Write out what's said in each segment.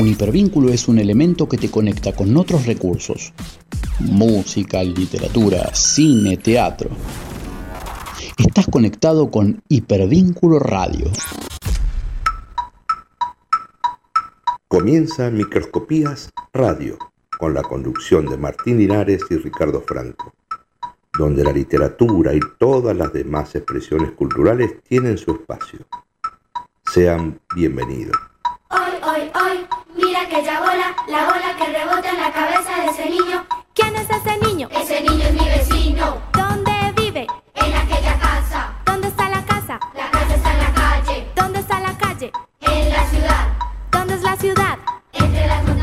Un hipervínculo es un elemento que te conecta con otros recursos. Música, literatura, cine, teatro. Estás conectado con Hipervínculo Radio. Comienza Microscopías Radio, con la conducción de Martín Linares y Ricardo Franco, donde la literatura y todas las demás expresiones culturales tienen su espacio. Sean bienvenidos. Ya bola, la bola que rebota en la cabeza de ese niño. ¿Quién es ese niño? Ese niño es mi vecino. ¿Dónde vive? En aquella casa. ¿Dónde está la casa? La casa está en la calle. ¿Dónde está la calle? En la ciudad. ¿Dónde es la ciudad? Entre las montañas.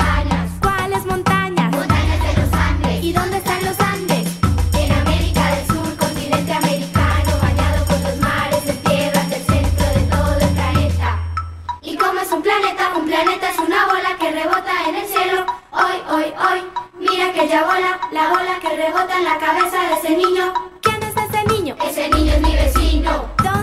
Ya bola, la bola que rebota en la cabeza de ese niño. ¿Quién es ese niño? Ese niño es mi vecino.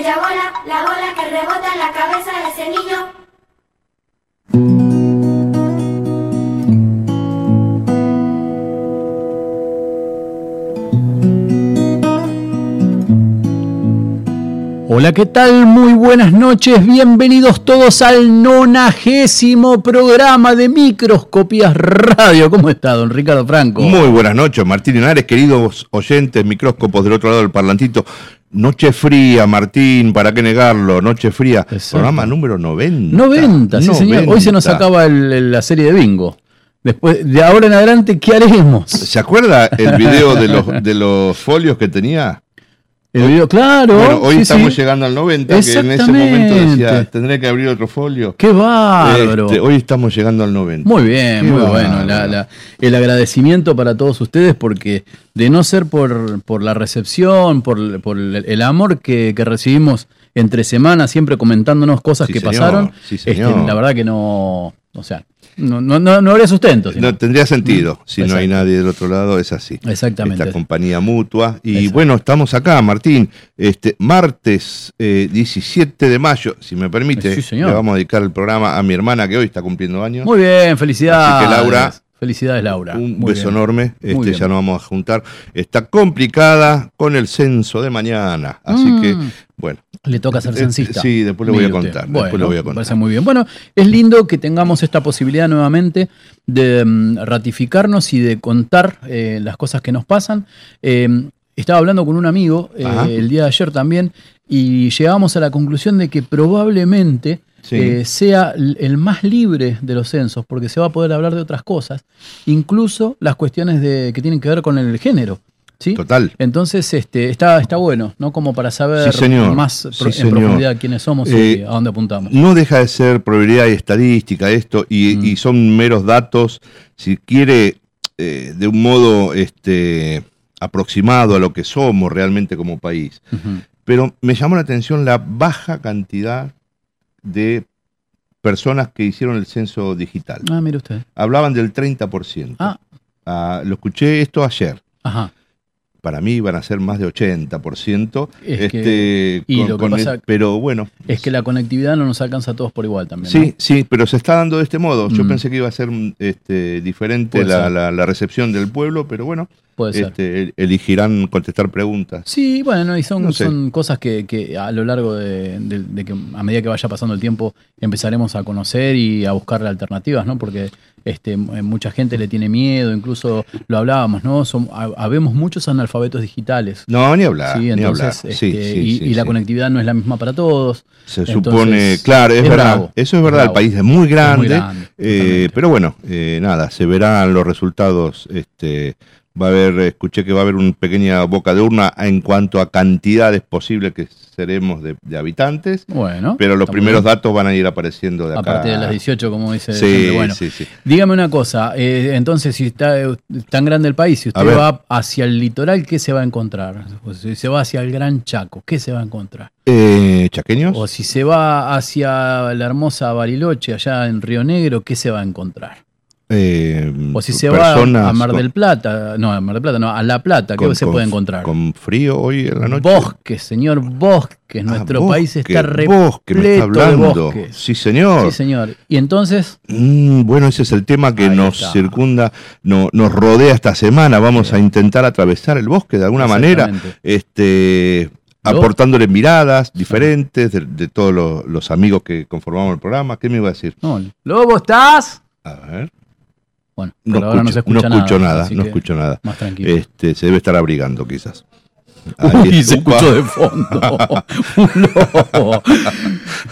Ya bola, la bola que rebota en la cabeza de ese niño. Hola, ¿qué tal? Muy buenas noches. Bienvenidos todos al nonagésimo programa de Microscopías Radio. ¿Cómo está, don Ricardo Franco? Muy buenas noches, Martín Linares, queridos oyentes, micróscopos del otro lado del parlantito. Noche fría, Martín, ¿para qué negarlo? Noche fría. Exacto. Programa número 90. 90, sí, señor. Hoy se nos 90. acaba el- el- la serie de bingo. Después, de ahora en adelante, ¿qué haremos? ¿Se acuerda el video de los, de los folios que tenía? El video, claro. Bueno, hoy sí, estamos sí. llegando al 90, que en ese momento decía, tendré que abrir otro folio. Qué bárbaro. Este, hoy estamos llegando al 90. Muy bien, Qué muy bárbaro. bueno. La- la- el agradecimiento para todos ustedes porque de no ser por, por la recepción, por, por el, el amor que, que recibimos entre semanas, siempre comentándonos cosas Sí, que señor, pasaron, este, la verdad que no, o sea, no, no, no, no habría sustento. sino- No tendría sentido si no hay nadie del otro lado, es así. Exactamente. Esta compañía mutua. Y bueno, estamos acá, Martín. Este martes eh, 17 de mayo, si me permite, Sí, señor. le vamos a dedicar el programa a mi hermana que hoy está cumpliendo años. Muy bien, felicidades. Así que, Laura, Felicidades, Laura. Un Muy beso bien. enorme, este, ya nos vamos a juntar. Está complicada con el censo de mañana, así Mm. que, bueno. Le toca ser Eh, censista. sí, después le voy a contar, Bueno, después le voy a Me contar. parece muy bien. Bueno, es lindo que tengamos esta posibilidad nuevamente de mm, ratificarnos y de contar eh, las cosas que nos pasan. Eh, estaba hablando con un amigo eh, el día de ayer también y llegamos a la conclusión de que probablemente Sí. eh, sea el más libre de los censos, porque se va a poder hablar de otras cosas, incluso las cuestiones de, que tienen que ver con el género. ¿Sí? Total. Entonces, este, está, está bueno, ¿no? Como para saber Sí, señor. más Sí, en señor. profundidad quiénes somos y Eh, a dónde apuntamos. No deja de ser probabilidad y estadística esto, y, Mm. y son meros datos, si quiere, eh, de un modo este, aproximado a lo que somos realmente como país. Pero me llamó la atención la baja cantidad de personas que hicieron el censo digital. Ah, mire usted. Hablaban del 30%. Ah. Ah, lo escuché esto ayer. Ajá. Para mí van a ser más de 80%. Es que- este, y con- lo que con pasa- el- pero bueno. Es que la conectividad no nos alcanza a todos por igual también. Sí, ¿no? sí, pero se está dando de este modo. Yo Mm. pensé que iba a ser mm, este, diferente la- la recepción del pueblo, pero bueno, Puede ser. este, elegirán contestar preguntas. Sí, bueno, y son, No sé. son cosas que, que a lo largo de, de- de que a medida que vaya pasando el tiempo empezaremos a conocer y a buscarle alternativas, ¿no? Porque este, m- mucha gente le tiene miedo, incluso lo hablábamos, ¿no? Son, habemos muchos analfabetos digitales. No, ni hablar, Sí, ni hablar. Sí, este, sí, y, sí, y la conectividad no es la misma para todos. Se Entonces, supone, claro, es, es verdad. bravo, Eso es verdad, bravo. el país es muy grande. grande, eh, pero bueno, eh, nada, se verán los resultados este, Va a haber, escuché que va a haber una pequeña boca de urna en cuanto a cantidades posibles que seremos de, de habitantes. Bueno. Pero los primeros bien. datos van a ir apareciendo de A acá. partir de las 18, como dice Sí. Bueno, sí, sí. dígame una cosa. eh, entonces, si está eh, tan grande el país, si A usted va hacia el litoral, ¿qué se va a encontrar? O si se va hacia el Gran Chaco, ¿qué se va a encontrar? Eh, ¿Chaqueños? O si se va hacia la hermosa Bariloche, allá en Río Negro, ¿qué se va a encontrar? Eh, O si se personas va a Mar del Plata, no, a Mar del Plata, no, a La Plata, ¿qué con- se puede encontrar? Con frío hoy en la noche. Bosques, señor, bosques. Ah, Nuestro país bosque, está bosque, me está repleto de hablando. bosques. Sí, señor. Sí, señor. Y entonces, Mm, bueno, ese es el tema que Ahí nos está. circunda, no- nos rodea esta semana. Vamos a intentar atravesar el bosque de alguna manera, este, aportándole miradas diferentes de, de todos los, los amigos que conformamos el programa. ¿Qué me iba a decir? no, Lobo, ¿estás? A ver. Bueno, No, no se escucho, escucha no escucho nada. nada, así no escucho nada. Más tranquilo. Este, se debe estar abrigando quizás. Uy, es- se escuchó de fondo. Un lobo.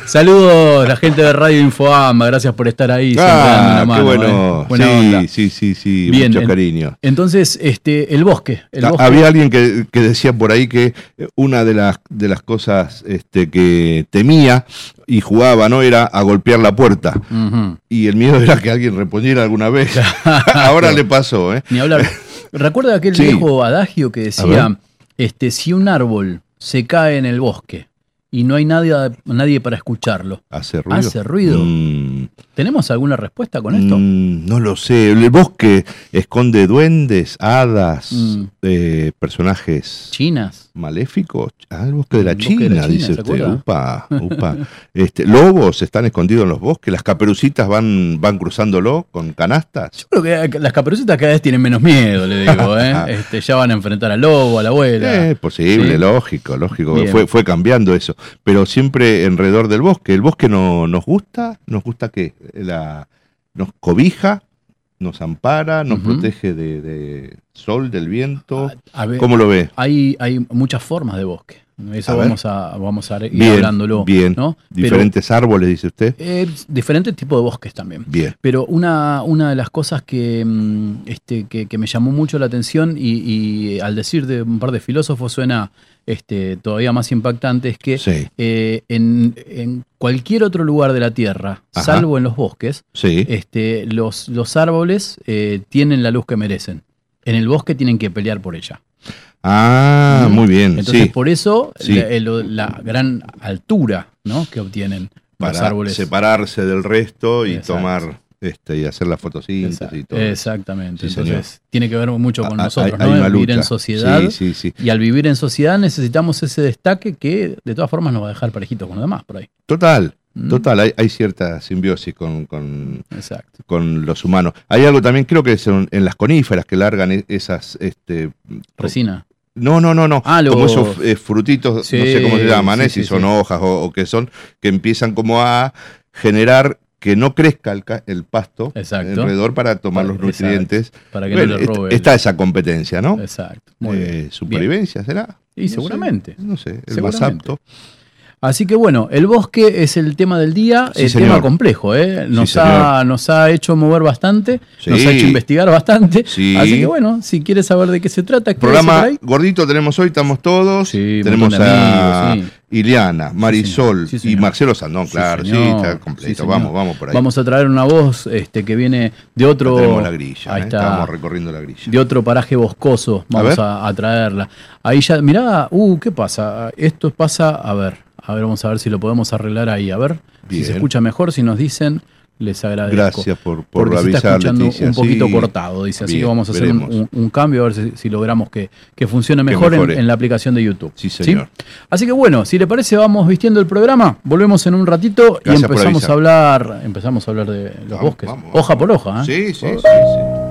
Saludos la gente de Radio Infoama, gracias por estar ahí. Ah, qué mano, bueno. eh. Buena sí, onda. sí, sí, sí, Bien, mucho en- cariño. Entonces, este, el bosque. El Ah, bosque Había alguien que, que decía por ahí que eh, una de las, de las cosas este, que temía y jugaba no era a golpear la puerta. Y el miedo era que alguien respondiera alguna vez. Ahora le pasó, ¿eh? Ni hablar. ¿Recuerda aquel Sí. viejo adagio que decía. Este, si un árbol se cae en el bosque y no hay nadie, nadie para escucharlo, ¿Hace ruido? ¿Hace ruido? Mm, ¿tenemos alguna respuesta con esto? mm, no lo sé. El bosque esconde duendes, hadas, Mm. eh, personajes ¿Chinas? Maléficos. Ah, el bosque de la China, de la China, dice ¿se usted. Upa, upa. Este, lobos están escondidos en los bosques, las caperucitas van, van cruzándolo con canastas. Yo creo que las caperucitas cada vez tienen menos miedo, le digo. ¿eh? Este, ya van a enfrentar al lobo, a la abuela. Eh, posible, Sí. lógico, lógico. Bien. Fue, fue cambiando eso. Pero siempre alrededor del bosque. El bosque no, nos gusta, nos gusta que la, nos cobija, nos ampara, nos protege de, de sol, del viento. A ver, ¿Cómo lo ve? hay, hay muchas formas de bosque. Eso A ver. vamos a, vamos a ir Bien, hablándolo. bien. ¿no? Pero, Diferentes árboles, dice usted. eh, diferentes tipos de bosques también. Bien. Pero una, una de las cosas que, mm, este, que, que me llamó mucho la atención y, y al decir de un par de filósofos suena este, todavía más impactante es que Sí, eh, en, en cualquier otro lugar de la Tierra, Ajá. salvo en los bosques, sí. este, los, los árboles eh, tienen la luz que merecen. En el bosque tienen que pelear por ella. Ah, Mm. muy bien. Entonces, sí. por eso Sí. la, gran altura ¿no? que obtienen los Para árboles. separarse del resto y Exacto. tomar este y hacer la fotosíntesis y todo. Exactamente. Sí, Entonces, señor. tiene que ver mucho con Ah, nosotros, hay- hay ¿no? una Vivir en sociedad. Y al vivir en sociedad necesitamos ese destaque que de todas formas nos va a dejar parejitos con los demás por ahí. Total. Total. Hay, hay cierta simbiosis con, con, los humanos. Hay algo también, creo que son en las coníferas que largan e- esas. Este, Resina. no, no, no, no. Ah, Como esos eh, frutitos, Sí, no sé cómo se llaman, sí, ¿eh? sí, si son hojas o, o qué son, que empiezan como a generar que no crezca el, el pasto Exacto. alrededor para tomar los Exacto. nutrientes. Para que Bueno, no robe. el- está esa competencia, ¿no? Exacto. Muy bien. Eh, supervivencia, ¿será? Y No sé, seguramente. No sé, el más apto. Así que bueno, el bosque es el tema del día, Sí, el señor. tema complejo, ¿eh? Nos, Sí, ha, nos ha hecho mover bastante, Sí. nos ha hecho investigar bastante. Sí. Así que bueno, si quieres saber de qué se trata, Programa gordito tenemos hoy, estamos todos. Tenemos a Iliana, Marisol y. Marcelo Sandón, claro, sí, está completo. vamos, vamos por ahí. Vamos a traer una voz este, que viene de otro. Ya tenemos la grilla, ahí ¿eh? está. estamos recorriendo la grilla. de otro paraje boscoso. Vamos a, a traerla. Ahí ya, mirá, uh, ¿qué pasa? Esto pasa, a ver, a ver, vamos a ver si lo podemos arreglar ahí. A ver, si se escucha mejor, si nos dicen, les agradezco. Gracias por, por Porque se está avisar, escuchando Leticia. un poquito Sí. cortado, dice. Así Bien, que vamos a hacer un, cambio, a ver si, si logramos que, que funcione mejor en, la aplicación de YouTube. Sí, señor. Así que bueno, si le parece, vamos vistiendo el programa. Volvemos en un ratito Gracias y empezamos a avisar. hablar, empezamos a hablar de los Vamos, bosques. vamos, hoja por hoja, ¿eh? Sí, sí, sí, sí.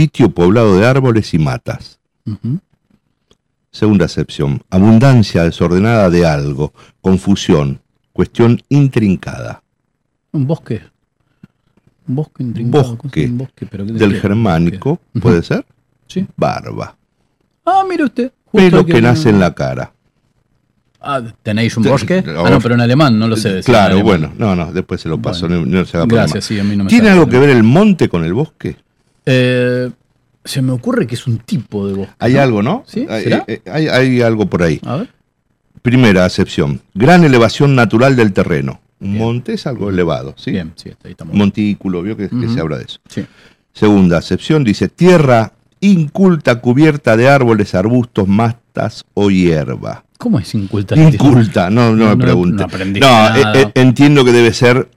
Sitio poblado de árboles y matas. Segunda acepción, abundancia desordenada de algo, confusión, cuestión intrincada. Un bosque. Un bosque intrincado. Bosque. Un bosque, pero ¿qué- Del qué? germánico. ¿puede ser? Sí. Barba. Ah, mire usted. justo Pelo el que nace en la cara. Ah, ¿tenéis un bosque? Ah, no, pero en alemán, no lo sé decir. Claro, bueno, no, no, después se lo paso, Bueno. no, no se haga problema. Gracias, sí, a mí no me ¿Tiene algo que ver el monte con el bosque? Eh, se me ocurre que es un tipo de bosque. Hay ¿no? algo, ¿no? ¿Sí? Eh, hay- hay algo por ahí. A ver. Primera acepción, gran elevación natural del terreno. Un monte es algo elevado, ¿sí? Bien, sí, ahí estamos. Montículo, vio que, se habla de eso. Sí. Segunda acepción dice tierra inculta cubierta de árboles, arbustos, mastas o hierba. ¿Cómo es inculta? Inculta, no, no, No, me pregunte. no aprendí No, nada. eh, eh, entiendo que debe ser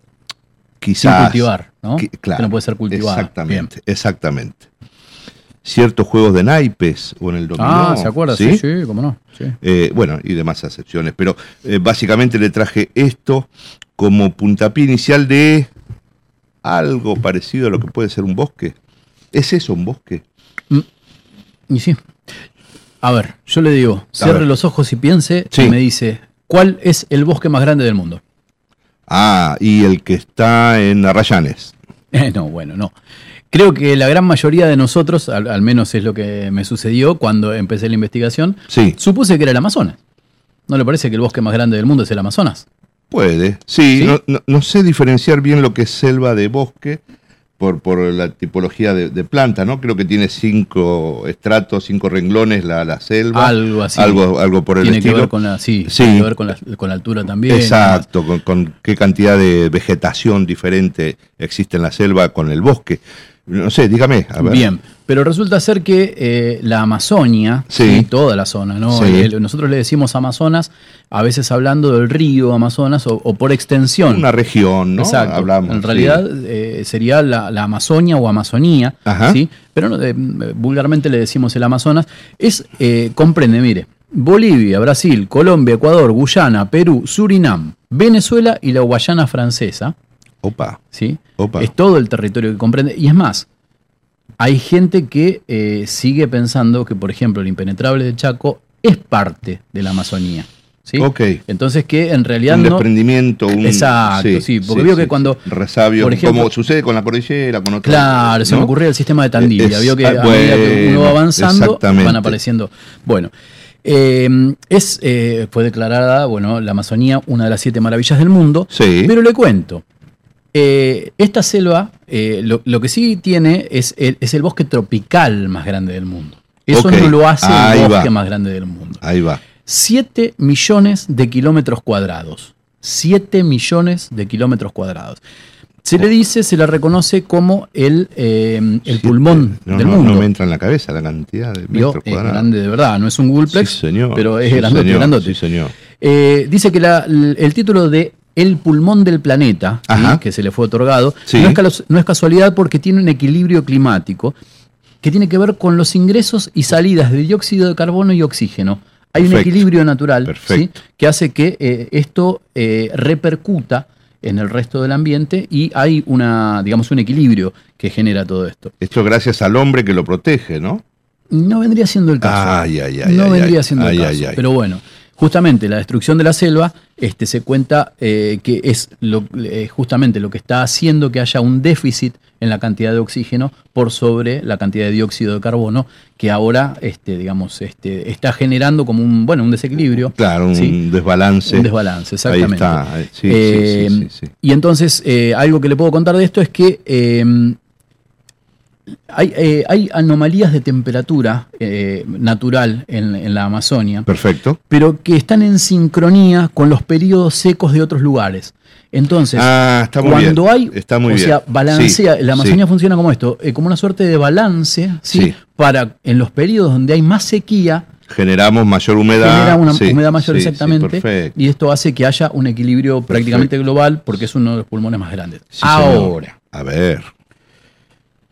Sin quizás. cultivar, ¿no? que- claro, Que no puede ser cultivado. Exactamente, exactamente. Ciertos juegos de naipes o en el dominó. Ah, ¿se acuerda? Sí, sí, cómo no. Sí. Eh, bueno, y demás acepciones. Pero eh, básicamente le traje esto como puntapié inicial de algo parecido a lo que puede ser un bosque. ¿Es eso un bosque? Y sí. A ver, yo le digo, cierre los ojos y piense Sí. y me dice, ¿cuál es el bosque más grande del mundo? Ah, y el que está en Arrayanes. Eh, no, bueno, no. Creo que la gran mayoría de nosotros, al, al menos es lo que me sucedió cuando empecé la investigación, Sí, supuse que era el Amazonas. ¿No le parece que el bosque más grande del mundo es el Amazonas? puede. Sí, ¿Sí? No, no- no sé diferenciar bien lo que es selva de bosque por, por la tipología de, de planta, ¿no? Creo que tiene cinco estratos, cinco renglones la, la selva. Algo así. Algo, algo por el tiene estilo. que ver con la, sí, Sí. tiene que ver con la, con la altura también. Exacto, con, con qué cantidad de vegetación diferente existe en la selva con el bosque. No sé, dígame. A ver. Bien, pero resulta ser que eh, la Amazonia, Sí. sí, toda la zona, ¿no? Sí. El- nosotros le decimos Amazonas, a veces hablando del río Amazonas o, o por extensión. Una región, ¿no? Exacto. Hablamos. en sí. realidad eh, sería la, la Amazonia o Amazonía, Ajá. ¿sí? pero eh, vulgarmente le decimos el Amazonas. Es, eh, comprende, mire, Bolivia, Brasil, Colombia, Ecuador, Guyana, Perú, Surinam, Venezuela y la Guayana francesa. Opa, ¿sí? opa. Es todo el territorio que comprende. Y es más, hay gente que eh, sigue pensando que, por ejemplo, el impenetrable de Chaco es parte de la Amazonía. ¿sí? Ok. Entonces que en realidad un no... desprendimiento, un. Exacto, sí, porque vio que cuando- Resabio, por ejemplo- como sucede con la cordillera, con otros. Claro, se me ¿no? ocurría el sistema de Tandilla. Es- vio que ah, a medida que uno va bueno, avanzando van apareciendo. Bueno, eh, es, eh, fue declarada, bueno, la Amazonía una de las siete maravillas del mundo. Sí. Pero le cuento. Eh, esta selva, eh, lo, lo que sí tiene es el, es el bosque tropical más grande del mundo. Eso no lo hace ahí el va. bosque más grande del mundo. Ahí va. 7 millones de kilómetros cuadrados. 7 millones de kilómetros cuadrados. Se le dice, se le reconoce como el, eh, el pulmón No, del no, mundo. No me entra en la cabeza la cantidad de metros es cuadrados. grande de verdad, no es un Googleplex, Sí, señor. pero es Sí, grandote, señor, grandote. Señor. Eh, dice que la- el título de El pulmón del planeta, que se le fue otorgado, Sí. no, es calos- no es casualidad porque tiene un equilibrio climático que tiene que ver con los ingresos y salidas de dióxido de carbono y oxígeno. Hay un equilibrio natural que hace que eh, esto eh, repercuta en el resto del ambiente y hay una, digamos, un equilibrio que genera todo esto. Esto gracias al hombre que lo protege, ¿no? No vendría siendo el caso. Ay, ay, ay. no vendría siendo el caso. Pero bueno, justamente la destrucción de la selva este, se cuenta eh, que es lo- eh, justamente lo que está haciendo que haya un déficit en la cantidad de oxígeno por sobre la cantidad de dióxido de carbono que ahora este, digamos, este, está generando como un, bueno, un desequilibrio. Claro, un ¿sí? desbalance. Un desbalance, exactamente. Ahí está. eh, Sí, Eh, sí. Y entonces, algo que le puedo contar de esto es que hay, eh, hay anomalías de temperatura eh, natural en, en la Amazonia, Perfecto. pero que están en sincronía con los periodos secos de otros lugares. Entonces, Ah, está muy cuando bien. hay, Está muy o bien. sea, balancea, Sí, la Amazonia sí. funciona como esto, eh, como una suerte de balance, ¿sí? Sí. Para en los periodos donde hay más sequía, Generamos mayor humedad. genera una Sí, humedad mayor sí, sí, exactamente perfecto. y esto hace que haya un equilibrio prácticamente global porque es uno de los pulmones más grandes. Sí, señor. Ahora, A ver.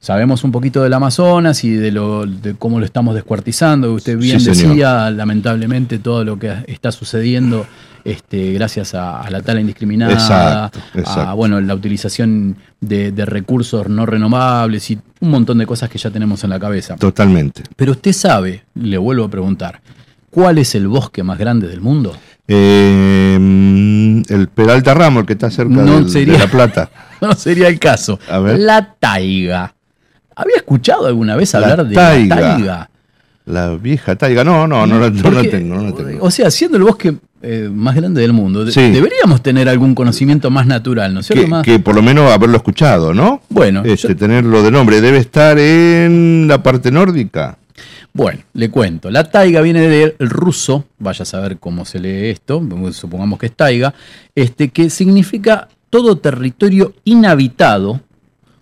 Sabemos un poquito del Amazonas y de, lo, de cómo lo estamos descuartizando. Usted bien Sí, señor. decía, lamentablemente, todo lo que está sucediendo este, gracias a, a la tala indiscriminada, Exacto, a bueno, la utilización de, de recursos no renovables y un montón de cosas que ya tenemos en la cabeza. Totalmente. Pero usted sabe, le vuelvo a preguntar, ¿cuál es el bosque más grande del mundo? Eh, mm, el Peralta Ramos, el que está cerca No del- sería- de La Plata. No sería el caso. A ver. La taiga. ¿Había escuchado alguna vez La hablar de taiga. la taiga? La vieja taiga. No, no, no, la- no, la Porque, tengo, no la tengo. O sea, siendo el bosque eh, más grande del mundo, Sí. deberíamos tener algún conocimiento más natural, ¿no es cierto? Que, Más- que por lo menos haberlo escuchado, ¿no? Bueno, Este, yo- tenerlo de nombre. Debe estar en la parte nórdica. Bueno, le cuento. La taiga viene del ruso, vaya a saber cómo se lee esto, supongamos que es taiga, este, que significa todo territorio inhabitado,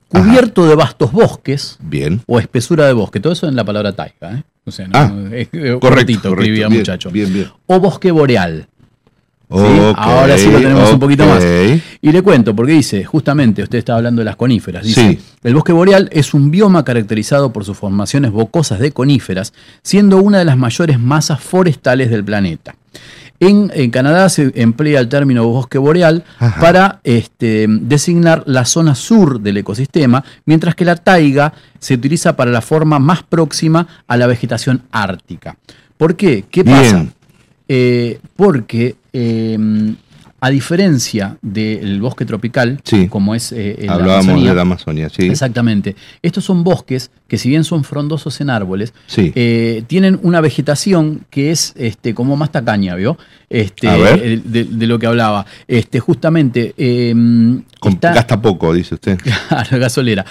cubierto de vastos bosques Bien. o espesura de bosque. Todo eso en la palabra taiga. ¿eh? O sea, no, Ah, es, Correcto. cortito, correcto. bien, muchacho. Bien, bien. O bosque boreal. ¿sí? Ok, Ahora sí lo tenemos un poquito más. Y le cuento, porque dice, justamente, usted estaba hablando de las coníferas. Dice, Sí. el bosque boreal es un bioma caracterizado por sus formaciones bocosas de coníferas, siendo una de las mayores masas forestales del planeta. En, en Canadá se emplea el término bosque boreal Ajá. para este, designar la zona sur del ecosistema, mientras que la taiga se utiliza para la forma más próxima a la vegetación ártica. ¿Por qué? ¿Qué pasa? Eh, porque eh, a diferencia del bosque tropical, Sí. como es eh, en la Hablábamos Amazonía, de la Amazonia, sí. Exactamente. Estos son bosques que si bien son frondosos en árboles, Sí. eh, tienen una vegetación que es este, como más tacaña, ¿vio? Este, A ver. eh, De, de lo que hablaba. Este, justamente Con- está- Gasta poco, dice usted. Claro, gasolera.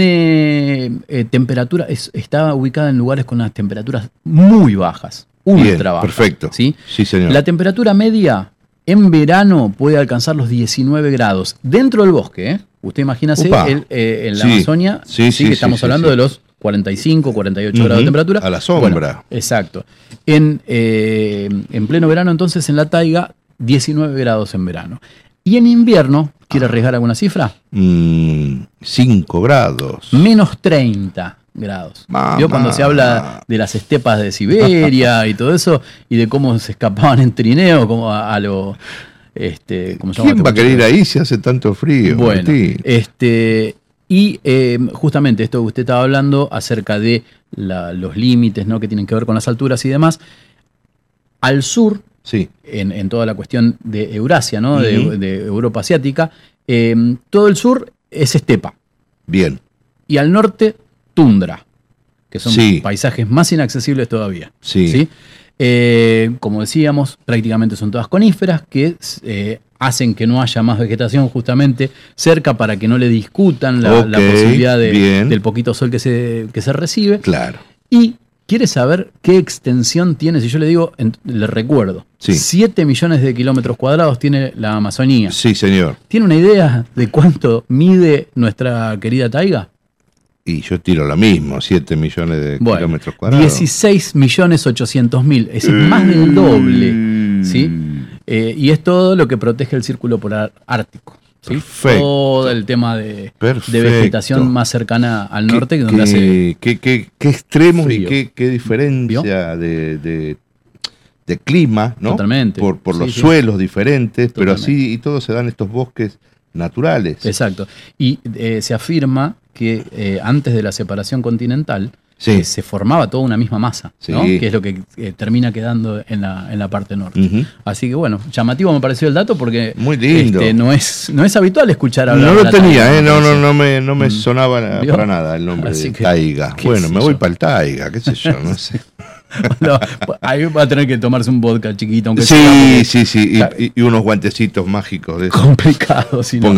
Tiene eh, temperatura, es- está ubicada en lugares con unas temperaturas muy bajas, ultra Bien, bajas. perfecto. ¿sí? Sí, señor. La temperatura media en verano puede alcanzar los 19 grados dentro del bosque. ¿eh? Usted imagínase el, eh, en la Sí. Amazonia, Sí, sí, que estamos hablando de los 45, 48 Ujú, grados de temperatura. a la sombra. Bueno, exacto. En, eh, en pleno verano, entonces, en la taiga, 19 grados en verano. Y en invierno, ¿quiere arriesgar alguna cifra? 5 Mm, grados. Menos 30 grados. Mamá. ¿Vio cuando se habla de las estepas de Siberia y todo eso? Y de cómo se escapaban en trineo, como a, a lo. Este, ¿cómo se llama ¿Quién va a querer ir ahí si hace tanto frío? Bueno, Martín? este, y eh, justamente esto que usted estaba hablando acerca de la- los límites ¿no? que tienen que ver con las alturas y demás. Al sur, Sí. en, en toda la cuestión de Eurasia, ¿no? de, Europa asiática, eh, todo el sur es estepa. Bien. y al norte tundra, que son Sí. paisajes más inaccesibles todavía. Sí. Eh, como decíamos, prácticamente son todas coníferas que eh, hacen que no haya más vegetación justamente cerca para que no le discutan la, posibilidad de- del poquito sol que se, que se recibe. Claro. Y quiere saber qué extensión tiene, si yo le digo, en- le recuerdo, Sí. 7 millones de kilómetros cuadrados tiene la Amazonía. Sí, señor. ¿Tiene una idea de cuánto mide nuestra querida taiga? Y yo tiro lo mismo, 7 millones de Bueno, kilómetros cuadrados. 16 millones 800 mil, es decir, más del doble. Mm. ¿sí? Eh, y es todo lo que protege el círculo polar ártico. ¿sí? Perfecto. Todo el tema de, de vegetación más cercana al norte, que donde qué, hace. qué- qué- qué extremos y qué, qué diferencia de, de- de clima, ¿no? Totalmente. Por, por los sí. suelos diferentes, pero así y todo se dan estos bosques naturales. Exacto. Y eh, se afirma que eh, antes de la separación continental Sí. eh, se formaba toda una misma masa, ¿no? Sí. que es lo que eh, termina quedando en la, en la parte norte. Así que bueno, llamativo me pareció el dato porque Muy lindo. este, no, es, no es habitual escuchar hablar No de lo la tenía, ¿eh? no, no, no me, no me Mm. sonaba ¿Vio? para nada el nombre Así de que, Taiga. Bueno, me voy para el Taiga, qué sé yo, no sé. No, ahí va a tener que tomarse un vodka chiquito, aunque Sí, sea sí, sí, Claro. y, y unos guantecitos mágicos de porque eso. complicado. si no.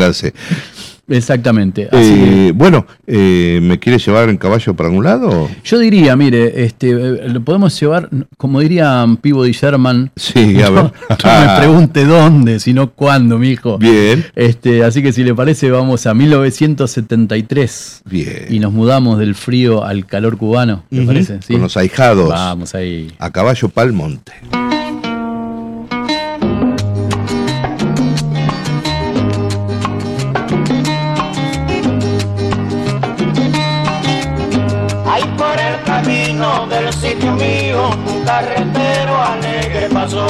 Exactamente. Así Eh, bueno, eh, ¿me quiere llevar en caballo para algún lado? yo diría, mire, este, eh, lo podemos llevar, como diría Peabody Sherman, Sí, a ver. no, no me pregunte dónde, sino cuándo, mijo. Bien, Este, así que si le parece, vamos a 1973 bien. y nos mudamos del frío al calor cubano, ¿le Ujú, parece? ¿Sí? Con los ahijados. Vamos ahí. A caballo pa'l monte. Del sitio mío un carretero alegre pasó.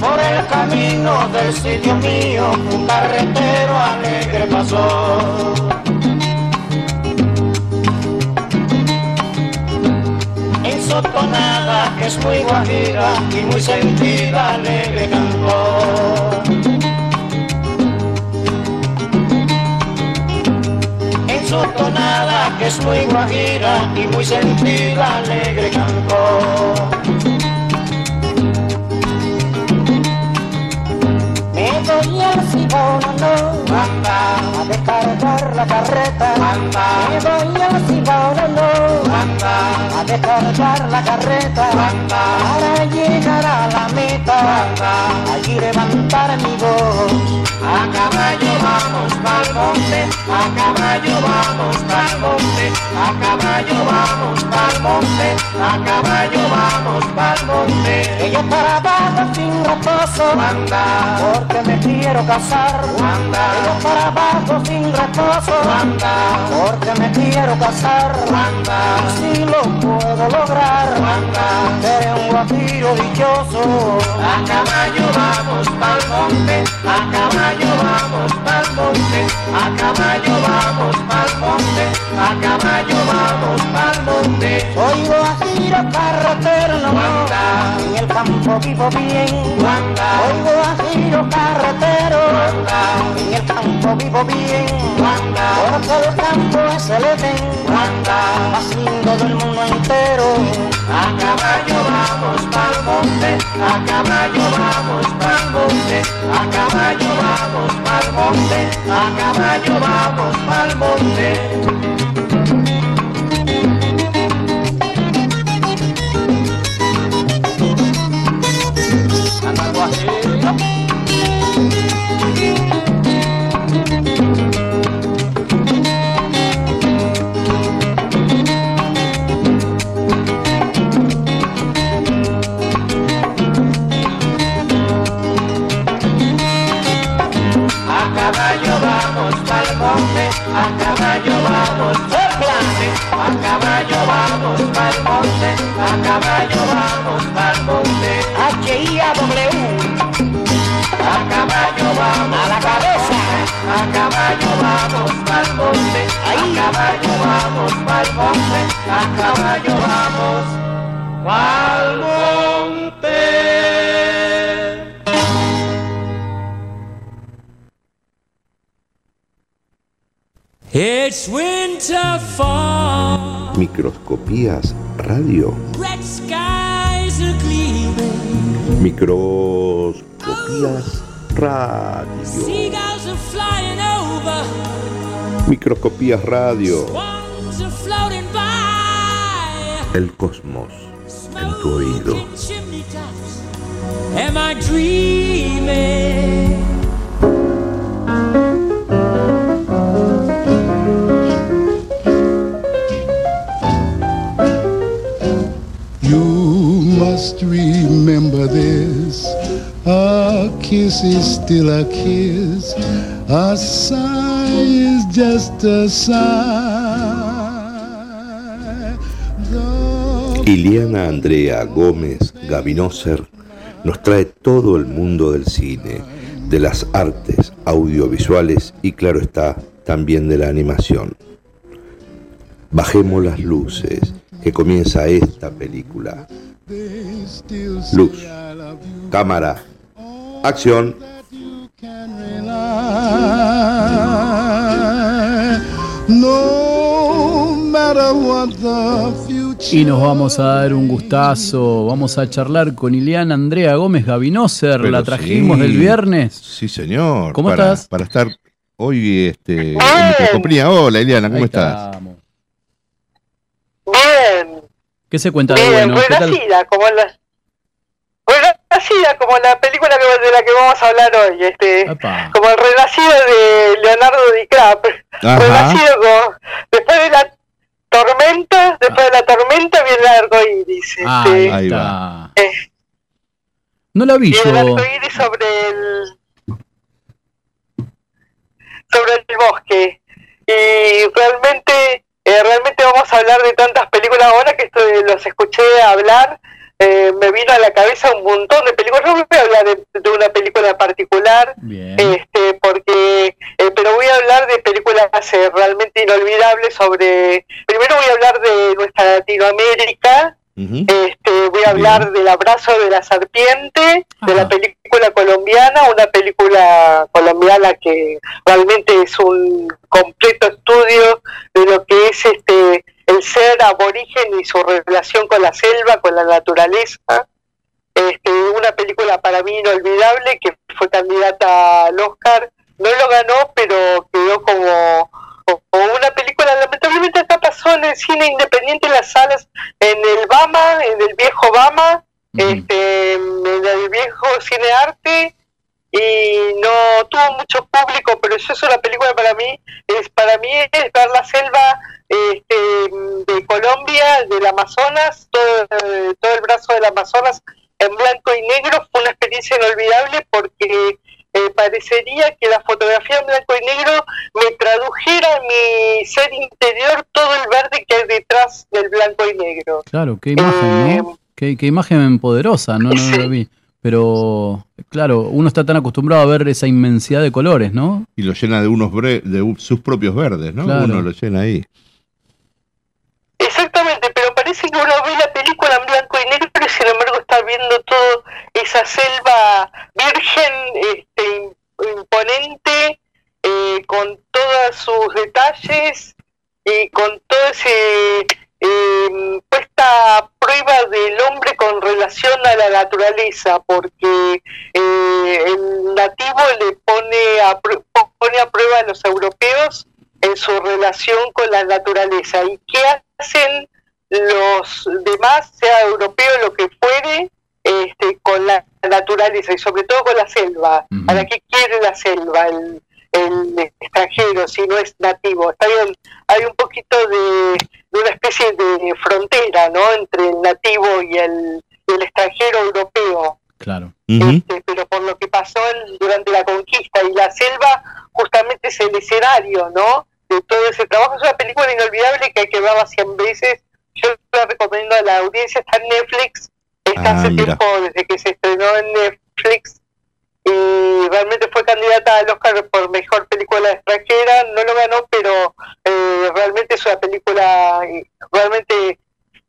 Por el camino del sitio mío un carretero alegre pasó. En su tonada que es muy guajira y muy sentida alegre cantó. Su que es muy guajira y muy sentida alegre cantó. Me voy al Cibono, a descargar la carreta, anda. Me voy al Cibono, anda, a descargar la carreta, anda. Para llegar a la meta, anda, allí levantar mi voz. A caballo vamos pa'l monte, a caballo vamos pa'l monte, a caballo vamos pa'l monte, a caballo vamos pa'l monte. Yo para abajo sin reposo, anda, porque me quiero casar, anda. Yo para abajo sin reposo, anda, porque me quiero casar, anda. Y si lo puedo lograr, anda, seré un guajiro dichoso. A caballo vamos pa'l monte, a caballo vamos pa'l monte, a caballo vamos pa'l monte, a caballo vamos pa'l monte. Soy guajiro carretero, no. Anda, en el campo vivo bien, anda. Soy guajiro carretero, anda, en el campo vivo bien. Porque el campo es el Edén, más lindo del mundo entero. A caballo vamos pa'l monte, a caballo vamos pa'l monte, a caballo vamos pa'l monte, a caballo vamos pa'l monte. Caballo vamos pa'l monte, a caballo vamos pa'l monte. H-I-A-W. A caballo vamos a la cabeza, a caballo vamos pa'l monte, a caballo vamos pa'l monte, a caballo vamos pa'l monte. It's winter fall, Microscopías Radio. gleaming, Microscopías Radio. Microscopías Radio. El cosmos en tu oído. Am I dreaming? You must remember this. A kiss is still a kiss. A sigh is just a sigh. Iliana Andrea Gómez Gavinoser nos trae todo el mundo del cine, de las artes audiovisuales y claro está, también de la animación. Bajemos las luces, que comienza esta película. Luz, cámara, acción. Y nos vamos a dar un gustazo, vamos a charlar con Ileana Andrea Gómez Gavinoser, Pero la trajimos sí. del viernes. Sí, señor. ¿Cómo para, estás? Para estar hoy este, en compañía. Hola, Eliana, ¿cómo Ahí estás? estamos. Bien, ¿Qué se cuenta de bien, bueno? ¿Qué tal? renacida, como la renacida como la película de la que vamos a hablar hoy, este, como el renacido de Leonardo DiCaprio, Ajá. renacido como después de la tormenta, después de la tormenta viene el arco iris, Ah, este, ahí Ahí está. eh, No la vi y el yo. arco iris sobre el sobre el bosque. y realmente, eh, realmente vamos a hablar de tantas películas ahora que estoy- los escuché hablar. eh, me vino a la cabeza un montón de películas. No voy a hablar de, de una película en particular, Bien. este, porque, eh, pero voy a hablar de películas eh, realmente inolvidables sobre. Primero voy a hablar de nuestra Latinoamérica. Este, voy a hablar del abrazo de la serpiente, de la película colombiana, una película colombiana que realmente es un completo estudio de lo que es este el ser aborigen y su relación con la selva, con la naturaleza. Este, una película para mí inolvidable que fue candidata al Oscar. No lo ganó, pero quedó como, como una película. Pasó en el cine independiente en las salas, en el Bama, en el viejo Bama, este, en el viejo cine arte y no tuvo mucho público, pero eso es una película para mí, es para mí es ver la selva este, de Colombia, del Amazonas, todo, todo el brazo del Amazonas en blanco y negro, fue una experiencia inolvidable porque eh, parecería que la fotografía en blanco y negro me tradujera en mi ser interior todo el verde que hay detrás del blanco y negro. Claro, qué imagen, ¿no? Qué, qué imagen poderosa, no, no, no lo vi. Pero, claro, uno está tan acostumbrado a ver esa inmensidad de colores, ¿no? Y lo llena de unos bre- de sus propios verdes, ¿no? Claro. Uno lo llena ahí. Exactamente, viendo todo esa selva virgen, este, im- imponente, eh, con todos sus detalles y con todo ese eh, puesta a prueba del hombre con relación a la naturaleza, porque eh, el nativo le pone a, pone a prueba a los europeos en su relación con la naturaleza. ¿Y qué hacen los demás, sea europeo lo que fuere, este, con la naturaleza y sobre todo con la selva? ¿Para qué quiere la selva el, el extranjero si no es nativo? Está bien, hay un poquito de, de una especie de frontera ¿no? entre el nativo y el, y el extranjero europeo Claro. Este, pero por lo que pasó durante la conquista y la selva justamente es el escenario, ¿no? De todo ese trabajo. Es una película inolvidable que hay que verla 100 veces. Yo la recomiendo a la audiencia, está en Netflix, está Ah, hace mira. tiempo desde que se estrenó en Netflix y realmente fue candidata al Oscar por mejor película extranjera, no lo ganó, pero eh, realmente es una película eh, realmente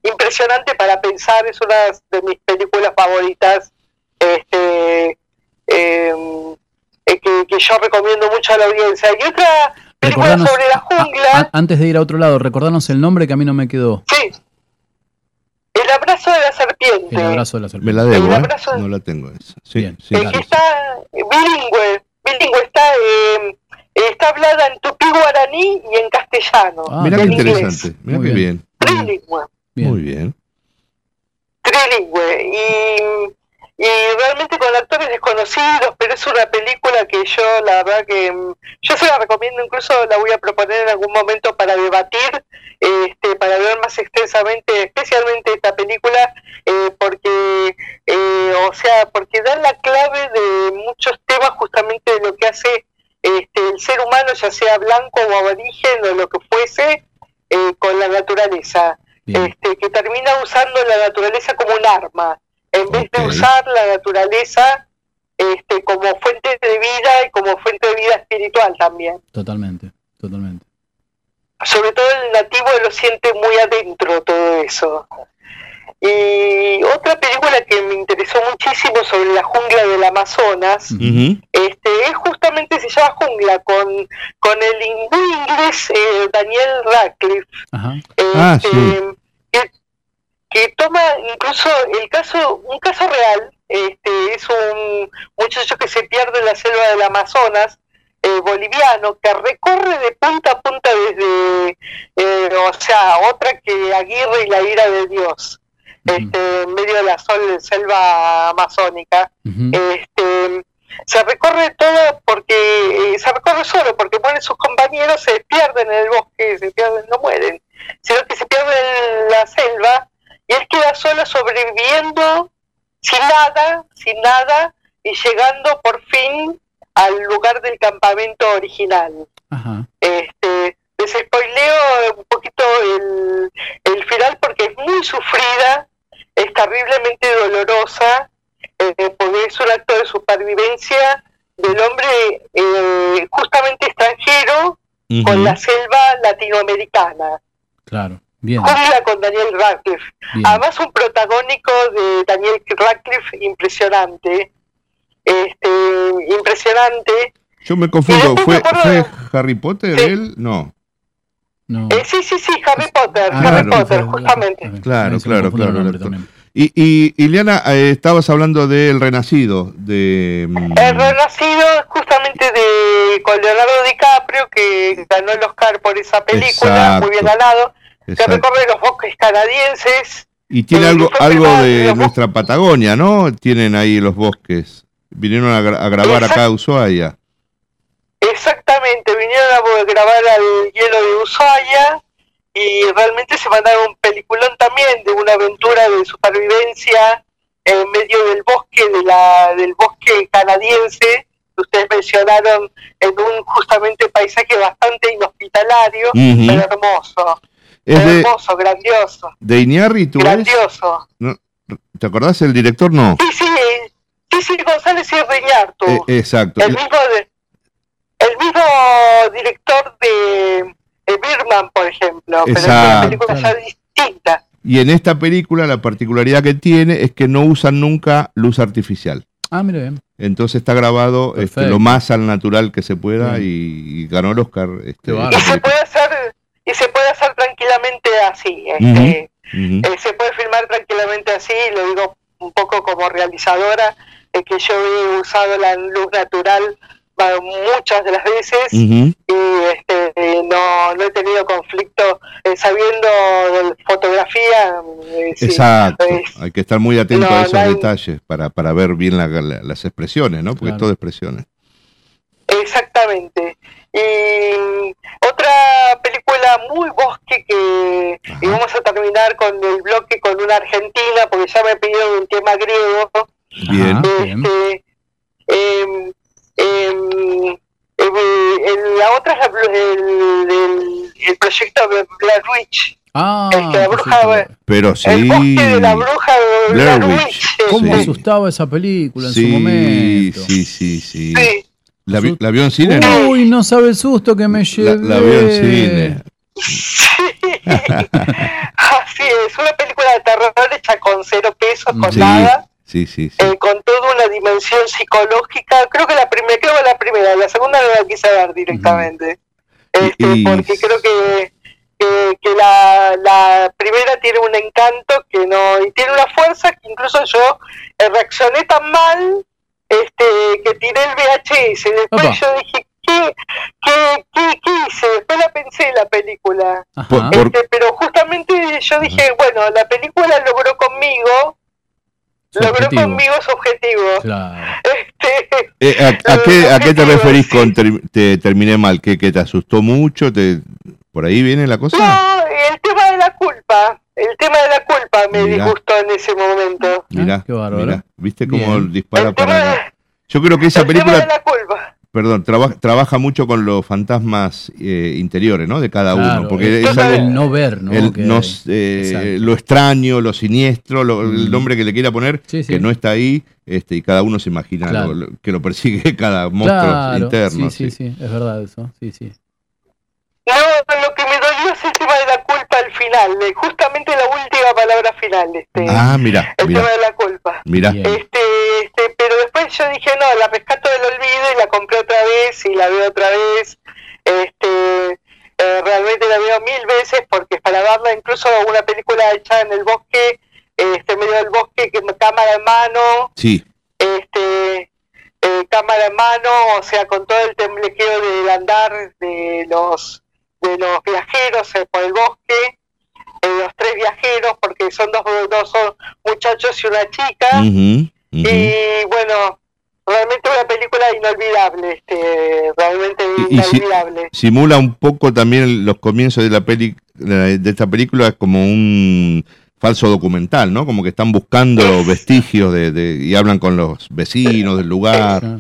impresionante para pensar, es una de mis películas favoritas este eh, eh, que, que yo recomiendo mucho a la audiencia. Y otra película sobre la a- jungla, a- antes de ir a otro lado, recordanos el nombre que a mí no me quedó. sí, El abrazo de la serpiente. El abrazo de la Me serpiente. la debo, El ¿eh? No la tengo esa. Sí, Bien. sí. Eh, que está bilingüe, bilingüe, está, eh, está hablada en tupí guaraní y en castellano. Ah, Mira qué interesante. Mira Muy qué bien. bien. Trilingüe. Bien. Muy bien. trilingüe y, y realmente con actores desconocidos, pero es una película que yo la verdad que mm, yo se la recomiendo, incluso la voy a proponer en algún momento para debatir, este, para ver más extensamente, especialmente esta película, eh, porque eh, o sea, porque dan la clave de muchos temas justamente de lo que hace este, el ser humano, ya sea blanco o aborigen o lo que fuese, eh, con la naturaleza Bien. este, que termina usando la naturaleza como un arma, en vez de usar la naturaleza este, como fuente de vida y como fuente de vida espiritual también. Totalmente, totalmente. Sobre todo el nativo lo siente muy adentro todo eso. Y otra película que me interesó muchísimo sobre la jungla del Amazonas, este, es justamente se llama Jungla, con, con el hindú inglés eh, Daniel Radcliffe. Ajá. Ah, este, sí. que, que toma incluso el caso, un caso real, este, es un muchacho que se pierde en la selva del Amazonas, eh, boliviano, que recorre de punta a punta desde, eh, o sea, otra que Aguirre y la ira de Dios, este, en medio de la sol, selva amazónica. Este, se recorre todo porque eh, se recorre solo porque mueren sus compañeros, se pierden en el bosque, se pierden, no mueren, sino que se pierden en la selva y él queda solo sobreviviendo sin nada, sin nada y llegando por fin al lugar del campamento original. Ajá. Este, les spoileo un poquito el, el final porque es muy sufrida, es terriblemente dolorosa, eh, porque es un acto de supervivencia del hombre eh, justamente extranjero con la selva latinoamericana. Claro, bien. Jungla con Daniel Radcliffe. Bien. Además un protagónico de Daniel Radcliffe impresionante. Este, impresionante. Yo me confundo, ¿fue, me acuerdo- ¿fue Harry Potter Sí. él? No. No. Eh, sí, sí, sí, Harry Potter, Ah, Harry claro. Potter, justamente. Claro, claro, claro. Y, y, Ileana, eh, estabas hablando del Renacido, de... mm, El Renacido es justamente de con Leonardo DiCaprio que ganó el Oscar por esa película, muy bien ganado, exacto. recorre los bosques canadienses. Y tiene algo, algo de nuestra Patagonia, ¿no? Tienen ahí los bosques. Vinieron a, gra- a grabar acá a Ushuaia. Exactamente, vinieron a grabar al hielo de Ushuaia y realmente se mandaron un peliculón también de una aventura de supervivencia en medio del bosque, de la, del bosque canadiense, que ustedes mencionaron en un justamente paisaje bastante inhospitalario, pero hermoso, Es de, hermoso, grandioso, de Iñárritu, grandioso. No, ¿Te acordás el director? No. Sí, sí, sí, sí, González y Riñartu. Eh, exacto. el mismo de- el mismo director de, de Birman, por ejemplo, pero es una Exacto. película ya distinta. Y en esta película la particularidad que tiene es que no usan nunca luz artificial. Ah, mira bien. Entonces está grabado este, lo más al natural que se pueda y, y ganó el Oscar. Este, y se puede hacer tranquilamente así. Este, eh, se puede filmar tranquilamente así, lo digo un poco como realizadora, es que yo he usado la luz natural muchas de las veces y este, eh, no, no he tenido conflicto eh, sabiendo de fotografía. eh, sí, Exacto. es- Hay que estar muy atento No, a esos no hay- detalles para, para ver bien la- la- las expresiones, ¿no? Porque Claro. es todo expresiones. Exactamente. Y película muy bosque que Ajá. y vamos a terminar con el bloque con una argentina porque ya me pidieron un tema griego. Bien. Este, em, em, em, el- la otra es el, el- el proyecto de Blair Witch. Ah, la bruja. Pero El sí. bosque de la bruja de Blair Witch. Witch. ¿Cómo Sí. asustaba esa película en sí, su momento? sí, sí, sí. Sí. ¿La, vi- la vio en cine? No. Uy, no sabe el susto que me La, llevé. la vio en cine. Así es, una película de terror hecha con cero pesos, con Sí, nada. sí, sí. sí. eh, con toda una dimensión psicológica. Creo que la primera, creo que la primera, la segunda no la quise ver directamente. Este, Y- y- porque creo que, que, que la, la primera tiene un encanto que no, y tiene una fuerza que incluso yo eh, reaccioné tan mal este que tiré el VHS. Después Opa. yo dije, ¿qué, qué, qué, qué hice? Después la pensé la película. Este, pero justamente yo dije, bueno, la película logró conmigo, Su logró objetivo. conmigo su objetivo. Claro. Este, Eh, ¿a, a qué, ¿A qué te referís sí. con ter- te terminé mal? ¿Que, que te asustó mucho? ¿Te, ¿Por ahí viene la cosa? no, el tema de la culpa, el tema de la culpa me Mirá. disgustó en ese momento. Mirá, Ah, qué bárbaro. mirá. ¿Viste cómo Bien. dispara El tema, para acá? Yo creo que esa el tema de película, la culpa. Perdón, traba- trabaja mucho con los fantasmas eh, interiores, ¿no? De cada Claro, uno. Porque el, es algo, el no ver, ¿no? el Que- nos- eh, lo extraño, lo siniestro, lo- el nombre que le quiera poner, Sí, sí. que no está ahí, este, y cada uno se imagina Claro. lo- lo- que lo persigue cada monstruo Claro, interno. Sí, sí, sí, es verdad eso. Sí, sí. No, final, eh, justamente la última palabra final, este, Ah, mira, el mira, tema de la culpa. mira. Este, este, pero después yo dije, no, la rescato del olvido y la compré otra vez y la veo otra vez. Este, eh, realmente la veo mil veces porque para verla incluso una película hecha en el bosque, este, en medio del bosque, que cámara en mano, Sí, este, eh, cámara en mano, o sea, con todo el temblequeo del andar de los de los viajeros eh, por el bosque, eh, los tres viajeros, porque son dos, dos son muchachos y una chica. Y bueno, realmente una película inolvidable, este, realmente Y- y si- inolvidable. simula un poco también los comienzos de la peli de de esta película como un falso documental, ¿no? Como que están buscando vestigios de, de- y hablan con los vecinos del lugar.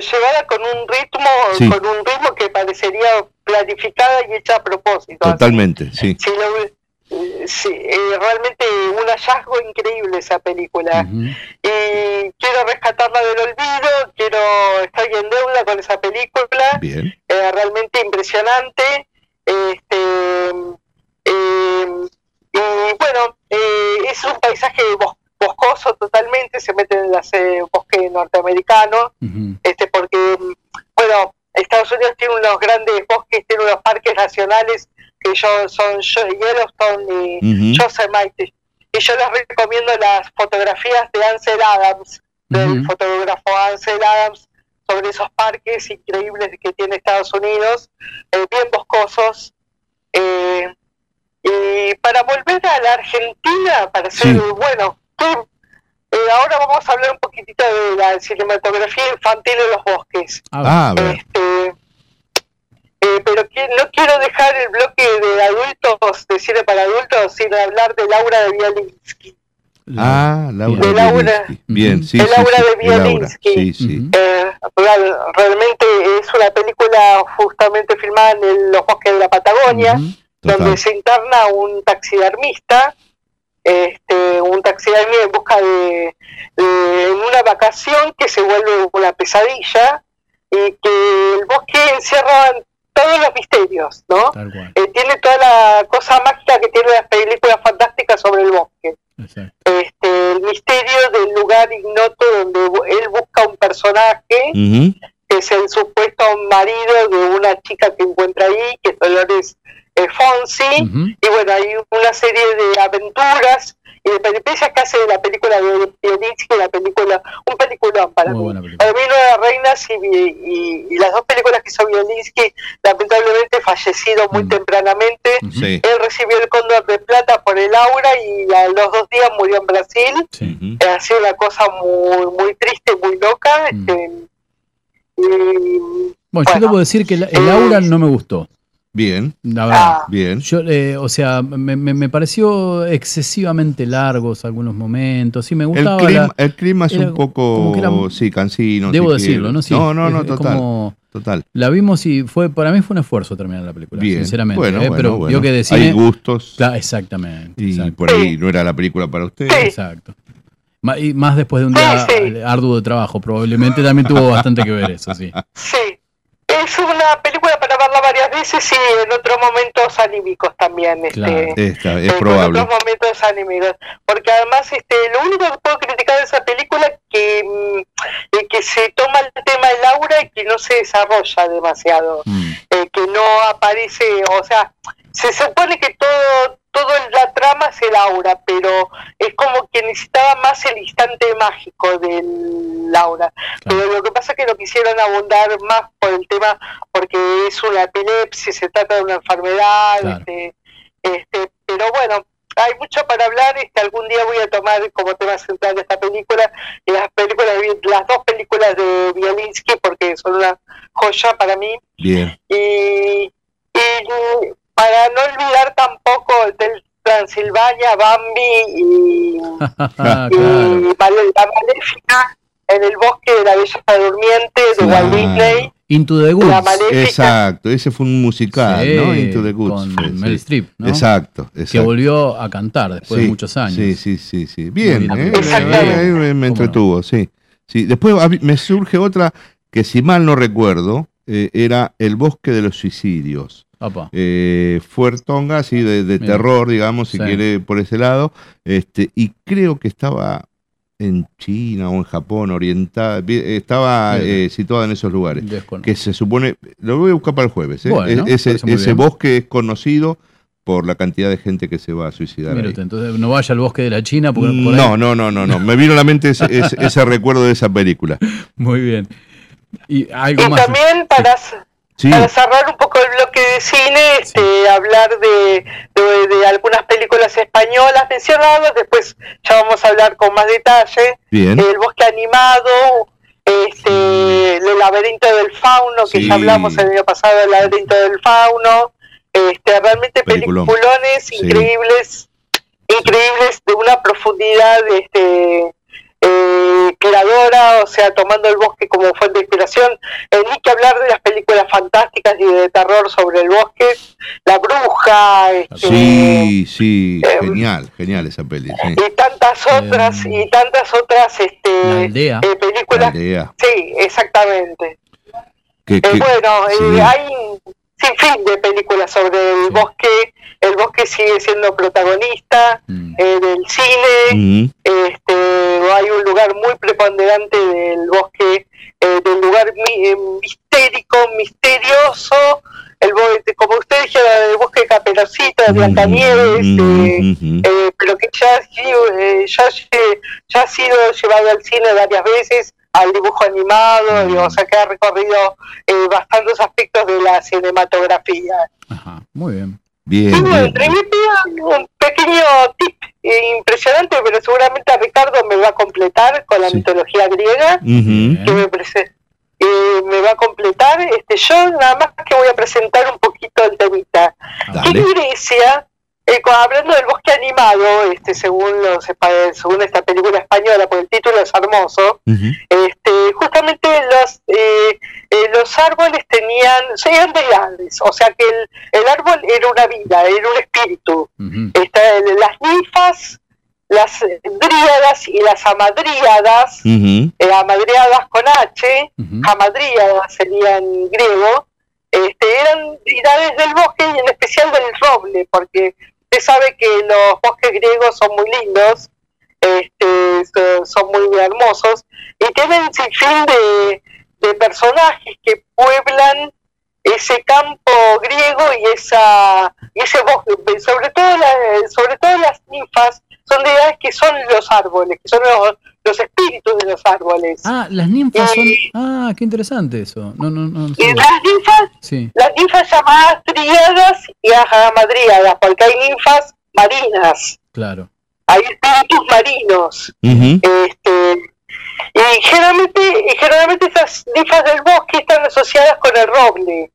Llevada con un ritmo, Sí. con un ritmo que parecería planificada y hecha a propósito. así. Totalmente, sí. Lo- eh, sí, eh, realmente un hallazgo increíble esa película. Y quiero rescatarla del olvido, quiero estoy en deuda con esa película, Bien. eh, realmente impresionante. Este, eh, y bueno, es un paisaje bos- boscoso totalmente, se mete en el bosque norteamericano, Ujú. este porque bueno Estados Unidos tiene unos grandes bosques tiene unos parques nacionales que yo, son Yellowstone y Ujú. Yosemite y yo les recomiendo las fotografías de Ansel Adams del fotógrafo Ansel Adams sobre esos parques increíbles que tiene Estados Unidos eh, bien boscosos eh, y para volver a la Argentina para ser Sí. bueno ¿qué- eh, ahora vamos a hablar un poquitito de la cinematografía infantil en los bosques. Ah. Este, eh, pero que- no quiero dejar el bloque de adultos, de cine para adultos, sin hablar de Laura de Bielinsky. Ah, Laura De Laura. Bien, sí, De sí, Laura sí, de Laura. Sí, sí. Eh, real- realmente es una película justamente filmada en el- los bosques de la Patagonia, donde se interna un taxidermista, este, un taxidermista en busca de, de- en una vacación que se vuelve una pesadilla y que el bosque encierra todos los misterios, ¿no? Tal cual. Eh, tiene toda la cosa mágica que tiene las películas fantásticas sobre el bosque. Exacto. Este, el misterio del lugar ignoto donde él busca un personaje que es el supuesto marido de una chica que encuentra ahí, que es Dolores Fonsi, y bueno, hay una serie de aventuras y de peripecias que hace de la película de Bielinsky, la película, un peliculón para Muy mí. película. Para mí Nueve Reinas y, y- y las dos películas que hizo Bielinsky, lamentablemente fallecido muy Mm. tempranamente. Sí. Él recibió el Cóndor de Plata por el Aura y a los dos días murió en Brasil. Sí. Ha sido una cosa muy, muy triste, muy loca. Mm. Este, y, Bueno, yo Bueno. debo decir que el Eh, Aura no me gustó. Bien, La verdad. ah, bien. Yo, eh, o sea, me, me- me pareció excesivamente largos algunos momentos. Sí, me El gustaba. clima, la- el clima es era un poco, era- sí, cansino. debo si decirlo, quiere. ¿no? Sí, no, no, no, es total, como- total. la vimos y fue para mí fue un esfuerzo terminar la película, Bien, sinceramente. bueno, eh, bueno, pero bueno. yo que de Hay gustos Claro, exactamente. y exacto. por ahí no era la película para usted. Sí. Exacto. Y más después de un Sí, día sí. arduo de trabajo, probablemente también tuvo bastante que ver eso, sí. sí. Es una película para verla varias veces y en otros momentos anímicos también. Este. Esta, es probable. otros momentos anímicos. Porque además este, lo único que puedo criticar de esa película es que, mm, eh, que se toma el tema de Laura y que no se desarrolla demasiado. Mm, eh, que no aparece, o sea, se supone que todo todo la trama es el aura, pero es como que necesitaba más el instante mágico del aura. Claro. Pero lo que pasa es que no quisieron abundar más por el tema, porque es una epilepsia, se trata de una enfermedad, Claro. este, este, pero bueno, hay mucho para hablar, este, algún día voy a tomar como tema central de esta película, y las películas, las dos películas de Bielinski, porque son una joya para mí, Bien. y, y para no olvidar tampoco del Transilvania, Bambi y, Ah, y claro. La Maléfica en el bosque de la Bella Durmiente de Claro. Walt Disney. Into the La Woods. Maléfica. Exacto, ese fue un musical, Sí, ¿no? Into the Goods. con fue, Mel sí. Streep, ¿no? Exacto, exacto. Que volvió a cantar después de Sí, muchos años. Sí, sí, sí, sí. Bien, ¿eh? Exactamente. Ahí me, me entretuvo, sí. sí. Después me surge otra que si mal no recuerdo, eh, era El Bosque de los Suicidios. Eh, Fuertonga, así de, de terror, digamos, si Sí. quiere por ese lado. Este, y creo que estaba en China o en Japón, orientada, estaba eh, situada en esos lugares. Que se supone, lo voy a buscar para el jueves, ¿eh? Bueno, E- ese bosque es conocido por la cantidad de gente que se va a suicidar. Usted, entonces no vaya al bosque de la China porque por ahí- No, no, no, no, no. Me vino a la mente ese, ese- ese recuerdo de esa película. Muy bien. Y algo Y más. también para, Sí, para cerrar un poco el bloque de cine, este, hablar de, de, de algunas películas españolas mencionadas, después ya vamos a hablar con más detalle. bien. El bosque animado, este, el laberinto del fauno, que Sí. ya hablamos el año pasado del laberinto del fauno, este, realmente Peliculón. peliculones Sí. increíbles, increíbles de una profundidad este, eh, creadora, o sea, tomando el bosque como fuente de inspiración. Eh, ni que hablar de las películas fantásticas y de terror sobre el bosque, La Bruja, este, Sí, sí, eh, genial, genial esa peli. Sí. y tantas otras, Em, y tantas otras este, La aldea. eh, La películas. aldea. Sí, exactamente. Que- Eh, que- bueno, eh, sí. hay un sinfín de películas sobre el Sí. bosque. El bosque sigue siendo protagonista Mm. eh, del cine. Ujú. Este, hay un lugar muy preponderante del bosque, eh, del lugar mi- eh, mistérico, misterioso. El bo- como usted dijera, del bosque Caperucita, de Blancanieves. eh, Ujú. eh, pero que ya, ha sido, eh, ya, ha sido llevado al cine varias veces, al dibujo animado, Mm. y, o sea que ha recorrido eh, bastantes aspectos de la cinematografía. Ajá, muy bien. Bien, Y bueno, bien. entre mí, un pequeño tip impresionante, pero seguramente Ricardo me va a completar con la Sí. mitología griega, que me, eh, me va a completar. Este, yo nada más que voy a presentar un poquito el temita. Dale. En Grecia, eh, hablando del bosque animado, este, según los según esta película española, porque el título es hermoso, este, justamente los eh, eh, los árboles tenían, eran deidades, o sea que el, el árbol era una vida, era un espíritu. Esta- las ninfas, las dríadas y las amadríadas, Ujú. eh, amadriadas con H, Ujú. amadríadas sería en griego, este, eran deidades del bosque y en especial del roble, porque usted sabe que los bosques griegos son muy lindos, este, so- son muy hermosos, y tienen sin fin de, de personajes que pueblan ese campo griego y esa y ese bosque, sobre todo la- sobre todo las ninfas son deidades que son los árboles, que son los, los espíritus de los árboles. Ah, las ninfas son. Ah, qué interesante eso. No, no, no. no Y las ninfas Sí, las ninfas llamadas tríadas y amadríadas, porque hay ninfas marinas, claro. Hay espíritus marinos. Este, y generalmente, y generalmente esas ninfas del bosque están asociadas con el roble,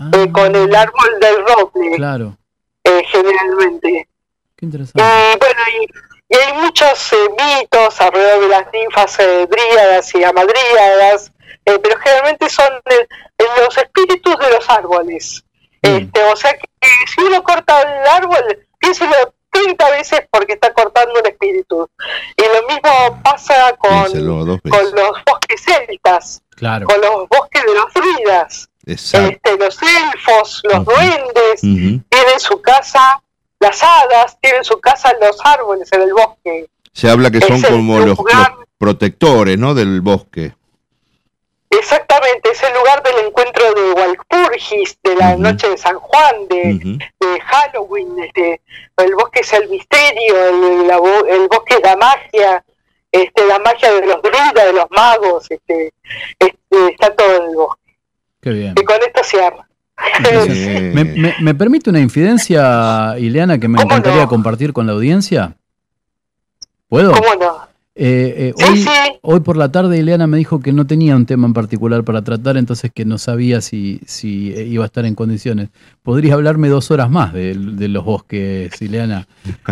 Ah, eh, con el árbol del roble, Claro, eh, generalmente. qué interesante. Y bueno, y, y hay muchos eh, mitos alrededor de las ninfas eh, dríadas y amadríadas, eh, pero generalmente son de- de los espíritus de los árboles. Bien. Este, o sea que eh, si uno corta el árbol, piénselo 30 veces porque está cortando un espíritu. Y lo mismo pasa con, los bosques celtas, Claro. con los bosques de los druidas. Este, los elfos, los duendes, tienen su casa, las hadas tienen su casa en los árboles, en el bosque. Se habla que Es son como los, los protectores, ¿no? Del bosque. Exactamente, es el lugar del encuentro de Walpurgis, de la noche de San Juan, de, Ujú. de Halloween, este, el bosque es el misterio, el, la bo- el bosque es la magia, este, la magia de los druidas, de los magos, este, este, está todo en el bosque. Qué bien. Y con esto cierra. Bien. ¿Me, me, me permite una infidencia, Ileana, que me ¿Cómo encantaría no? compartir con la audiencia? ¿Puedo? ¿Cómo no? Eh, eh, Sí, hoy, sí. hoy por la tarde Ileana me dijo que no tenía un tema en particular para tratar, entonces que no sabía si, si eh, iba a estar en condiciones. ¿Podría hablarme dos horas más de, de los bosques, Ileana?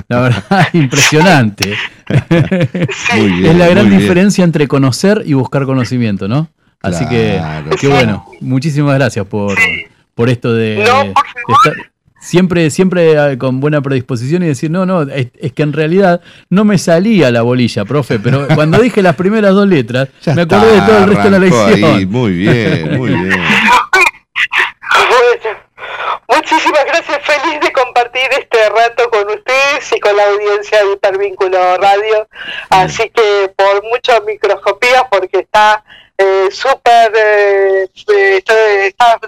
La verdad, impresionante. Muy bien, es la gran muy bien. diferencia entre conocer y buscar conocimiento, ¿no? Así Claro. que, qué bueno. Muchísimas gracias por, por esto de, No, de por favor. estar- siempre, siempre eh, con buena predisposición y decir, no, no, es, es que en realidad no me salía la bolilla, profe, pero cuando dije las primeras dos letras, Ya me acordé de todo el resto de la lección. ahí. Muy bien, muy bien. Bueno, muchísimas gracias, feliz de compartir este rato con ustedes y con la audiencia de Hipervínculo Radio. Así que por muchas microscopías, porque está eh, súper, eh, eh, está está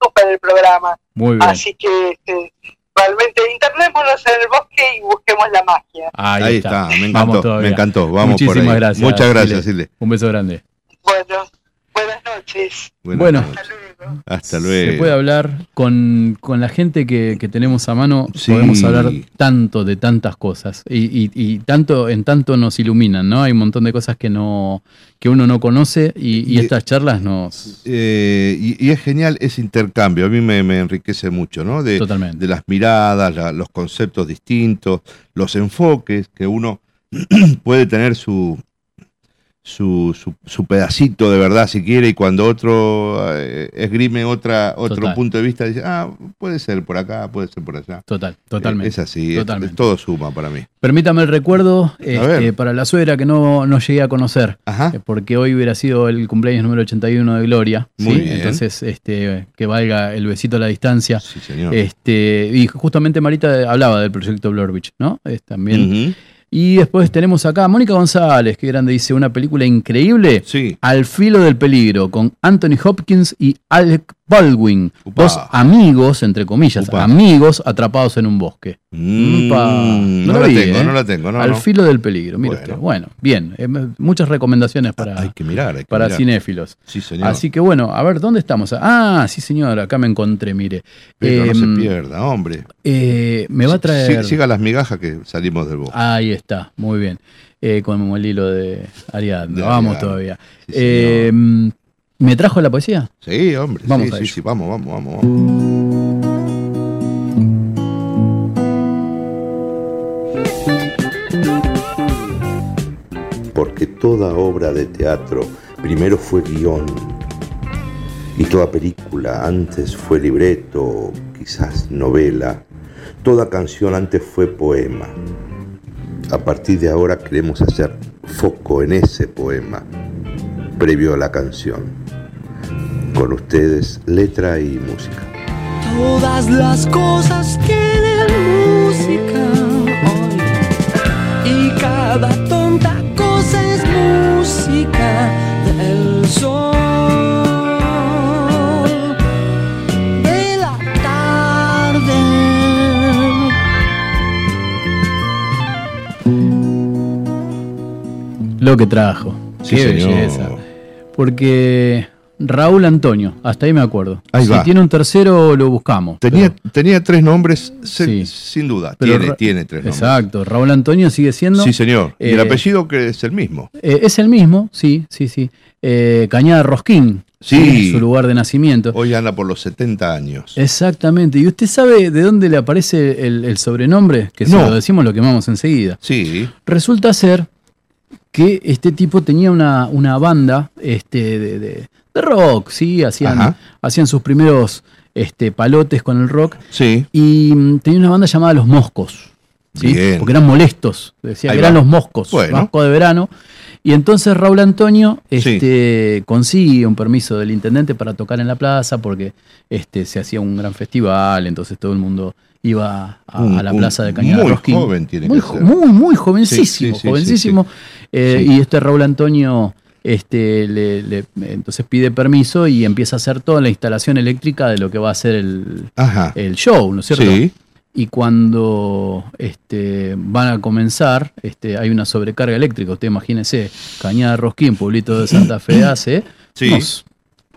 súper el programa. Muy bien. Así que este, realmente internémonos en el bosque y busquemos la magia. Ahí, Ahí está, me Vamos encantó, me encantó. Vamos por Muchísimas ahí. gracias. Muchas gracias, Sile. Sile. Un beso grande. Bueno, buenas noches. Buenas Bueno. noches. Hasta luego. Se puede hablar con, con la gente que, que tenemos a mano, Sí. podemos hablar tanto de tantas cosas y, y- y tanto en tanto nos iluminan, ¿no? Hay un montón de cosas que no que uno no conoce y, estas charlas nos Eh, y, y es genial ese intercambio, a mí me, me enriquece mucho, ¿no? De, totalmente. de las miradas, la- los conceptos distintos, los enfoques, que uno puede tener su, su, su, su pedacito de verdad si quiere y cuando otro eh, esgrime otra, otro Total. punto de vista dice, ah, puede ser por acá, puede ser por allá. Total, totalmente. Es así, es- Totalmente. es todo suma para mí. Permítame el recuerdo este, para la suegra que no, no llegué a conocer, Ajá. eh, porque hoy hubiera sido el cumpleaños número 81 de Gloria. Muy ¿sí? bien. Entonces, este, que valga el besito a la distancia. Sí, señor. Este, y justamente Marita hablaba del proyecto Blair Witch, ¿no? Es también. Y después tenemos acá a Mónica González, que grande, dice una película increíble. Sí. Al filo del peligro, con Anthony Hopkins y Alec Baldwin. Upa. Dos amigos, entre comillas, Upa. amigos atrapados en un bosque. Mm, Upa. no, la la vi, tengo, ¿eh? no la tengo. No, Al no. filo del peligro, mire Bueno. Bueno, bien. eh, muchas recomendaciones para, Hay que mirar, hay que para mirar. cinéfilos. Sí, señor. Así que bueno, a ver, ¿dónde estamos? Ah, sí, señor, acá me encontré, mire. Pero no Em, se pierda, hombre. eh, me va a traer. Sí- siga las migajas que salimos del bosque. Ahí está, muy bien. Eh, como el hilo de Ariadna. De Vamos todavía. Sí, Eh, ¿Me trajo la poesía? Sí, hombre. Vamos sí, a sí, sí, vamos, vamos, vamos, vamos. porque toda obra de teatro primero fue guion y toda película antes fue libreto, quizás novela, toda canción antes fue poema. A partir de ahora queremos hacer foco en ese poema, previo a la canción. Con ustedes, letra y música. Todas las cosas tienen música hoy y cada Lo que trajo. Sí, Qué señor. belleza. Porque Raúl Antonio, hasta ahí me acuerdo. Ahí si va. tiene un tercero, lo buscamos. Tenía, pero- tenía tres nombres, se- Sí. sin duda. pero tiene, Ra- tiene tres nombres. Exacto, Raúl Antonio sigue siendo. Sí, señor. y el Eh, apellido que es el mismo. Eh, es el mismo, sí, sí, sí. Eh, Cañada Rosquín. Sí. Su lugar de nacimiento. Hoy anda por los 70 años. Exactamente. ¿Y usted sabe de dónde le aparece el, el sobrenombre? Que si No. lo decimos lo quemamos enseguida. Sí. Resulta ser que este tipo tenía una, una banda este, de, de- de rock, ¿sí? Hacían, Ajá. hacían sus primeros este, palotes con el rock. Sí. Y mm, tenía una banda llamada Los Moscos. ¿sí? Porque eran molestos. Decía que eran los moscos. Bueno. Mosco de verano. Y entonces Raúl Antonio Sí. este, consigue un permiso del intendente para tocar en la plaza porque este, se hacía un gran festival, entonces todo el mundo iba a, Un- a la plaza de Cañada muy Rosquín. joven tiene muy, que ser. muy, muy jovencísimo, Sí, sí, sí, jovencísimo. Eh. Y este Raúl Antonio este, le- le- entonces pide permiso y empieza a hacer toda la instalación eléctrica de lo que va a ser el, el show, ¿no es cierto? Sí. Y cuando este, van a comenzar, este, hay una sobrecarga eléctrica. Usted imagínese, Cañada Rosquín, pueblito de Santa Fe, hace Sí. unos,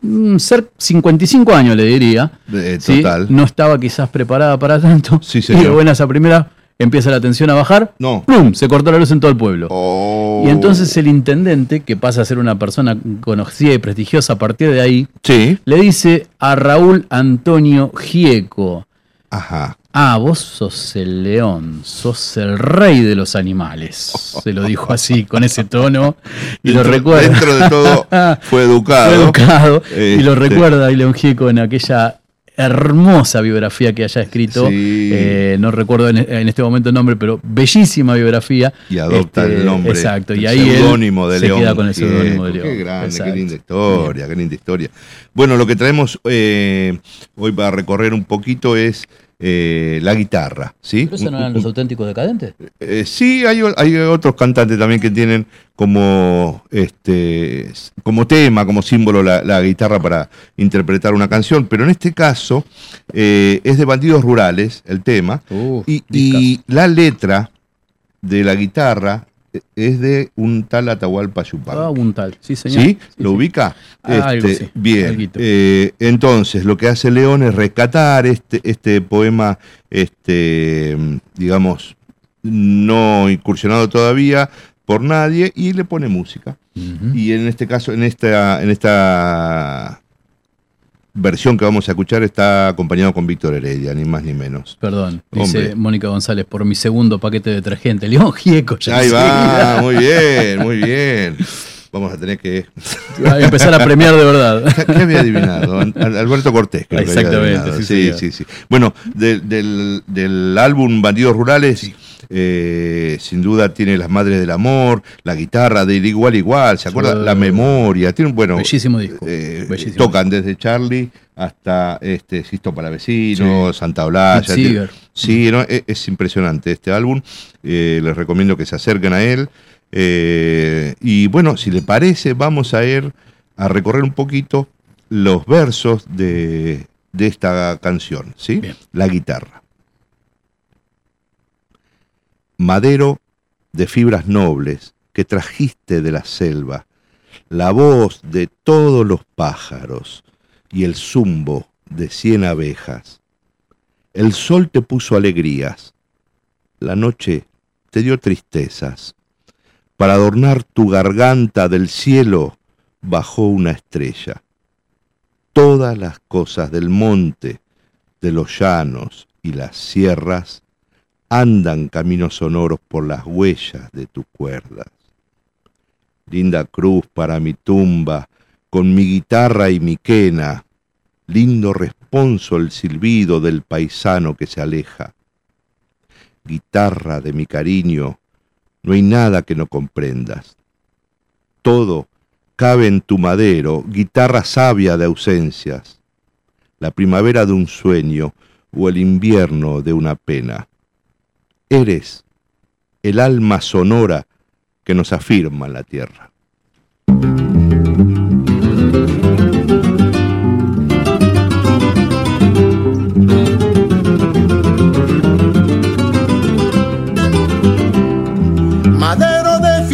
mm, ser 55 años, le diría. Eh, ¿sí? total. No estaba quizás preparada para tanto. Sí, y señor. de buenas a primera empieza la tensión a bajar. No. ¡Plum! Se cortó la luz en todo el pueblo. Oh. Y entonces el intendente, que pasa a ser una persona conocida y prestigiosa a partir de ahí, Sí. le dice a Raúl Antonio Gieco, Ajá. Ah, vos sos el león, sos el rey de los animales. Se lo dijo así, con ese tono. Y lo Dentro- recuerda. Dentro de todo, fue educado. Fue educado. Y lo Este. recuerda León Gieco en aquella hermosa biografía que haya escrito. Sí. Eh, no recuerdo en, en este momento el nombre, pero bellísima biografía. Y adopta Este, el nombre. Exacto. Y el ahí él seudónimo de se León. queda con el seudónimo de. León. Qué grande, Exacto. qué linda historia, qué linda historia. Bueno, lo que traemos eh, hoy para recorrer un poquito es eh, la guitarra. ¿sí? ¿Pero eso no eran los auténticos decadentes? Eh, sí, hay, hay otros cantantes también que tienen como, este, como tema, como símbolo la, la guitarra para interpretar una canción, pero en este caso eh, es de Bandidos Rurales el tema Uh, y, y la letra de la guitarra es de un tal Atahualpa Yupanqui. Ah, un tal. Sí, señor. ¿Sí? ¿Lo ubica? Ah, algo Este, sí, bien. Eh, entonces, lo que hace León es rescatar este, este poema, este, digamos, no incursionado todavía por nadie, y le pone música. Y en este caso, en esta, en esta versión que vamos a escuchar, está acompañado con Víctor Heredia, ni más ni menos. Perdón, dice Hombre. Mónica González, por mi segundo paquete de detergente. León Gieco, ya Ahí va, muy bien, muy bien. Vamos a tener que empezar a premiar de verdad. ¿Qué, había adivinado? Al- Alberto Cortés, creo que había Exactamente, sí, Sí, sí, sí. Bueno, del, del- del álbum Bandidos Rurales, eh, sin duda tiene Las Madres del Amor, la guitarra de Igual Igual, ¿se acuerda? La memoria, tiene, bueno, Bellísimo disco. eh, bellísimo. tocan desde Charlie hasta este Sisto para Vecinos, Santa Seeger. Sí, no, es, es impresionante este álbum. Eh, les recomiendo que se acerquen a él. Eh, y bueno, si le parece, vamos a ir a recorrer un poquito los versos de, de esta canción, ¿sí? Bien. La guitarra. Madero de fibras nobles que trajiste de la selva, la voz de todos los pájaros y el zumbo de cien abejas. El sol te puso alegrías, la noche te dio tristezas. Para adornar tu garganta del cielo bajó una estrella. Todas las cosas del monte, de los llanos y las sierras andan caminos sonoros por las huellas de tus cuerdas. Linda cruz para mi tumba, con mi guitarra y mi quena, lindo responso el silbido del paisano que se aleja. Guitarra de mi cariño, no hay nada que no comprendas. Todo cabe en tu madero, guitarra sabia de ausencias, la primavera de un sueño o el invierno de una pena. Eres el alma sonora que nos afirma en la tierra.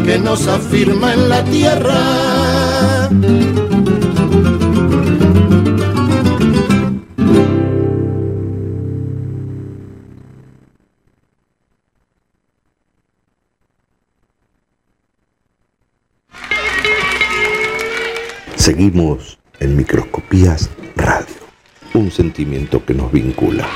Que nos afirma en la tierra. Seguimos en Microscopías Radio, un sentimiento que nos vincula.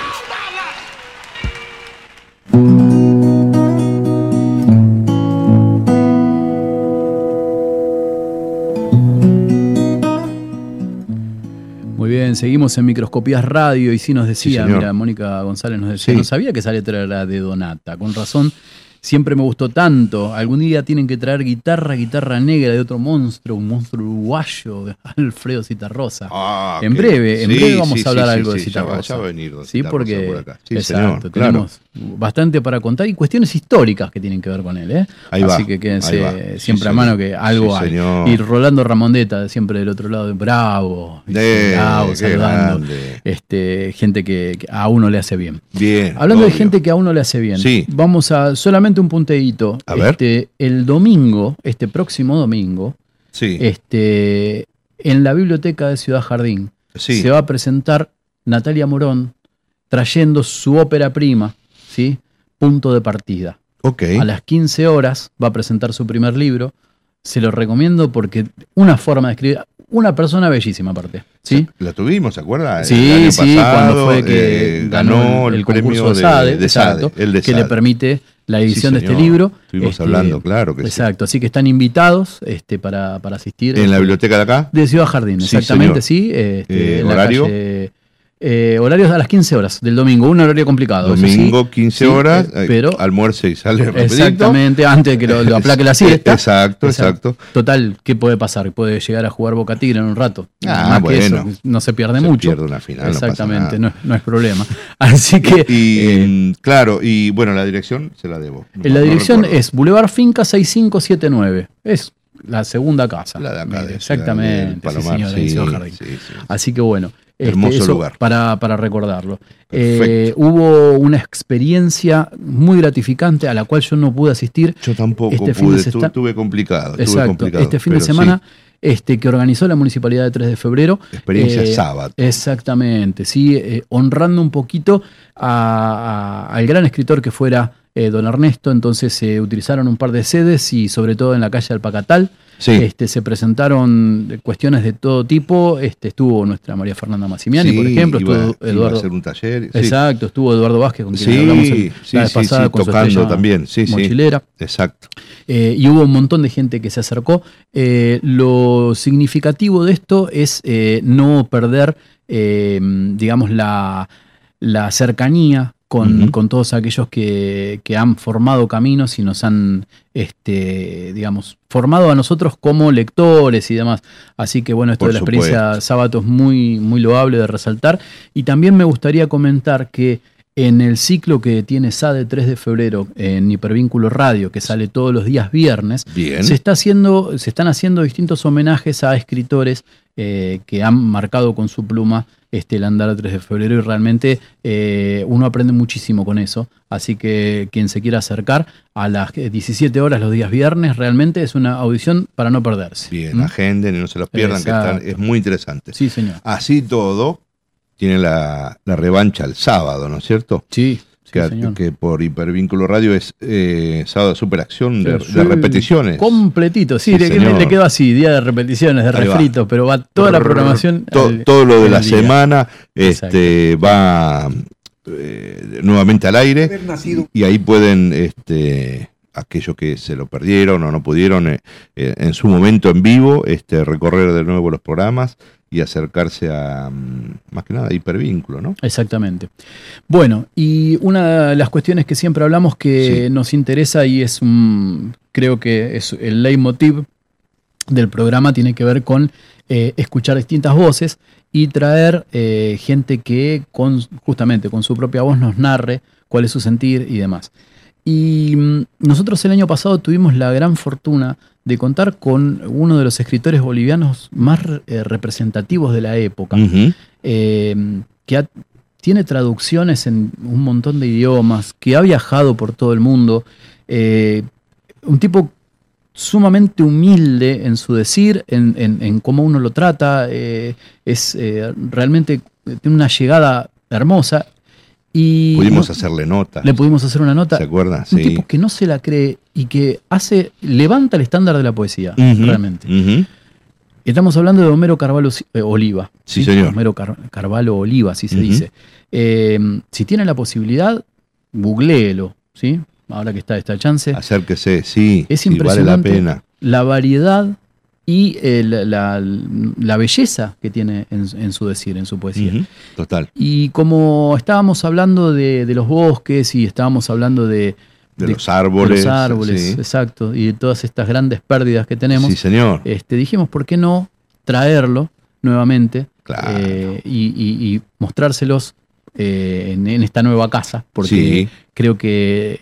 Bien, seguimos en Microscopías Radio y sí nos decía, Sí, mira, Mónica González nos decía, Sí. no sabía que esa letra era de Donata, con razón. Siempre me gustó tanto. Algún día tienen que traer guitarra, guitarra negra de otro monstruo, un monstruo uruguayo, Alfredo Citarrosa. Ah, en breve, en breve vamos sí, a hablar sí, algo de sí, ya va- Citarrosa. ya va a venir Sí, porque por acá. Sí, exacto, señor, claro. tenemos bastante para contar y cuestiones históricas que tienen que ver con él. ¿eh? Ahí Así va, que quédense siempre a mano que algo hay. señor. Y Rolando Ramondeta, siempre del otro lado de Bravo. De- Bravo, saludando. grande. Este, gente que, que a uno le hace bien. Bien. Hablando de gente que a uno le hace bien, Sí. vamos a solamente un punteíto. A ver. Este, el domingo, este próximo domingo, Sí, este, en la biblioteca de Ciudad Jardín, sí. se va a presentar Natalia Morón trayendo su ópera prima, ¿sí? Punto de partida. ok. A las 15 horas va a presentar su primer libro. Se lo recomiendo porque una forma de escribir, una persona bellísima aparte, ¿sí? La tuvimos, ¿se acuerda? Sí, El año sí, pasado, cuando fue que eh, ganó el, concurso de SADE, de SADE, exacto, el de que le SADE. permite la edición de este libro. Estuvimos Este, hablando, claro que sí. Exacto, así que están invitados este, para, para asistir. ¿En la biblioteca de acá? De Ciudad Jardín, Sí, exactamente, señor. sí. este, Eh, en la ¿horario? calle- eh, horarios a las 15 horas del domingo, un horario complicado. eso sí. Domingo, 15 Sí, horas, eh, eh, pero almuerce y sale rapidito. exactamente, antes de que lo, lo aplaque la siesta. Exacto, exacto. Total, ¿qué puede pasar? Puede llegar a jugar Boca Tigre en un rato. Ah, Más que eso, bueno. no se pierde Se mucho. pierde una final, Exactamente, no, es- no es problema. Así que Y eh, claro, y bueno, la dirección se la debo. No- la dirección es Boulevard Finca 6579. Es la segunda casa. La de acá, Mire, de exactamente. Del sí, Palomar, señor, sí, sí, sí. Así que bueno, este, Hermoso eso lugar. Para, para recordarlo. Eh, hubo una experiencia muy gratificante a la cual yo no pude asistir. Yo tampoco Este fin pude, de tu- sesta- tuve complicado. tuve Exacto, complicado, este fin de semana este, que organizó la Municipalidad de 3 de Febrero. experiencia eh, sábado. Exactamente, sí, eh, honrando un poquito a- a- al gran escritor que fuera eh, don Ernesto, entonces se utilizaron un par de sedes y sobre todo en la calle Alpacatal. Sí. Este, se presentaron cuestiones de todo tipo. Este, estuvo nuestra María Fernanda Massimiani, Sí, por ejemplo, iba- estuvo Eduardo. hacer un taller. sí. Exacto, estuvo Eduardo Vázquez, con quien Sí, hablamos el- sí, la vez pasada sí, con su tocando estrella también, sí, mochilera. Exacto. Eh, y hubo un montón de gente que se acercó. Eh, lo significativo de esto es no perder, digamos, la, la cercanía con, todos aquellos que, que han formado caminos y nos han, este, digamos, formado a nosotros como lectores y demás. Así que bueno, esto Por de la experiencia sábado es muy, muy loable de resaltar. Y también me gustaría comentar que en el ciclo que tiene SADE 3 de febrero en Hipervínculo Radio, que sale todos los días viernes, Bien. se, está haciendo, se están haciendo distintos homenajes a escritores eh, que han marcado con su pluma este, el andar 3 de febrero y realmente eh, uno aprende muchísimo con eso. Así que quien se quiera acercar a las eh, 17 horas los días viernes, realmente es una audición para no perderse. Bien, ¿Mm? agenden y no se los pierdan, que están- es muy interesante. Sí, señor. Así todo, tiene la, la revancha el sábado, ¿no es cierto? Sí, que, señor. que por Hipervínculo Radio es eh, sábado de superacción de, Sí, de repeticiones. Completito, sí, Sí, le, le quedó así, día de repeticiones, de Ahí va. refritos, pero va toda la programación. To- al- todo lo de la día. semana este, va eh, nuevamente al aire y ahí pueden este, aquellos que se lo perdieron o no pudieron eh, eh, en su momento en vivo este, recorrer de nuevo los programas y acercarse a mm, más que nada hipervínculo, ¿no? Exactamente. Bueno, y una de las cuestiones que siempre hablamos que Sí. nos interesa y es un, creo que es el leitmotiv del programa, tiene que ver con eh, escuchar distintas voces y traer eh, gente que con, justamente con su propia voz nos narre cuál es su sentir y demás. Y mm, nosotros el año pasado tuvimos la gran fortuna de contar con uno de los escritores bolivianos más eh, representativos de la época eh, que ha- tiene traducciones en un montón de idiomas, que ha viajado por todo el mundo, eh, un tipo sumamente humilde en su decir, en, en- en cómo uno lo trata, es realmente tiene una llegada hermosa y Pudimos no- hacerle nota. le pudimos hacer una nota. ¿Se acuerdan? Un Sí. tipo que no se la cree y que hace levanta el estándar de la poesía, realmente. Estamos hablando de Homero Carvalho eh, Oliva. Sí, señor. Homero Car- Carvalho Oliva, así se dice. Eh, si tiene la posibilidad, googleelo, ¿sí? Ahora que está esta chance. Acérquese, sí. Es sí, vale la impresionante pena. la variedad y eh, la, la- la belleza que tiene en, en su decir, en su poesía. Ujú, Total. Y como estábamos hablando de, de los bosques y estábamos hablando de, De los árboles, de los árboles, sí. exacto, y de todas estas grandes pérdidas que tenemos, Sí, señor. este, dijimos, ¿por qué no traerlo nuevamente Claro. eh, y, y- y mostrárselos eh, en, en esta nueva casa? Porque Sí. creo que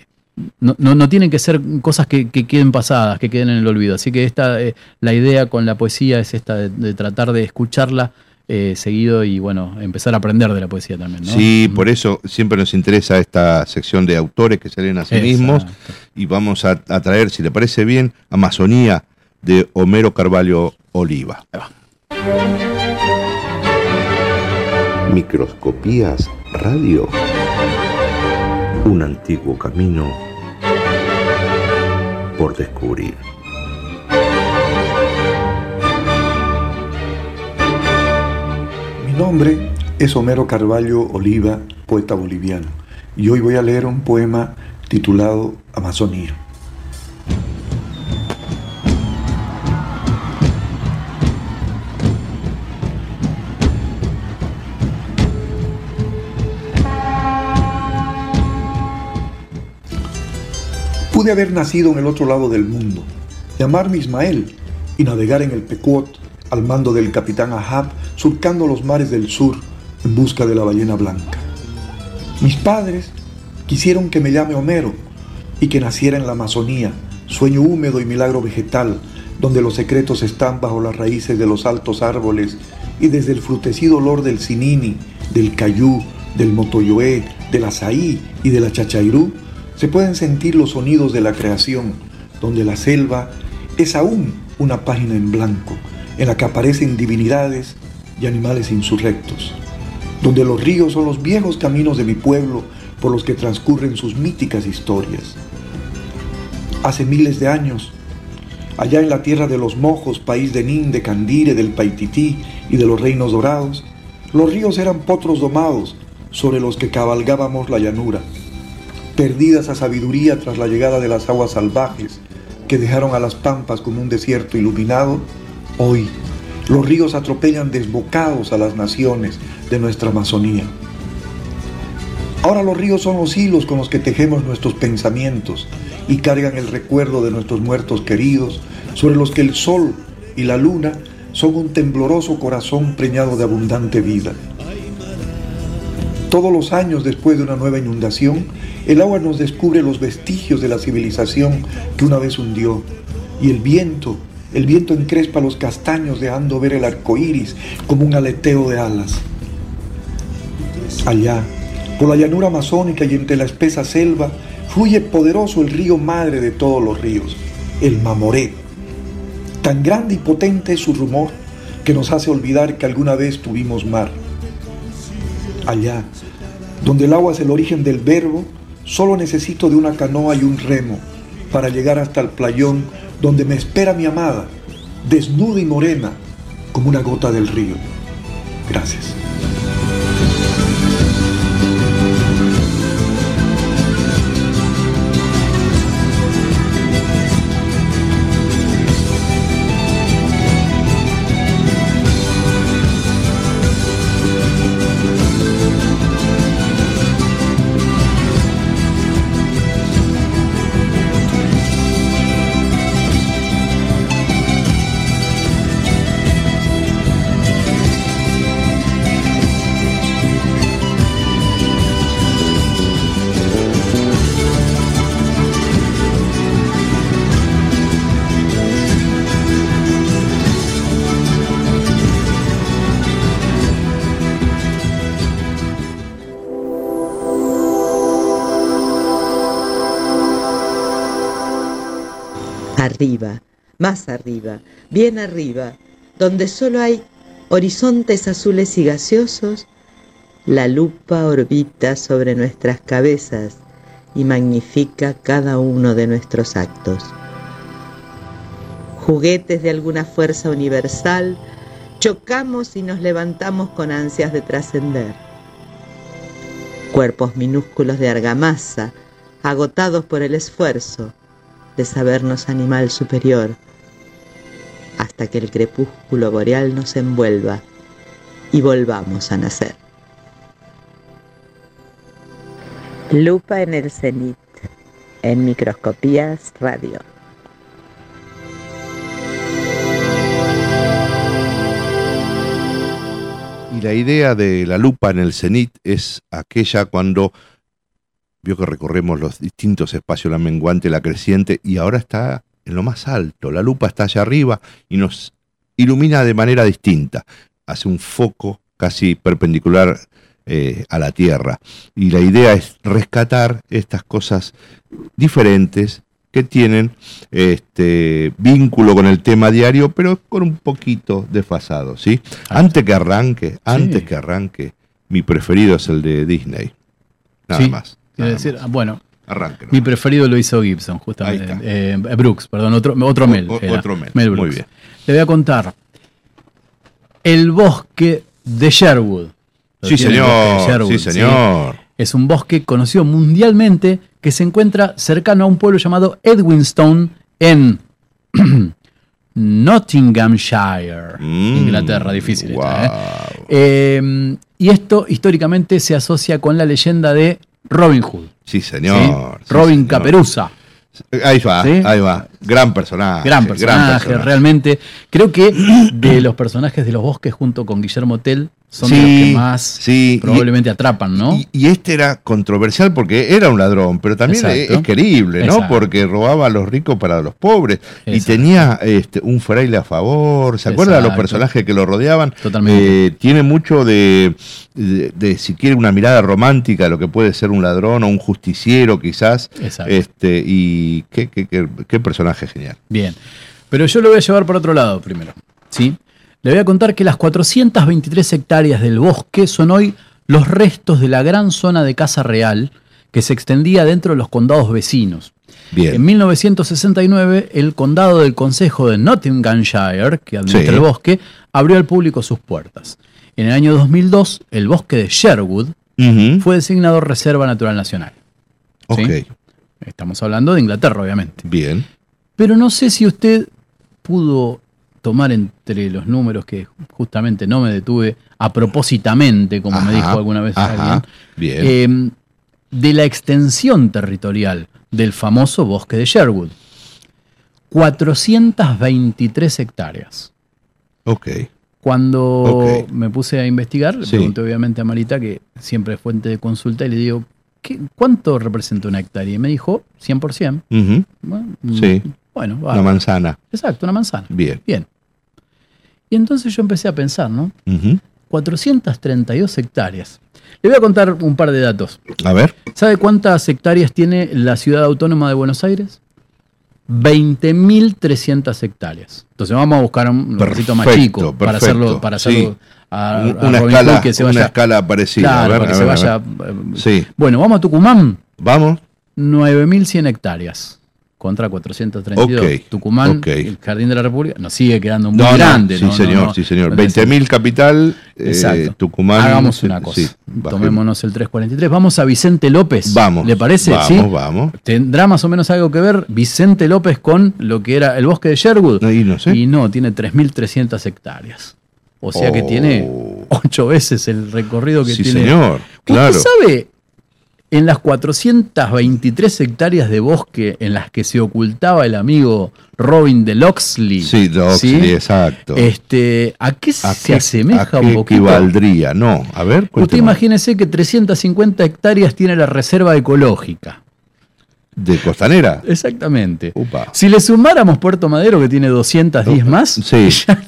no, no- no tienen que ser cosas que, que queden pasadas, que queden en el olvido. Así que esta, eh, la idea con la poesía es esta de, de tratar de escucharla eh, seguido y bueno, empezar a aprender de la poesía también. ¿no? Sí, por eso siempre nos interesa esta sección de autores que se leen a sí mismos Exacto. y vamos a, a traer, si le parece bien, Amazonía de Homero Carvalho Oliva. Microscopías Radio. Un antiguo camino por descubrir. Mi nombre es Homero Carvalho Oliva, poeta boliviano, y hoy voy a leer un poema titulado Amazonía. Pude haber nacido en el otro lado del mundo, llamarme Ismael y navegar en el Pequot al mando del capitán Ahab, surcando los mares del sur en busca de la ballena blanca. Mis padres quisieron que me llame Homero y que naciera en la Amazonía, sueño húmedo y milagro vegetal, donde los secretos están bajo las raíces de los altos árboles y desde el frutecido olor del cinini, del cayú, del motoyoé, del azaí y de la chachairú, se pueden sentir los sonidos de la creación, donde la selva es aún una página en blanco, en la que aparecen divinidades y animales insurrectos, donde los ríos son los viejos caminos de mi pueblo por los que transcurren sus míticas historias. Hace miles de años, allá en la tierra de los mojos, país de Nin, de Candire, del Paitití y de los reinos dorados, los ríos eran potros domados sobre los que cabalgábamos la llanura, perdida esa sabiduría tras la llegada de las aguas salvajes que dejaron a las pampas como un desierto iluminado, hoy los ríos atropellan desbocados a las naciones de nuestra Amazonía. Ahora los ríos son los hilos con los que tejemos nuestros pensamientos y cargan el recuerdo de nuestros muertos queridos, sobre los que el sol y la luna son un tembloroso corazón preñado de abundante vida. Todos los años después de una nueva inundación, el agua nos descubre los vestigios de la civilización que una vez hundió. Y el viento, el viento encrespa los castaños dejando ver el arco iris como un aleteo de alas. Allá, por la llanura amazónica y entre la espesa selva, fluye poderoso el río madre de todos los ríos, el Mamoré. Tan grande y potente es su rumor que nos hace olvidar que alguna vez tuvimos mar. Allá, donde el agua es el origen del verbo, solo necesito de una canoa y un remo para llegar hasta el playón donde me espera mi amada, desnuda y morena como una gota del río. Gracias. Arriba, más arriba, bien arriba, donde solo hay horizontes azules y gaseosos, la lupa orbita sobre nuestras cabezas y magnifica cada uno de nuestros actos. Juguetes de alguna fuerza universal, chocamos y nos levantamos con ansias de trascender. Cuerpos minúsculos de argamasa, agotados por el esfuerzo de sabernos animal superior, hasta que el crepúsculo boreal nos envuelva y volvamos a nacer. Lupa en el cenit, en microscopías radio. Y la idea de la lupa en el cenit es aquella cuando vio que recorremos los distintos espacios, la menguante, la creciente, y ahora está en lo más alto. La lupa está allá arriba y nos ilumina de manera distinta. Hace un foco casi perpendicular eh, a la Tierra. Y la idea es rescatar estas cosas diferentes que tienen este vínculo con el tema diario, pero con un poquito desfasado, ¿sí? Antes que arranque, antes Sí. que arranque, mi preferido es el de Disney. Nada Sí, más. Quiero decir, ah, bueno, Arranque. mi preferido lo hizo Gibson, justamente. Eh, Brooks, perdón, otro, otro Mel. O- otro Mel, Mel muy Brooks. bien. Le voy a contar. El bosque de Sherwood. ¿Lo Sí, señor, Sherwood? sí, señor. Es un bosque conocido mundialmente que se encuentra cercano a un pueblo llamado Edwinstone en Nottinghamshire, Mm, Inglaterra, difícil. esta, ¿eh? wow. Eh, y esto históricamente se asocia con la leyenda de Robin Hood. Sí, señor. sí, Robin señor. Caperuza. Ahí va, ¿Sí? ahí va. Gran personaje. Gran personaje, personaje. realmente. Creo que de los personajes de los bosques junto con Guillermo Tell son de los Sí, que más sí, y- probablemente atrapan, ¿no? Y, y este era controversial porque era un ladrón, pero también es, es querible, ¿no? Exacto. Porque robaba a los ricos para los pobres. Y tenía este, un fraile a favor. ¿Se acuerdan de los personajes que lo rodeaban? Totalmente. Eh, tiene mucho de, de, de, si quiere, una mirada romántica, lo que puede ser un ladrón o un justiciero, quizás. Exacto. Este, y qué, qué, qué, qué personaje genial. Bien. Pero yo lo voy a llevar por otro lado primero. ¿sí? Le voy a contar que las 423 hectáreas del bosque son hoy los restos de la gran zona de Casa Real que se extendía dentro de los condados vecinos. Bien. En 1969, el condado del Consejo de Nottinghamshire, que administra Sí. el bosque, abrió al público sus puertas. En el año 2002, el bosque de Sherwood fue designado Reserva Natural Nacional. Estamos hablando de Inglaterra, obviamente. bien. Pero no sé si usted pudo tomar entre los números que justamente no me detuve a propósitamente, como me dijo alguna vez ajá, alguien, Bien. eh, de la extensión territorial del famoso bosque de Sherwood. 423 hectáreas. ok. Cuando me puse a investigar, le Sí. pregunté obviamente a Marita, que siempre es fuente de consulta, y le digo, ¿qué, ¿cuánto representa una hectárea? Y me dijo, 100%. Ujú. Bueno, Sí. Bueno, Una bárbaro. manzana. Exacto, una manzana. Bien. Bien. Y entonces yo empecé a pensar, ¿no? Ujú. 432 hectáreas. Le voy a contar un par de datos. A ver. ¿Sabe cuántas hectáreas tiene la ciudad autónoma de Buenos Aires? 20.300 hectáreas. Entonces vamos a buscar un lugarcito más Perfecto, chico para perfecto. hacerlo, para Sí. hacerlo a, Un- a una Robin escala- Hood que se una vaya. escala parecida. Claro, A ver, para que a ver, vaya. eh, Sí. Bueno, vamos a Tucumán. Vamos. 9.100 hectáreas contra 432. Ok, Tucumán, el Jardín de la República, nos sigue quedando muy No, no, grande. sí, ¿no? No, señor, sí, señor. Entonces, 20.000 capital, eh. Tucumán. Hagamos sí, una cosa. sí, bajemos. Tomémonos el 343. Vamos a Vicente López. Vamos. ¿Le parece? Vamos, ¿Sí? vamos. ¿Tendrá más o menos algo que ver Vicente López con lo que era el bosque de Sherwood? Ahí no sé. Y no, tiene 3.300 hectáreas. O sea que Oh. tiene ocho veces el recorrido que Sí, tiene. señor. ¿Usted Claro. sabe en las 423 hectáreas de bosque en las que se ocultaba el amigo Robin de Loxley? Sí, Loxley, exacto. Este, ¿A qué ¿A se qué- asemeja a un qué poquito? equivaldría? No, a ver. Usted cuénteme. imagínese que 350 hectáreas tiene la reserva ecológica. ¿De Costanera? Exactamente. Upa. Si le sumáramos Puerto Madero, que tiene 210 más, Sí. ya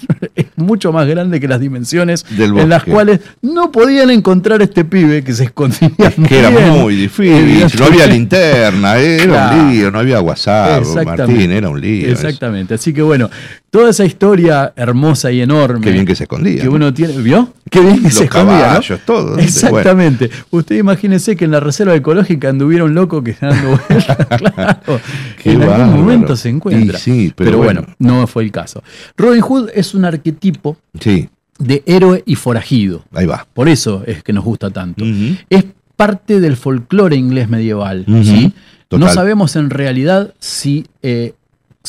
mucho más grande que las dimensiones en las cuales no podían encontrar este pibe que se escondía. Que era muy difícil, no había linterna, era Claro. un lío, no había WhatsApp. Martín, era un lío. eso. Exactamente. Así que bueno, toda esa historia hermosa y enorme. Qué bien que se escondía. que ¿no? uno tiene. ¿Vio? Qué bien que Los se escondía, ¿no? caballos, todo. ¿no? Exactamente. Usted imagínese que en la reserva ecológica anduviera un loco que dando vueltas. claro. Qué en algún momento se encuentra. Sí, pero pero bueno. bueno. no fue el caso. Robin Hood es un arquetipo Bueno, sí, de héroe y forajido. ahí va. Por eso es que nos gusta tanto. Es parte del folclore inglés medieval. Ujú. ¿sí? No sabemos en realidad si eh,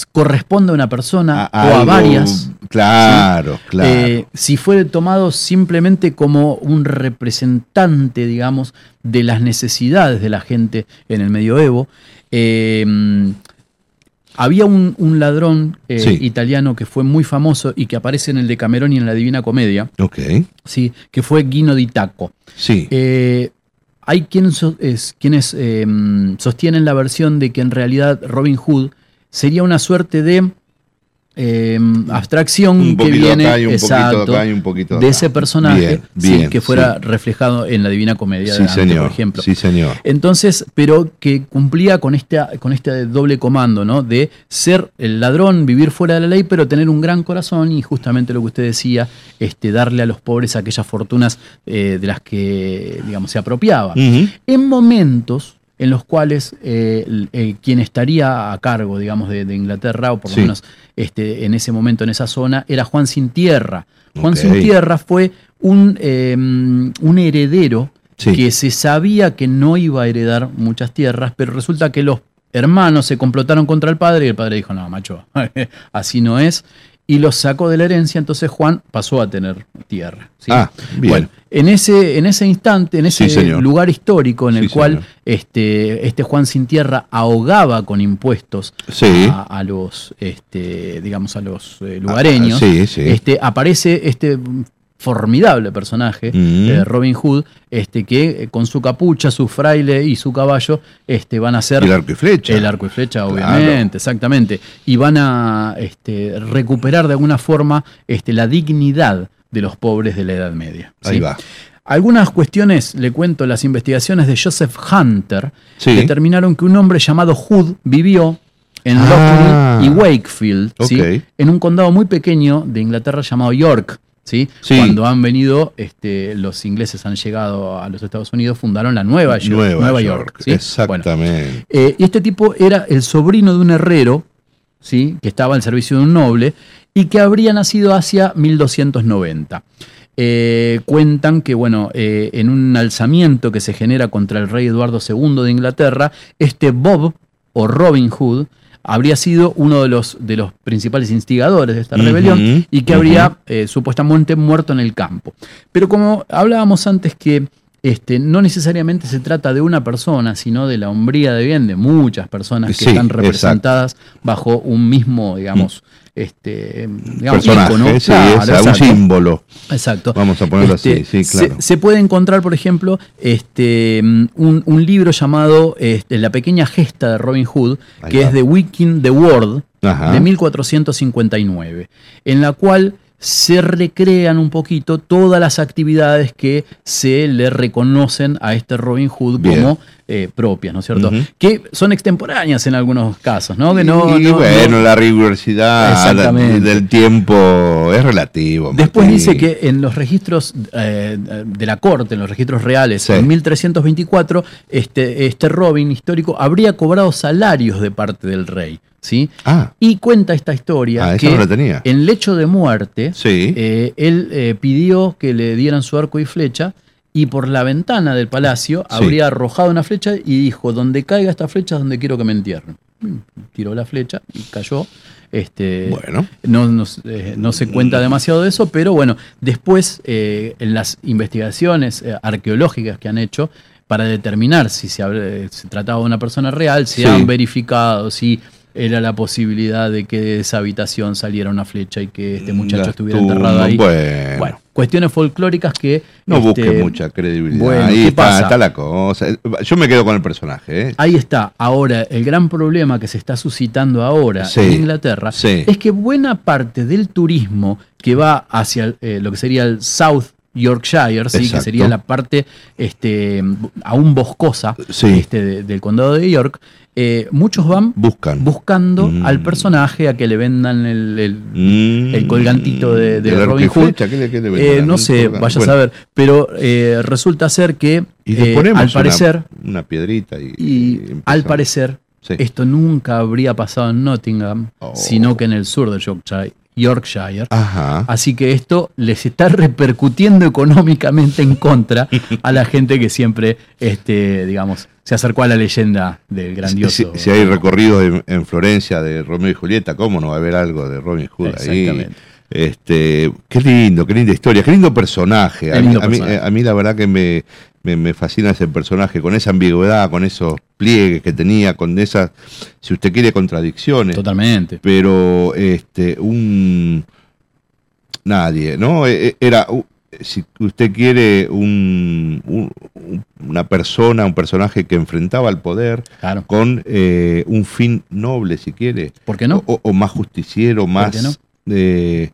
corresponde a una persona A- o a varias. Claro, claro. Eh, si fue tomado simplemente como un representante, digamos, de las necesidades de la gente en el medioevo. eh, había un, un ladrón eh, Sí. italiano que fue muy famoso y que aparece en el Decamerón y en la Divina Comedia, ok. ¿sí? que fue Guino di Tacco. Sí. Eh, hay quien so- es- quienes eh, sostienen la versión de que en realidad Robin Hood sería una suerte de eh, abstracción un que viene acá y un exacto, poquito acá y un poquito de ese personaje Bien, sí, que fuera sí. reflejado en la Divina Comedia de Sí, Dante, señor. por ejemplo. Sí, señor. Entonces, pero que cumplía con, esta, con este doble comando, ¿no? De ser el ladrón, vivir fuera de la ley, pero tener un gran corazón y justamente lo que usted decía, este, darle a los pobres aquellas fortunas eh, de las que, digamos, se apropiaba. En momentos en los cuales eh, eh, quien estaría a cargo, digamos, de, de Inglaterra, o por lo Sí. menos este, en ese momento, en esa zona, era Juan Sin Tierra. Juan. Sin Tierra fue un, eh, un heredero Sí. que se sabía que no iba a heredar muchas tierras, pero resulta que los hermanos se complotaron contra el padre y el padre dijo, no, macho, así no es. Y los sacó de la herencia, entonces Juan pasó a tener tierra. ¿sí? Ah, bien. Bueno, en ese, en ese instante, en ese Sí, lugar histórico en Sí, el cual señor. este, este Juan sin tierra ahogaba con impuestos a, a los, este, digamos, a los eh, lugareños, Ah, sí, sí. Este, aparece este formidable personaje, Mm. eh, Robin Hood, este, que eh, con su capucha, su fraile y su caballo este, van a ser el arco y flecha. el arco y flecha, Claro. obviamente, exactamente. Y van a este, recuperar de alguna forma este, la dignidad de los pobres de la Edad Media. ¿sí? Ahí va. Algunas cuestiones, le cuento, las investigaciones de Joseph Hunter Sí. determinaron que un hombre llamado Hood vivió en Ah. Lockwood y Wakefield, ¿sí? En un condado muy pequeño de Inglaterra llamado York. ¿Sí? Sí. Cuando han venido, este, los ingleses han llegado a los Estados Unidos, fundaron la Nueva York. Nueva, Nueva York. ¿sí? Bueno, Exactamente. eh, y este tipo era el sobrino de un herrero, ¿sí? que estaba al servicio de un noble, y que habría nacido hacia 1290. Eh, cuentan que, bueno, eh, en un alzamiento que se genera contra el rey Eduardo II de Inglaterra, este Bob, o Robin Hood, habría sido uno de los, de los principales instigadores de esta rebelión y que habría eh, supuestamente muerto en el campo. Pero como hablábamos antes que este, no necesariamente se trata de una persona, sino de la hombría de bien de muchas personas que Sí, están exacto. representadas bajo un mismo, digamos, este, digamos, Personaje, ícono. sí, Claro, es un símbolo. Exacto. Vamos a ponerlo Este, así, sí, se- claro. Se, puede encontrar, por ejemplo, este, mm, un, un libro llamado este, La pequeña gesta de Robin Hood, que es de Wiking the World, Ajá. de 1459, en la cual se recrean un poquito todas las actividades que se le reconocen a este Robin Hood Bien. como eh, propias, ¿no es cierto? Que son extemporáneas en algunos casos, ¿no? Que no, y no- bueno, no- la rigurosidad del tiempo es relativo. Después dice que en los registros eh, de la corte, en los registros reales, Sí. en 1324, este, este Robin histórico habría cobrado salarios de parte del rey. ¿sí? Ah, Y cuenta esta historia Ah, que no tenía. en lecho de muerte, sí. eh, él eh, pidió que le dieran su arco y flecha y por la ventana del palacio Sí. habría arrojado una flecha y dijo, donde caiga esta flecha es donde quiero que me entierren. Mm, Tiró la flecha y cayó. Este, bueno. no, no se- eh, no se cuenta demasiado de eso, pero bueno, después eh, en las investigaciones eh, arqueológicas que han hecho para determinar si se, se trataba de una persona real, se Sí. han verificado si era la posibilidad de que de esa habitación saliera una flecha y que este muchacho La estuviera enterrado ahí. Bueno, Bueno, cuestiones folclóricas que... no este, busque mucha credibilidad. bueno, Ahí ¿qué está, pasa? está la cosa. Yo me quedo con el personaje. ¿eh? Ahí está. Ahora, el gran problema que se está suscitando ahora Sí, en Inglaterra sí. es que buena parte del turismo que va hacia eh, lo que sería el South Yorkshire, ¿sí? que sería la parte este, aún boscosa Sí. este, de- del condado de York, eh, muchos van Buscan. buscando Mm. al personaje a que le vendan el, el- Mm. el colgantito de, de ¿El arco Robin Hood. ¿Qué le- qué le Eh, no sé, vaya Bueno. a saber, pero eh, resulta ser que Y eh, al parecer una, piedrita y, al parecer, Sí. esto nunca habría pasado en Nottingham, Oh. sino que en el sur de Yorkshire, Yorkshire. Ajá. Así que esto les está repercutiendo económicamente en contra a la gente que siempre, este, digamos, se acercó a la leyenda del grandioso. Si, si hay recorridos en, en Florencia de Romeo y Julieta, ¿cómo no va a haber algo de Romeo y Julieta ahí? Exactamente. Este, qué lindo, qué linda historia, qué lindo personaje. Qué A mí, lindo a mí- personaje. a mí la verdad que me, me- me fascina ese personaje, con esa ambigüedad, con esos pliegues que tenía, con esas, si usted quiere, contradicciones. Totalmente. Pero este, un nadie, ¿no? E- e- Era, si usted quiere, un, un- un- una persona, un personaje que enfrentaba al poder Claro. con eh, un fin noble, si quiere. ¿Por qué no? O, o más justiciero, más, no? eh,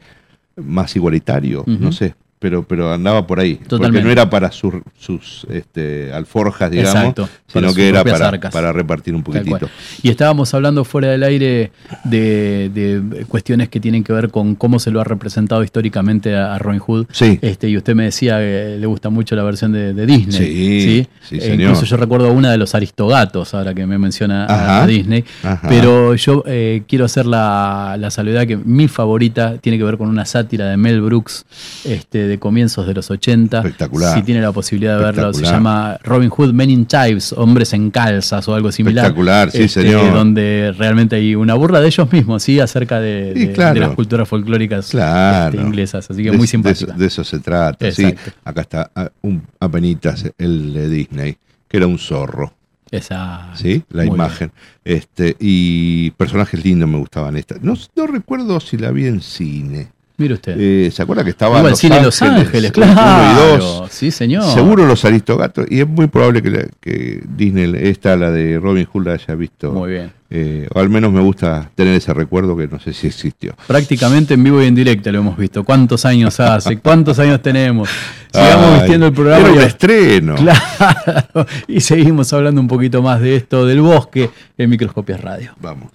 más igualitario, no sé. Pero, pero andaba por ahí. Porque Totalmente. no era para sus, sus este, alforjas, digamos, Exacto, sino que era para, para repartir un poquitito. Y estábamos hablando fuera del aire de, de cuestiones que tienen que ver con cómo se lo ha representado históricamente a, a Robin Hood. Sí. Este, y usted me decía que le gusta mucho la versión de, de Disney. Sí, sí, Eh, señor. incluso yo recuerdo una de los Aristogatos, ahora que me menciona a- Ajá, a, Disney. ajá. Pero yo eh, quiero hacer la, la salvedad que mi favorita tiene que ver con una sátira de Mel Brooks este, de comienzos de los 80. Espectacular. Si tiene la posibilidad de verlo, se llama Robin Hood Men in Chives, Hombres en Calzas o algo similar. Espectacular, sí, Este, señor. Donde realmente hay una burla de ellos mismos, ¿sí? Acerca de, Sí, de- claro. de las culturas folclóricas Claro. este, inglesas. Así que De- muy simpática. De, eso se trata, sí. Acá está ah, un, apenitas el de Disney, que era un zorro, Esa. ¿sí? La imagen. Este, y personajes lindos me gustaban estas. No, no recuerdo si la vi en cine. Mire usted. Eh, ¿Se acuerda que estaba al Los cine Los Ángeles, claro. uno y dos. Sí, señor. Seguro los Aristogatos. Y es muy probable que, la- que Disney, esta, la de Robin Hood, la haya visto. Muy bien. Eh, o al menos me gusta tener ese recuerdo que no sé si existió. Prácticamente en vivo y en directo lo hemos visto. ¿Cuántos años hace? ¿Cuántos años tenemos? Sigamos Ay, vistiendo el programa. Era un y- estreno. Claro. Y seguimos hablando un poquito más de esto del bosque en Microscopias Radio. Vamos.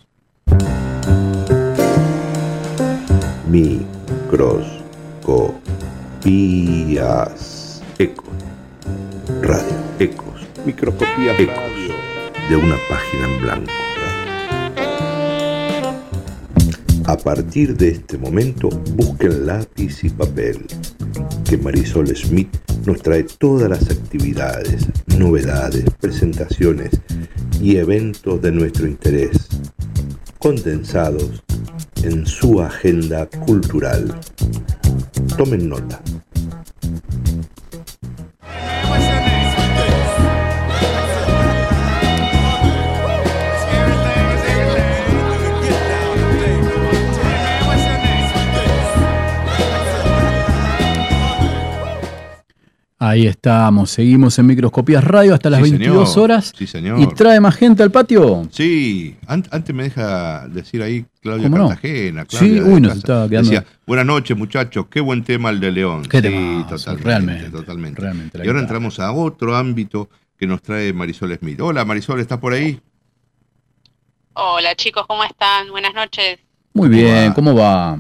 Microscopías. Ecos. Radio. Ecos. Microscopías. Ecos. De una página en blanco. A partir de este momento, busquen lápiz y papel, que Marisol Smith nos trae todas las actividades, novedades, presentaciones y eventos de nuestro interés, condensados en su agenda cultural. Tomen nota. Ahí estamos, seguimos en Microscopías Radio hasta las Sí, 22 señor. horas. Sí, señor. ¿Y trae más gente al patio? Sí, An- antes me deja decir ahí Claudia. Cartagena. Sí, Claudia de uy, nos estaba quedando- Decía, buenas noches muchachos, qué buen tema el de León. Qué sí, temazo, totalmente, realmente, totalmente. realmente, y ahora entramos a otro ámbito que nos trae Marisol Smith. Hola Marisol, ¿estás por ahí? Hola chicos, ¿cómo están? Buenas noches. Muy bien, ¿cómo va?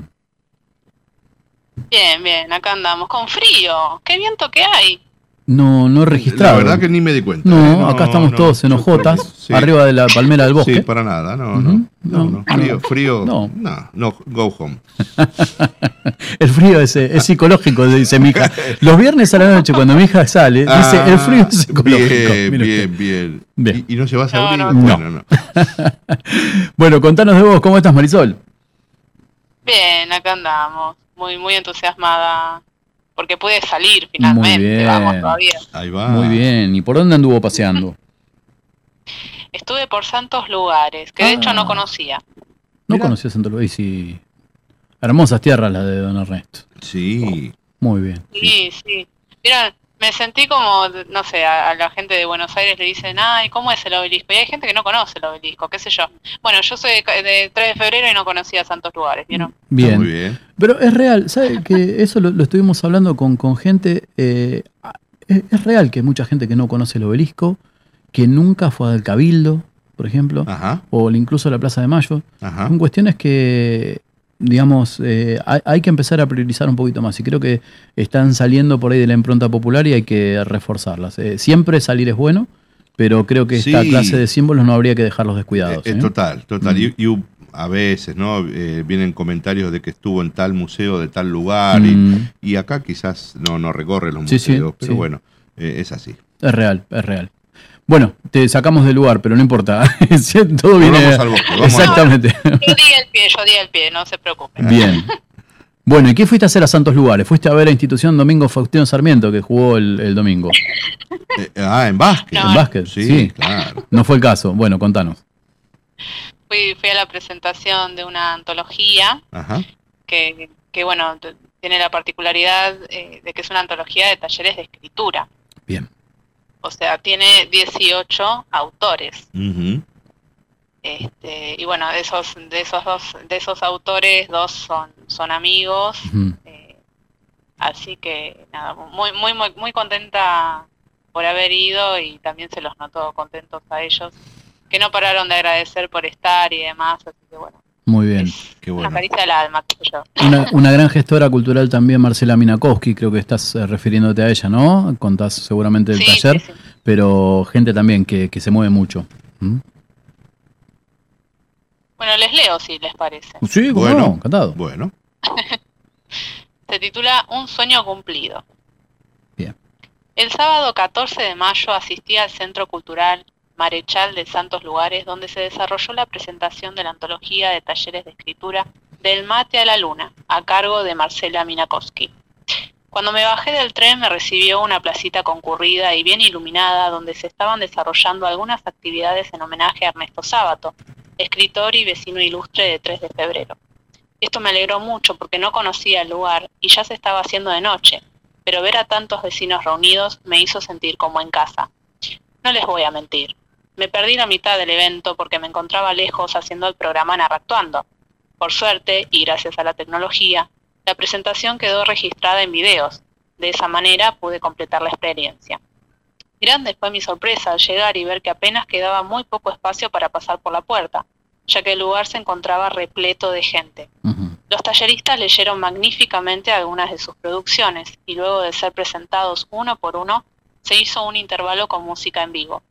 Bien, bien, acá andamos. Con frío. ¿Qué viento que hay? No, no registrado. La verdad que ni me di cuenta. No, ¿eh? acá estamos no, todos en hojotas, sí. arriba de la palmera del bosque. Sí, para nada, no, no, no, no, no. Frío, no. frío, No. no, no, go home. El frío es, es psicológico, dice mi hija. Los viernes a la noche, cuando mi hija sale, dice, el frío es psicológico. Ah, Bien, bien, bien, Bien. ¿Y, y no llevas a abrigo? no. Bueno, no. Bueno, contanos de vos, ¿cómo estás, Marisol? Bien, acá andamos. Muy, muy entusiasmada. Porque pude salir finalmente. bien. Vamos, todavía. Ahí va. Muy bien. ¿Y por dónde anduvo paseando? Estuve por santos lugares, que de hecho Ah. no conocía. No conocía Santo Luis y hermosas tierras las de Don Ernesto. Sí. Muy bien. Sí, sí. Mira, me sentí como, no sé, a, a la gente de Buenos Aires le dicen, ay, ¿cómo es el obelisco? Y hay gente que no conoce el obelisco, qué sé yo. Bueno, yo soy de, ca- de 3 de febrero y no conocía santos lugares, ¿vieron? Bien. Muy bien. Pero es real, ¿sabe? Que eso lo, lo estuvimos hablando con, con gente. eh, es, es real que hay mucha gente que no conoce el obelisco, que nunca fue al Cabildo, por ejemplo, Ajá, o incluso a la Plaza de Mayo. ajá. Son cuestiones que, digamos, eh, hay, hay que empezar a priorizar un poquito más. Y creo que están saliendo por ahí de la impronta popular y hay que reforzarlas. Eh, siempre salir es bueno, pero creo que esta Sí. clase de símbolos no habría que dejarlos descuidados. Eh, ¿eh? total, total. Mm. Y, a veces, ¿no? Eh, vienen comentarios de que estuvo en tal museo de tal lugar y- Mm. y, acá quizás no, no recorre los Sí, sí, museos, pero bueno, eh, es así. Es real, es real. Bueno, te sacamos del lugar, pero no importa. Todo viene. vamos al bosque, vamos al Exactamente. Yo di el pie, yo di el pie, no se preocupe. Bien. Bueno, ¿y qué fuiste a hacer a Santos Lugares? Fuiste a ver a Institución Domingo Faustino Sarmiento, que jugó el, el domingo. Eh, ah, en básquet. ¿En básquet? Sí, Sí. claro. No fue el caso. Bueno, contanos. Fui, fui a la presentación de una antología Ajá. que, que bueno, tiene la particularidad eh, de que es una antología de talleres de escritura. Bien. O sea, tiene 18 autores. Este, y bueno, de esos, de esos dos, de esos autores, dos son, son amigos. Ujú. Así que nada, muy, muy, muy, muy contenta por haber ido y también se los notó contentos a ellos, que no pararon de agradecer por estar y demás, así que bueno, Muy bien. Qué una bueno. alma, yo. Una, una gran gestora cultural también, Marcela Minakowski, creo que estás eh, refiriéndote a ella, ¿no? Contás seguramente del Sí, taller, sí, sí. pero gente también que, que se mueve mucho. ¿Mm? Bueno, les leo si les parece. Sí, Bueno. no, encantado. Bueno. Se titula Un sueño cumplido. Bien. El sábado 14 de mayo asistí al Centro Cultural Marechal de Santos Lugares, donde se desarrolló la presentación de la antología de talleres de escritura Del Mate a la Luna, a cargo de Marcela Minakowski. Cuando me bajé del tren me recibió una placita concurrida y bien iluminada donde se estaban desarrollando algunas actividades en homenaje a Ernesto Sábato, escritor y vecino ilustre de 3 de febrero. Esto me alegró mucho porque no conocía el lugar y ya se estaba haciendo de noche, pero ver a tantos vecinos reunidos me hizo sentir como en casa. No les voy a mentir, me perdí la mitad del evento porque me encontraba lejos haciendo el programa Narractuando. Por suerte, y gracias a la tecnología, la presentación quedó registrada en videos. De esa manera pude completar la experiencia. Grande fue mi sorpresa al llegar y ver que apenas quedaba muy poco espacio para pasar por la puerta, ya que el lugar se encontraba repleto de gente. Los talleristas leyeron magníficamente algunas de sus producciones y luego de ser presentados uno por uno, se hizo un intervalo con música en vivo.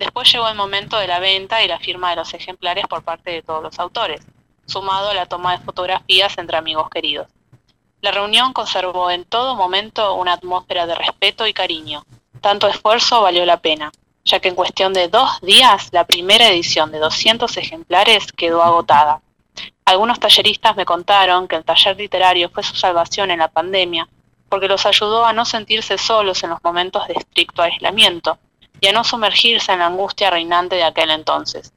Después llegó el momento de la venta y la firma de los ejemplares por parte de todos los autores, sumado a la toma de fotografías entre amigos queridos. La reunión conservó en todo momento una atmósfera de respeto y cariño. Tanto esfuerzo valió la pena, ya que en cuestión de dos días la primera edición de 200 ejemplares quedó agotada. Algunos talleristas me contaron que el taller literario fue su salvación en la pandemia, porque los ayudó a no sentirse solos en los momentos de estricto aislamiento y a no sumergirse en la angustia reinante de aquel entonces.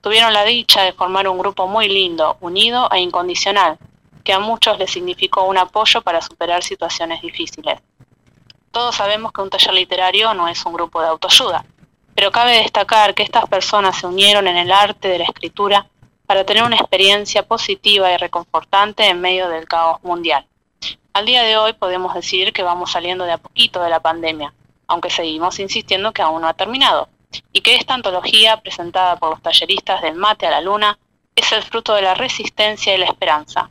Tuvieron la dicha de formar un grupo muy lindo, unido e incondicional, que a muchos les significó un apoyo para superar situaciones difíciles. Todos sabemos que un taller literario no es un grupo de autoayuda, pero cabe destacar que estas personas se unieron en el arte de la escritura para tener una experiencia positiva y reconfortante en medio del caos mundial. Al día de hoy podemos decir que vamos saliendo de a poquito de la pandemia, aunque seguimos insistiendo que aún no ha terminado, y que esta antología presentada por los talleristas del mate a la luna es el fruto de la resistencia y la esperanza.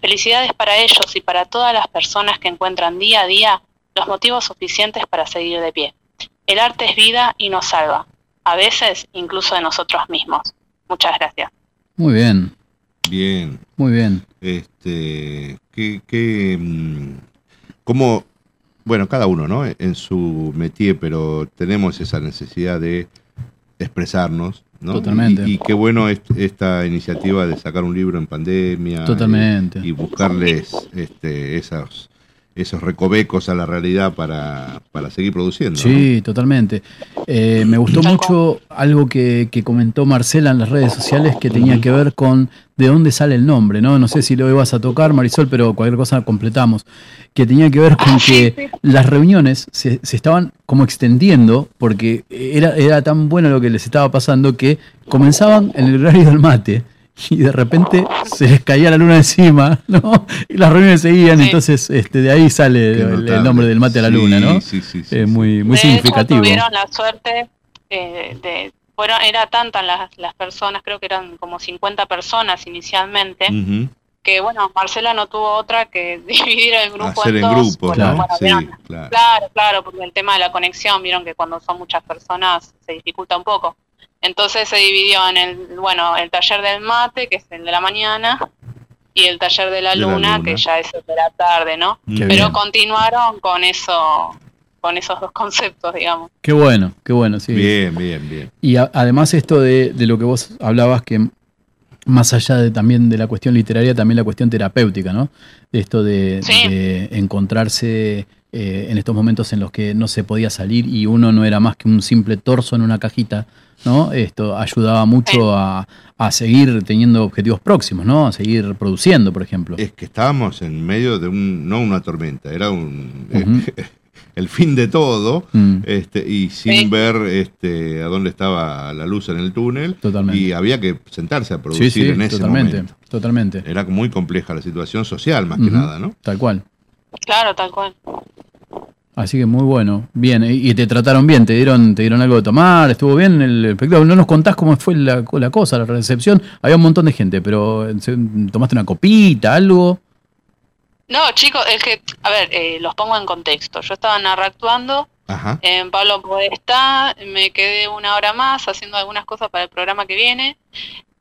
Felicidades para ellos y para todas las personas que encuentran día a día los motivos suficientes para seguir de pie. El arte es vida y nos salva, a veces incluso de nosotros mismos. Muchas gracias. Muy bien, Bien. muy bien. Este, que, que, mm, como, bueno, cada uno, ¿no? En su métier, pero tenemos esa necesidad de expresarnos, ¿no? Totalmente. Y, y qué bueno es- esta iniciativa de sacar un libro en pandemia. Totalmente. Y, y buscarles este, esos, esos recovecos a la realidad para, para seguir produciendo. ¿no? Sí, totalmente. Eh, me gustó mucho algo que, que comentó Marcela en las redes sociales que tenía que ver con de dónde sale el nombre, ¿no? No sé si lo ibas a tocar, Marisol, pero cualquier cosa completamos. Que tenía que ver con que las reuniones se, se estaban como extendiendo porque era, era tan bueno lo que les estaba pasando que comenzaban en el horario del mate y de repente se les caía la luna encima, ¿no? Y las reuniones seguían, entonces este, de ahí sale el, nombre del mate a la Sí, luna, ¿no? sí, sí, Es muy, muy de significativo. Hecho, tuvieron la suerte eh, de, fueron, era tantas las, las personas, creo que eran como 50 personas inicialmente, que bueno, Marcela no tuvo otra que dividir el grupo Hacer en en dos. grupos, bueno, ¿no? bueno, Sí, vieron- claro. Claro, claro, porque el tema de la conexión, vieron que cuando son muchas personas se dificulta un poco. Entonces se dividió en el, bueno, el taller del mate, que es el de la mañana, y el taller de la, De la luna, que ya es el de la tarde, ¿no? Qué Pero bien. continuaron con eso, con esos dos conceptos, digamos. Qué bueno, qué bueno, sí. Bien, bien, bien. Y a- además esto de, de lo que vos hablabas, que más allá de también de la cuestión literaria, también la cuestión terapéutica, ¿no? De esto de, Sí. de encontrarse eh, en estos momentos en los que no se podía salir y uno no era más que un simple torso en una cajita, ¿no? Esto ayudaba mucho a, a seguir teniendo objetivos próximos, ¿no? A seguir produciendo, por ejemplo. Es que estábamos en medio de un, no una tormenta, era un el fin de todo, Mm, este, y sin Sí. ver este, a dónde estaba la luz en el túnel, totalmente. y había que sentarse a producir sí, sí, en ese totalmente, momento. totalmente. Era muy compleja la situación social, más que nada, ¿no? Tal cual. Claro, tal cual. Así que muy bueno. Bien, y te trataron bien, te dieron, te dieron algo de tomar, estuvo bien el espectáculo. No nos contás cómo fue la, la cosa, la recepción. Había un montón de gente, pero eh, tomaste una copita, algo. No, chicos, es que, a ver, eh, los pongo en contexto. Yo estaba narractuando Ajá. en Pablo Podestá, me quedé una hora más haciendo algunas cosas para el programa que viene.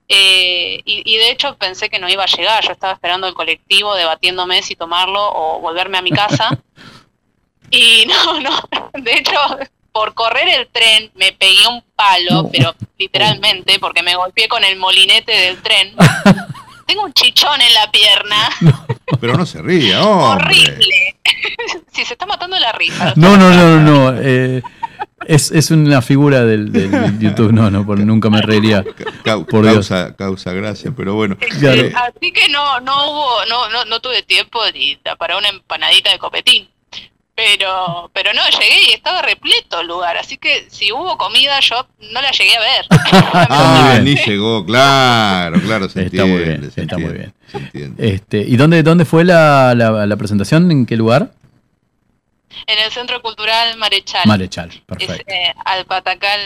eh, y, y de hecho pensé que no iba a llegar. Yo estaba esperando el colectivo, debatiéndome si tomarlo o volverme a mi casa. y no, no. De hecho, por correr el tren me pegué un palo, No. pero literalmente, porque me golpeé con el molinete del tren. Tengo un chichón en la pierna. Pero no se ría, hombre. Horrible. si se está matando la risa. No, no, no, no. no, eh, es, es una figura del, del YouTube. No, no, por, nunca me reiría. Por Dios. causa, causa gracia, pero bueno. Claro. Eh, Así que no, no hubo, no, no, no tuve tiempo ni para una empanadita de copetín. Pero, pero no, llegué y estaba repleto el lugar, así que si hubo comida yo no la llegué a ver. ah, muy bien. ni llegó, claro, claro, se Está muy entiende, bien, se está muy bien. se entiende. Este, ¿Y dónde, dónde fue la, la, la presentación? ¿En qué lugar? en el Centro Cultural Marechal. Marechal, Es perfecto. eh, al Patacal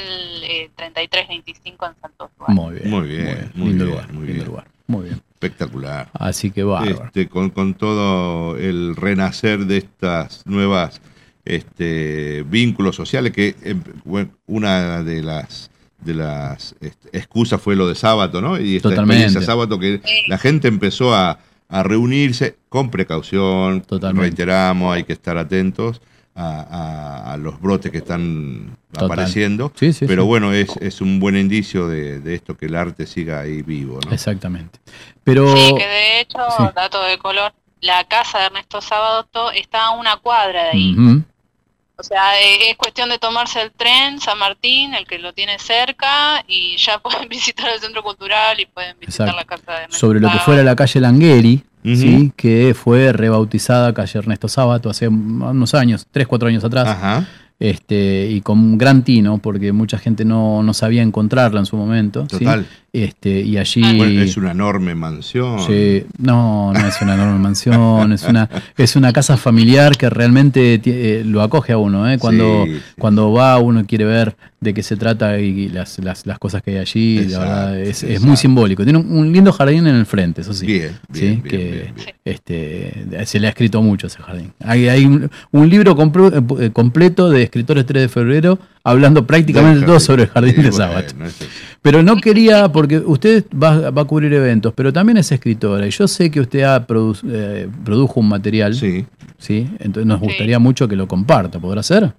eh, 3325 en Santos. Muy bien. Muy bien, muy lindo bien, lugar, muy lindo bien. lugar. Muy bien. Espectacular. Así que bárbaro. Este, con, con todo el renacer de estas nuevas este, vínculos sociales, que eh, bueno, una de las de las este, excusas fue lo de sábado, ¿no? Y esta Totalmente. experiencia sábado que la gente empezó a, a reunirse con precaución, Totalmente. reiteramos, hay que estar atentos a, a- a los brotes que están Total. apareciendo, Sí, sí, pero sí. bueno, es, es un buen indicio de, de esto, que el arte siga ahí vivo, ¿no? Exactamente. Pero. Sí, que de hecho, Sí. dato de color, la casa de Ernesto Sabato está a una cuadra de ahí. O sea, eh, es cuestión de tomarse el tren San Martín, el que lo tiene cerca, y ya pueden visitar el centro cultural y pueden visitar Exacto. la casa de Ernesto sobre lo que fuera la calle Langueri, ¿sí? que fue rebautizada calle Ernesto Sábato hace unos años, tres, cuatro años atrás, Ajá, este, y con gran tino, porque mucha gente no, no sabía encontrarla en su momento. ¿sí? total. Este, y allí... Bueno, es una enorme mansión. Sí, no, no es una enorme mansión, es una, es una casa familiar que realmente eh, lo acoge a uno, ¿eh? Cuando, Sí, sí. cuando va uno quiere ver de qué se trata y las, las, las cosas que hay allí, Exacto, la verdad es, es muy simbólico. Tiene un, un lindo jardín en el frente, eso sí. Bien, ¿sí? bien, bien, que. Este, se le ha escrito mucho ese jardín. Hay, hay un, un libro eh, completo de escritores 3 de febrero hablando prácticamente todo sobre el jardín Sí, de bueno, Sábado. es- Pero no quería, porque usted va, va a cubrir eventos, pero también es escritora. Y yo sé que usted ha produ- eh, produjo un material. Sí, ¿sí? Entonces nos Sí. gustaría mucho que lo comparta. ¿Podrá ser?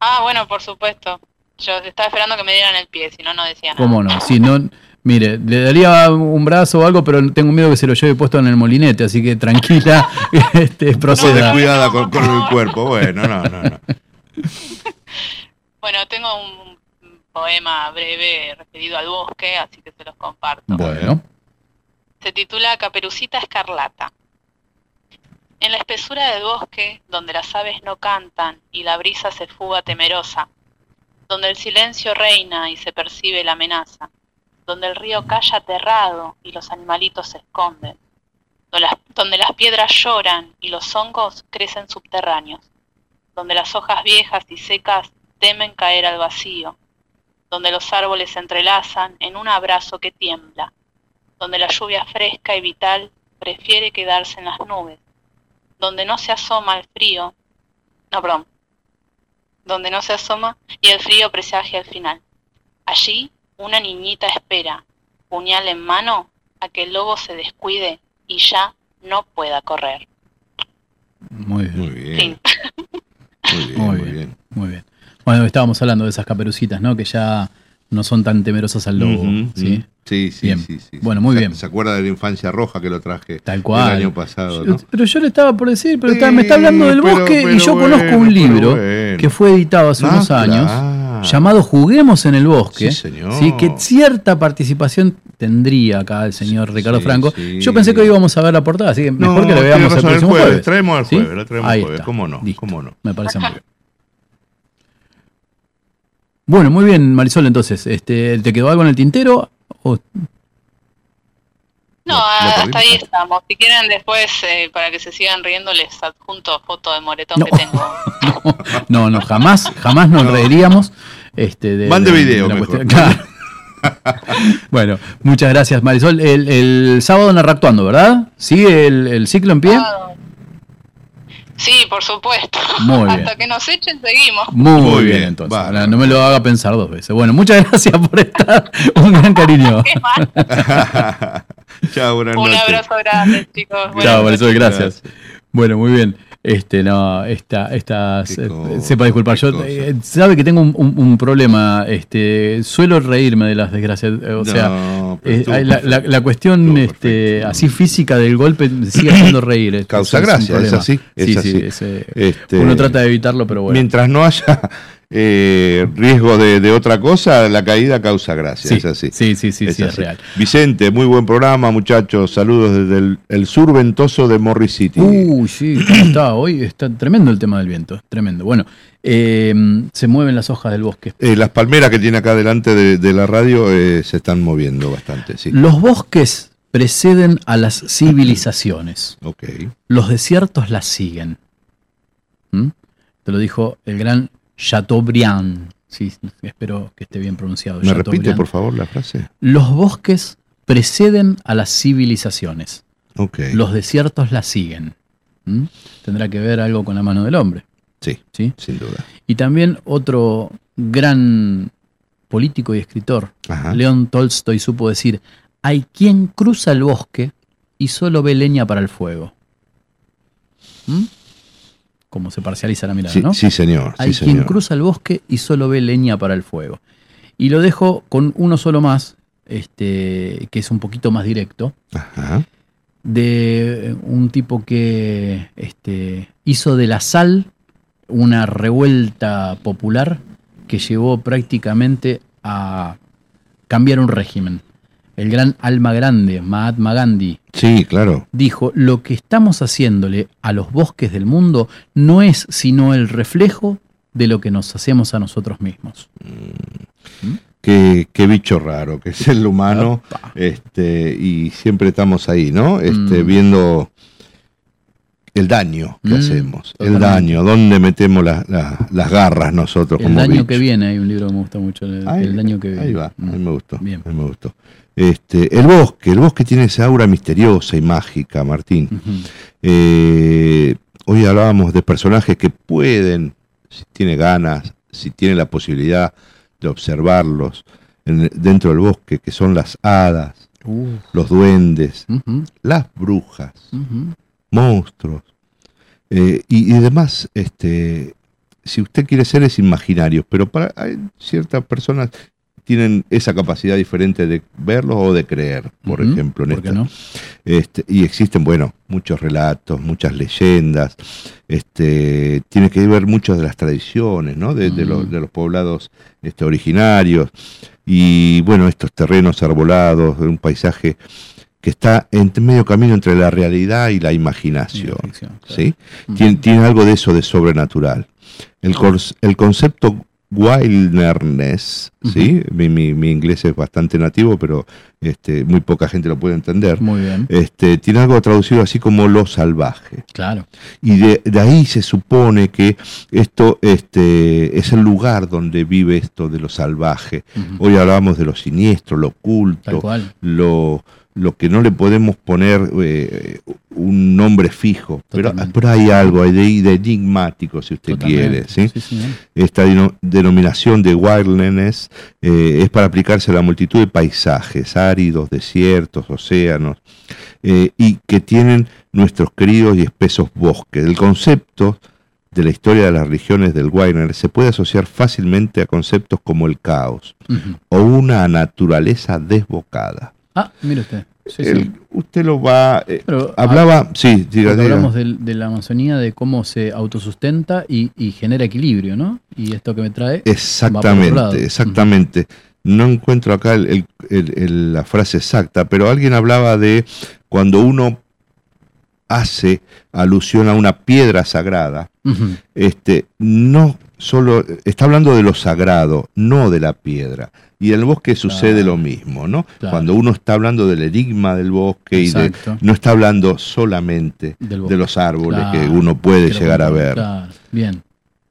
Ah, bueno, por supuesto. Yo estaba esperando que me dieran el pie, si no, no decía nada. ¿Cómo no? Si no, mire, le daría un brazo o algo, pero tengo miedo que se lo lleve puesto en el molinete, así que tranquila, este, no, proceda. descuidada con, con el cuerpo. Bueno, no, no, no. Bueno, tengo un un poema breve referido al bosque, así que se los comparto. Bueno, Se titula Caperucita Escarlata. En la espesura del bosque, donde las aves no cantan y la brisa se fuga temerosa, donde el silencio reina y se percibe la amenaza, donde el río calla aterrado y los animalitos se esconden, donde las, piedras lloran y los hongos crecen subterráneos, donde las hojas viejas y secas temen caer al vacío, donde los árboles se entrelazan en un abrazo que tiembla, donde la lluvia fresca y vital prefiere quedarse en las nubes, donde no se asoma el frío, no, perdón, donde no se asoma y el frío presagia el final. Allí, una niñita espera, puñal en mano, a que el lobo se descuide y ya no pueda correr. Muy bien. Muy bien. Fin. Muy bien, Muy bien. bien. Muy bien. Bueno, estábamos hablando de esas caperucitas, ¿no? Que ya no son tan temerosas al lobo. Ujú, ¿sí? Sí, sí, Bien. sí, sí. Bueno, muy ¿Se- bien. ¿Se acuerda de la infancia roja que lo traje Tal cual. el año pasado? Yo- ¿no? Pero yo le estaba por decir, pero Sí, está- me está hablando del pero- bosque y yo bueno, conozco un libro bueno. que fue editado hace Ah, unos años claro. Llamado Juguemos en el bosque. Sí, señor. ¿sí? Que cierta participación tendría acá el señor Ricardo sí, Franco. Yo pensé que hoy íbamos a ver la portada, así que mejor No, que la veamos el próximo jueves. jueves. Traemos ¿Sí? jueves, lo traemos Ahí jueves. está. ¿Cómo no? Listo. ¿Cómo no? Me parece muy bien. Bueno, muy bien, Marisol, entonces, este, ¿te quedó algo en el tintero? ¿O- No, Lo- hasta ahí estamos. Si quieren después, eh, para que se sigan riendo, les adjunto foto de moretón No. que tengo. No, no, jamás, jamás nos reiríamos. Este, de, Mande de- video de la mejor. cuestión. Claro. bueno, muchas gracias, Marisol. El, el sábado narra actuando, ¿verdad? ¿Sigue el, el ciclo en pie? Ah, Sí, por supuesto. Muy bien. Hasta que nos echen, seguimos. Muy, Muy bien, bien, entonces. No me lo haga pensar dos veces. Bueno, muchas gracias por estar. Un gran cariño. Qué mal. Chao, buenas Un noches. abrazo grande, chicos. Chao. Marisol, gracias. Bueno, muy bien. Este, no, esta, esta, cosa, sepa disculpar. Yo eh, sabe que tengo un, un- un problema. Este, suelo reírme de las desgracias. eh, O sea, No, eh, la, la- cuestión este, así física del golpe sigue haciendo reír. Este, Causa gracia, es así, es Sí, sí, es, Este, uno trata de evitarlo, pero bueno. Mientras no haya eh, riesgo de, de otra cosa, la caída causa gracia. Sí, es así. sí, sí, sí, sí, es real. Vicente, muy buen programa, muchachos. Saludos desde el, el sur ventoso de Morris City. Uy, sí, ¿cómo está hoy? Está tremendo el tema del viento, tremendo. Bueno, eh, se mueven las hojas del bosque. Eh, las palmeras que tiene acá delante de, de la radio eh, se están moviendo bastante, sí. Los bosques preceden a las civilizaciones. Ok. Los desiertos las siguen. ¿Mm? Te lo dijo el gran Chateaubriand. Sí, espero que esté bien pronunciado. ¿Me repite, por favor, la frase? Los bosques preceden a las civilizaciones. Ok. Los desiertos las siguen. ¿Mm? Tendrá que ver algo con la mano del hombre. Sí, ¿sí? sin duda. Y también otro gran político y escritor, Ajá. León Tolstoy, supo decir, hay quien cruza el bosque y solo ve leña para el fuego. ¿Mm? Como se parcializa la mirada, Sí, ¿no? sí, señor. Hay sí, quien señor. cruza el bosque y solo ve leña para el fuego. Y lo dejo con uno solo más, este, que es un poquito más directo, Ajá. de un tipo que este, hizo de la sal una revuelta popular que llevó prácticamente a cambiar un régimen. El gran alma grande, Mahatma Gandhi, Sí, claro. dijo, lo que estamos haciéndole a los bosques del mundo no es sino el reflejo de lo que nos hacemos a nosotros mismos. Qué, qué bicho raro, que es el humano. Este, y siempre estamos ahí, ¿no? Este, Mm. viendo el daño que Mm, hacemos. El daño, dónde metemos la- la- las garras nosotros El como daño que viene, hay un libro que me gusta mucho, el, Ahí- el daño que viene. Ahí va, a Mm. mí me gustó. Bien. a mí me gustó. Este, el bosque, el bosque tiene esa aura misteriosa y mágica, Martín. Eh, hoy hablábamos de personajes que pueden, si tiene ganas, si tiene la posibilidad de observarlos en- dentro del bosque, que son las hadas, Uh, los duendes, las brujas, monstruos eh, y, y demás. Este, si usted quiere seres imaginarios, pero para hay ciertas personas tienen esa capacidad diferente de verlos o de creer, por ejemplo, en ¿por qué no? este, y existen, bueno, muchos relatos, muchas leyendas. Este, tiene que ver mucho de las tradiciones, ¿no? De, de los, de los poblados este, originarios. Y bueno, estos terrenos arbolados, de un paisaje que está en medio camino entre la realidad y la imaginación. Y la ficción, claro. ¿sí? Tiene, tiene algo de eso de sobrenatural. El, el concepto wilderness, ¿sí? mi, mi- mi inglés es bastante nativo, pero este, muy poca gente lo puede entender. Muy bien, Este, tiene algo traducido así como lo salvaje. claro. Y de, de ahí se supone que esto este, es el lugar donde vive esto de lo salvaje. Hoy hablábamos de lo siniestro, lo Tal oculto, cual. lo, lo que no le podemos poner eh, un nombre fijo, pero, pero hay algo hay de, de enigmático, si usted quiere. ¿sí? Sí, sí. Esta deno- denominación de wilderness eh, es para aplicarse a la multitud de paisajes áridos, desiertos, océanos, eh, y que tienen nuestros queridos y espesos bosques. El concepto de la historia de las regiones del wilderness se puede asociar fácilmente a conceptos como el caos o una naturaleza desbocada. Ah, mire usted. Sí, sí. El- usted lo va... eh, Pero, hablaba... sí, diga, diga. hablamos de, la Amazonía, de cómo se autosustenta y, y genera equilibrio, ¿no? Y esto que me trae. Exactamente, exactamente. No encuentro acá el- el- la frase exacta, pero alguien hablaba de cuando uno hace alusión a una piedra sagrada, este, no solo, está hablando de lo sagrado, no de la piedra. Y en el bosque sucede lo mismo, ¿no? Claro. Cuando uno está hablando del enigma del bosque y de, no está hablando solamente de los árboles que uno puede llegar a ver. Bien,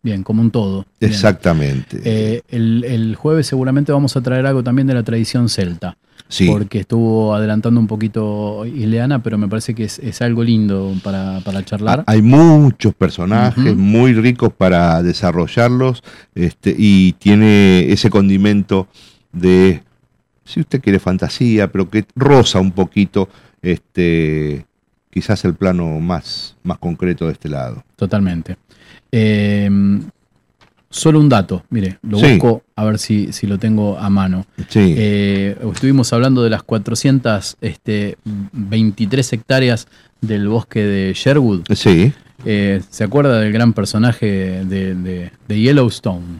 bien, como un todo. Bien. Exactamente. Eh, el, el jueves seguramente vamos a traer algo también de la tradición celta. Sí. Porque estuvo adelantando un poquito Ileana, pero me parece que es, es algo lindo para, para charlar. Hay muchos personajes muy ricos para desarrollarlos este, y tiene ese condimento de, si usted quiere fantasía, pero que roza un poquito este, quizás el plano más, más concreto de este lado. Totalmente. Eh, solo un dato, mire, lo Sí. busco a ver si, si lo tengo a mano. Sí. Eh, estuvimos hablando de las 423 hectáreas del bosque de Sherwood. Sí. Eh, ¿Se acuerda del gran personaje de, de- de Yellowstone?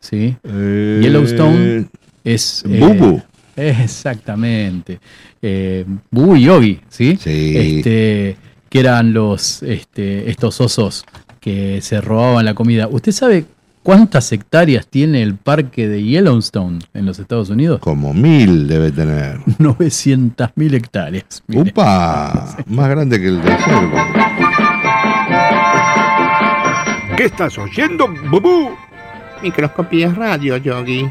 ¿Sí? Eh, Yellowstone es... eh, Bubu. Exactamente. Eh, Bubu y Yogi, ¿sí? Sí. Este, que eran los, este, estos osos que se robaban la comida. ¿Usted sabe cuántas hectáreas tiene el parque de Yellowstone en los Estados Unidos? Como mil debe tener. 900 mil hectáreas. mire. ¡Upa! Más grande que el de Cervo. ¿Qué estás oyendo, Bubú? Microscopías radio, Yogi.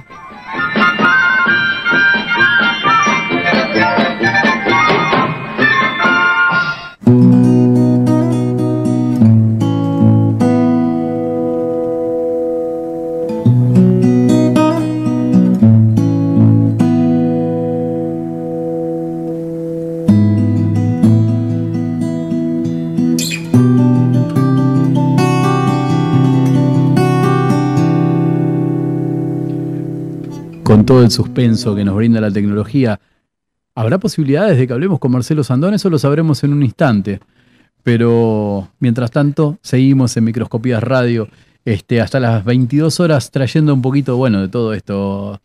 Todo el suspenso que nos brinda la tecnología, ¿habrá posibilidades de que hablemos con Marcelo Sandón? Eso lo sabremos en un instante. Pero mientras tanto, seguimos en Microscopías Radio este, hasta las 22 horas trayendo un poquito, bueno, de todo esto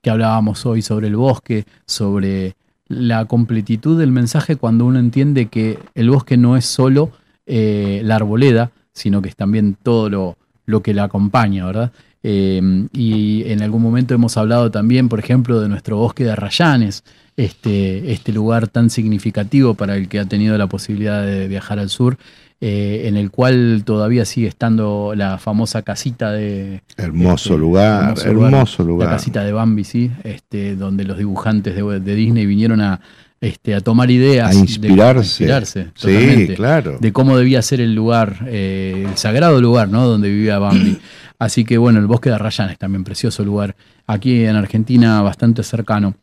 que hablábamos hoy sobre el bosque, sobre la completitud del mensaje cuando uno entiende que el bosque no es solo eh, la arboleda, sino que es también todo lo, lo que la acompaña, ¿verdad? Eh, y en algún momento hemos hablado también, por ejemplo, de nuestro bosque de Arrayanes, este, este lugar tan significativo para el que ha tenido la posibilidad de viajar al sur, eh, en el cual todavía sigue estando la famosa casita de... Hermoso este, lugar, hermoso lugar. La casita de Bambi, sí, este, donde los dibujantes de, de Disney vinieron a, este, a tomar ideas. A de- inspirarse. inspirarse, Sí, totalmente, claro. De cómo debía ser el lugar, eh, el sagrado lugar, ¿no? Donde vivía Bambi. Así que bueno, el bosque de Arrayanes también, precioso lugar. Aquí en Argentina, bastante cercano.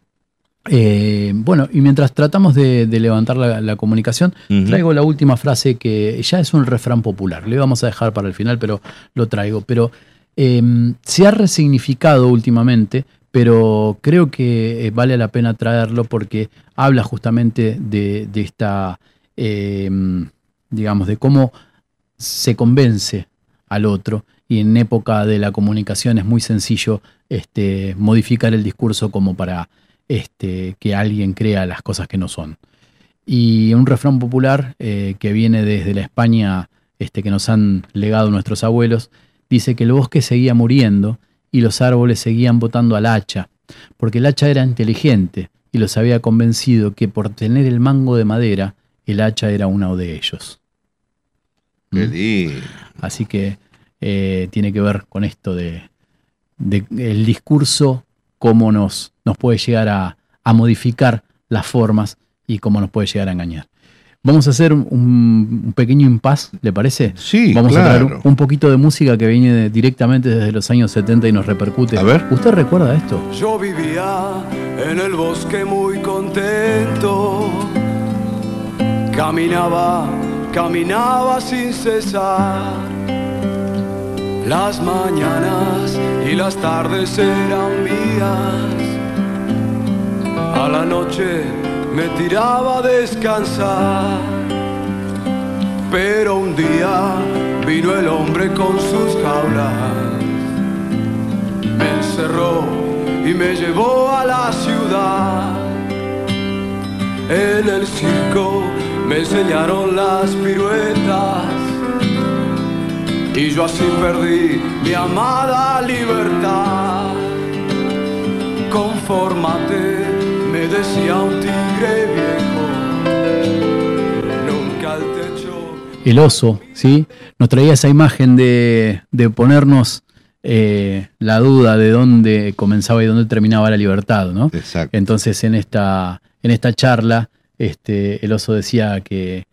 Eh, bueno, y mientras tratamos de, de levantar la, la comunicación, traigo la última frase que ya es un refrán popular. Le vamos a dejar para el final, pero lo traigo. Pero eh, se ha resignificado últimamente, pero creo que eh, vale la pena traerlo porque habla justamente de, de esta, eh, digamos, de cómo se convence al otro. Y en época de la comunicación es muy sencillo este, modificar el discurso como para este, que alguien crea las cosas que no son. Y un refrán popular eh, que viene desde la España este, que nos han legado nuestros abuelos, dice que el bosque seguía muriendo y los árboles seguían botando al hacha, porque el hacha era inteligente y los había convencido que por tener el mango de madera, el hacha era uno de ellos. Qué lindo. Así que eh, tiene que ver con esto de, de el discurso, cómo nos, nos puede llegar a, a modificar las formas y cómo nos puede llegar a engañar. Vamos a hacer un, un pequeño impas, ¿le parece? Sí, Vamos a traer un, un poquito de música que viene de- directamente desde los años 70 y nos repercute. A ver. ¿Usted recuerda esto? Yo vivía en el bosque muy contento. Caminaba, caminaba sin cesar. Las mañanas y las tardes eran mías. A la noche me tiraba a descansar. Pero un día vino el hombre con sus jaulas me encerró y me llevó a la ciudad. En el circo me enseñaron las piruetas y yo así perdí mi amada libertad. Confórmate, me decía un tigre viejo, nunca al techo. el oso, ¿sí? Nos traía esa imagen de, de ponernos eh, la duda de dónde comenzaba y dónde terminaba la libertad, ¿no? Exacto. Entonces en esta, en esta charla, este, el oso decía que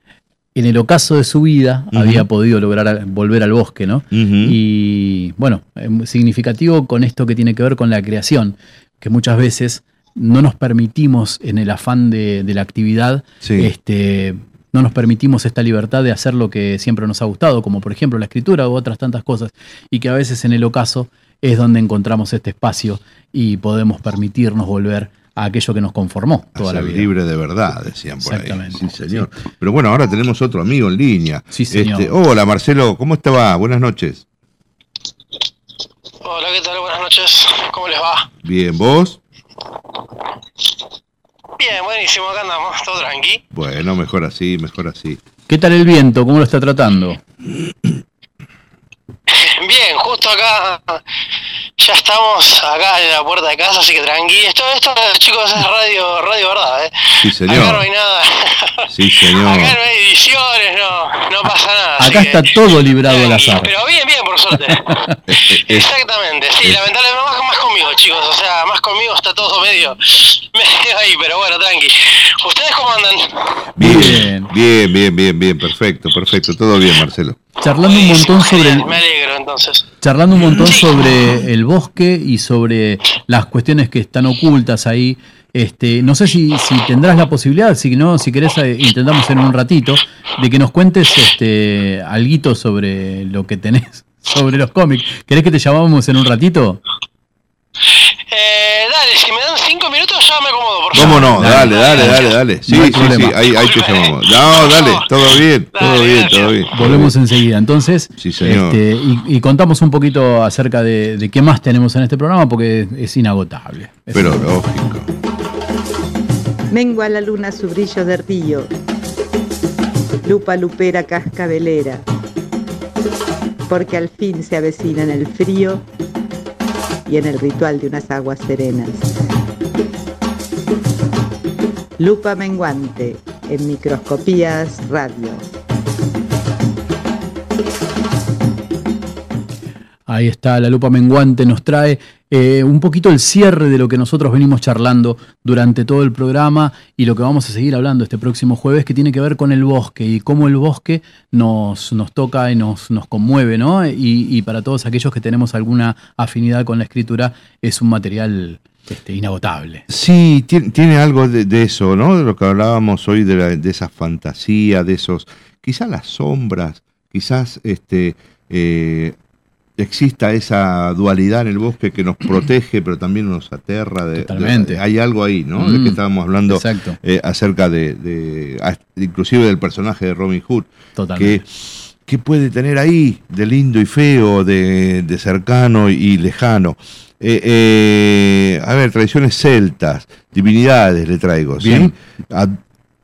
en el ocaso de su vida había podido lograr volver al bosque, ¿no? Y bueno, eh, significativo con esto que tiene que ver con la creación, que muchas veces no nos permitimos en el afán de, de la actividad, Sí. este, no nos permitimos esta libertad de hacer lo que siempre nos ha gustado, como por ejemplo la escritura u otras tantas cosas, y que a veces en el ocaso es donde encontramos este espacio y podemos permitirnos volver a aquello que nos conformó A toda la ser vida. libre de verdad, decían por ahí. Exactamente. Sí, señor. Pero bueno, ahora tenemos otro amigo en línea. Sí, señor. Este, hola, Marcelo, ¿cómo te va? Buenas noches. Hola, ¿qué tal? Buenas noches. ¿Cómo les va? Bien, ¿vos? Bien, buenísimo, acá andamos, todo tranqui. Bueno, mejor así, mejor así. ¿Qué tal el viento? ¿Cómo lo está tratando? Bien, justo acá, ya estamos acá en la puerta de casa, así que tranqui. Esto, esto chicos, es radio, radio verdad, ¿eh? Sí, Acá no señor. hay nada, Sí, señor. acá no hay ediciones, no, no pasa nada. así Acá que- está todo librado al azar. Pero bien, bien, por suerte. Exactamente, sí, lamentablemente más, más conmigo, chicos, o sea, más conmigo está todo medio, medio ahí, pero bueno, tranqui. ¿Ustedes cómo andan? Bien, bien, bien, bien, bien, perfecto, perfecto. Todo bien, Marcelo. Charlando un montón sobre el, Me alegro, entonces. charlando un montón sobre el bosque y sobre las cuestiones que están ocultas ahí. Este, no sé si, si tendrás la posibilidad, si no, si querés eh, intentamos en un ratito, de que nos cuentes este alguito sobre lo que tenés sobre los cómics. ¿Querés que te llamamos en un ratito? Eh, dale, si me dan cinco minutos ya me acomodo, ¿Cómo no? Dale, dale, dale, dale. Sí, No hay sí, problema. sí, ahí, ahí te llamamos. No, dale, todo bien, todo bien, todo bien. Volvemos enseguida. Entonces, Sí, señor. este, y, y contamos un poquito acerca de, de qué más tenemos en este programa porque es inagotable. Es Pero lógico. Mengua la luna su brillo de río. Lupa lupera cascabelera. Porque al fin se avecina en el frío y en el ritual de unas aguas serenas. Lupa menguante en microscopías radio. Ahí está, la lupa menguante nos trae eh, un poquito el cierre de lo que nosotros venimos charlando durante todo el programa y lo que vamos a seguir hablando este próximo jueves, que tiene que ver con el bosque y cómo el bosque nos, nos toca y nos, nos conmueve, ¿no? Y, y para todos aquellos que tenemos alguna afinidad con la escritura, es un material este, inagotable. Sí, tiene, tiene algo de, de eso, ¿no? De lo que hablábamos hoy, de, la- de esa fantasía, de esos, quizás las sombras, quizás este, eh, exista esa dualidad en el bosque que nos protege, pero también nos aterra. De, de- Totalmente. hay algo ahí, ¿no? De Mm, que estábamos hablando exacto. eh, acerca de, de- a- inclusive del personaje de Robin Hood. Totalmente. Que, ¿Qué puede tener ahí de lindo y feo, de, de cercano y lejano? Eh, eh, a ver, tradiciones celtas, divinidades le traigo, ¿sí? Bien. Ad,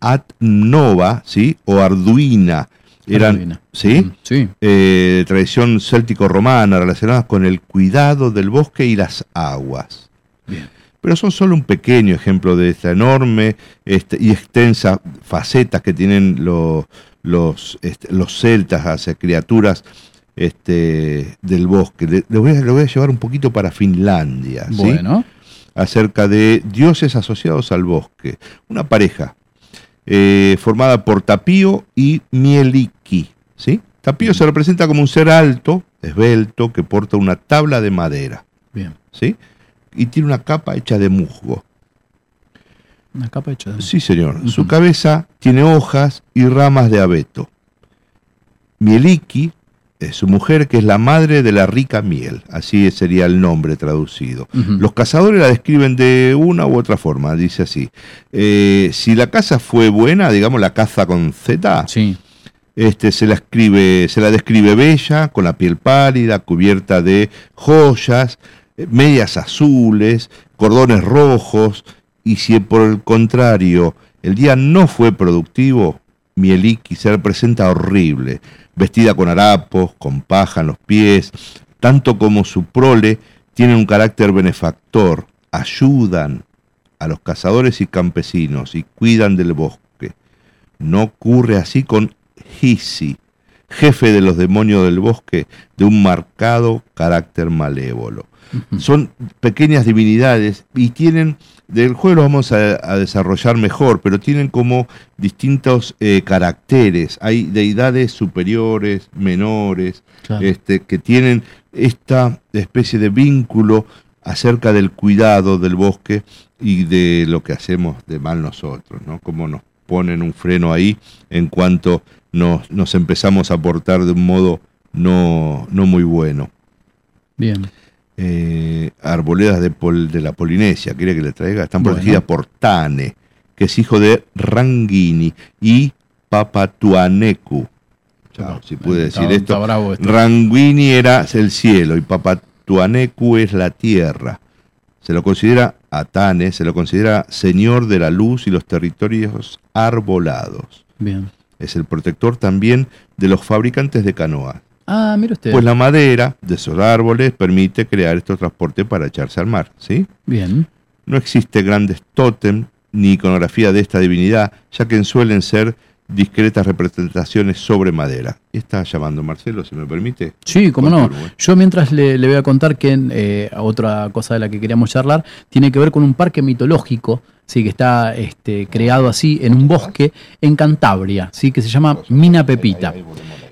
Ad Nova, ¿sí? O Arduina, eran, Arduina. ¿sí? Sí. Eh, tradición céltico-romana relacionadas con el cuidado del bosque y las aguas. Bien. Pero son solo un pequeño ejemplo de esta enorme este, y extensa faceta que tienen los, los, este, los celtas hacia criaturas este, del bosque. Le, le voy a, le voy a llevar un poquito para Finlandia. ¿sí? Bueno. Acerca de dioses asociados al bosque. Una pareja eh, formada por Tapío y Mieliki. ¿sí? Tapío se representa como un ser alto, esbelto, que porta una tabla de madera. Bien. ¿sí? Y tiene una capa hecha de musgo. Una capa hecha de Sí, señor. Su cabeza tiene hojas y ramas de abeto. Mieliki su mujer, que es la madre de la rica miel. Así sería el nombre traducido. Los cazadores la describen de una u otra forma. Dice así. eh, si la caza fue buena, digamos la caza con Z, este, se la escribe, se la describe bella, con la piel pálida, cubierta de joyas, eh, medias azules, cordones rojos, y si por el contrario el día no fue productivo, Mieliki se representa horrible, vestida con harapos, con paja en los pies, tanto como su prole tienen un carácter benefactor, ayudan a los cazadores y campesinos y cuidan del bosque. No ocurre así con Hisi, jefe de los demonios del bosque, de un marcado carácter malévolo. Son pequeñas divinidades y tienen, del juego lo vamos a, a desarrollar mejor, pero tienen como distintos eh, caracteres. Hay deidades superiores, menores, Claro. este, que tienen esta especie de vínculo acerca del cuidado del bosque y de lo que hacemos de mal nosotros, ¿no? Cómo nos ponen un freno ahí en cuanto nos, nos empezamos a portar de un modo no, no muy bueno. Bien. Eh, arboledas de, pol- de la Polinesia, quiere que le traiga, están Bueno. protegidas por Tane, que es hijo de Rangini y Papatuanecu. Chao, si pude está- decir está esto. Rangini era el cielo y Papatuanecu es la tierra. Se lo considera a Tane, se lo considera señor de la luz y los territorios arbolados. Bien. Es el protector también de los fabricantes de canoas. Ah, mire usted. Pues la madera de esos árboles permite crear estos transportes para echarse al mar, ¿sí? Bien. No existe grandes tótem ni iconografía de esta divinidad, ya que suelen ser discretas representaciones sobre madera. Está llamando Marcelo, si me permite. Sí, cómo no. Yo mientras le, le voy a contar que eh, otra cosa de la que queríamos charlar tiene que ver con un parque mitológico, sí, que está este, creado así en un bosque en Cantabria, sí, que se llama Mina Pepita.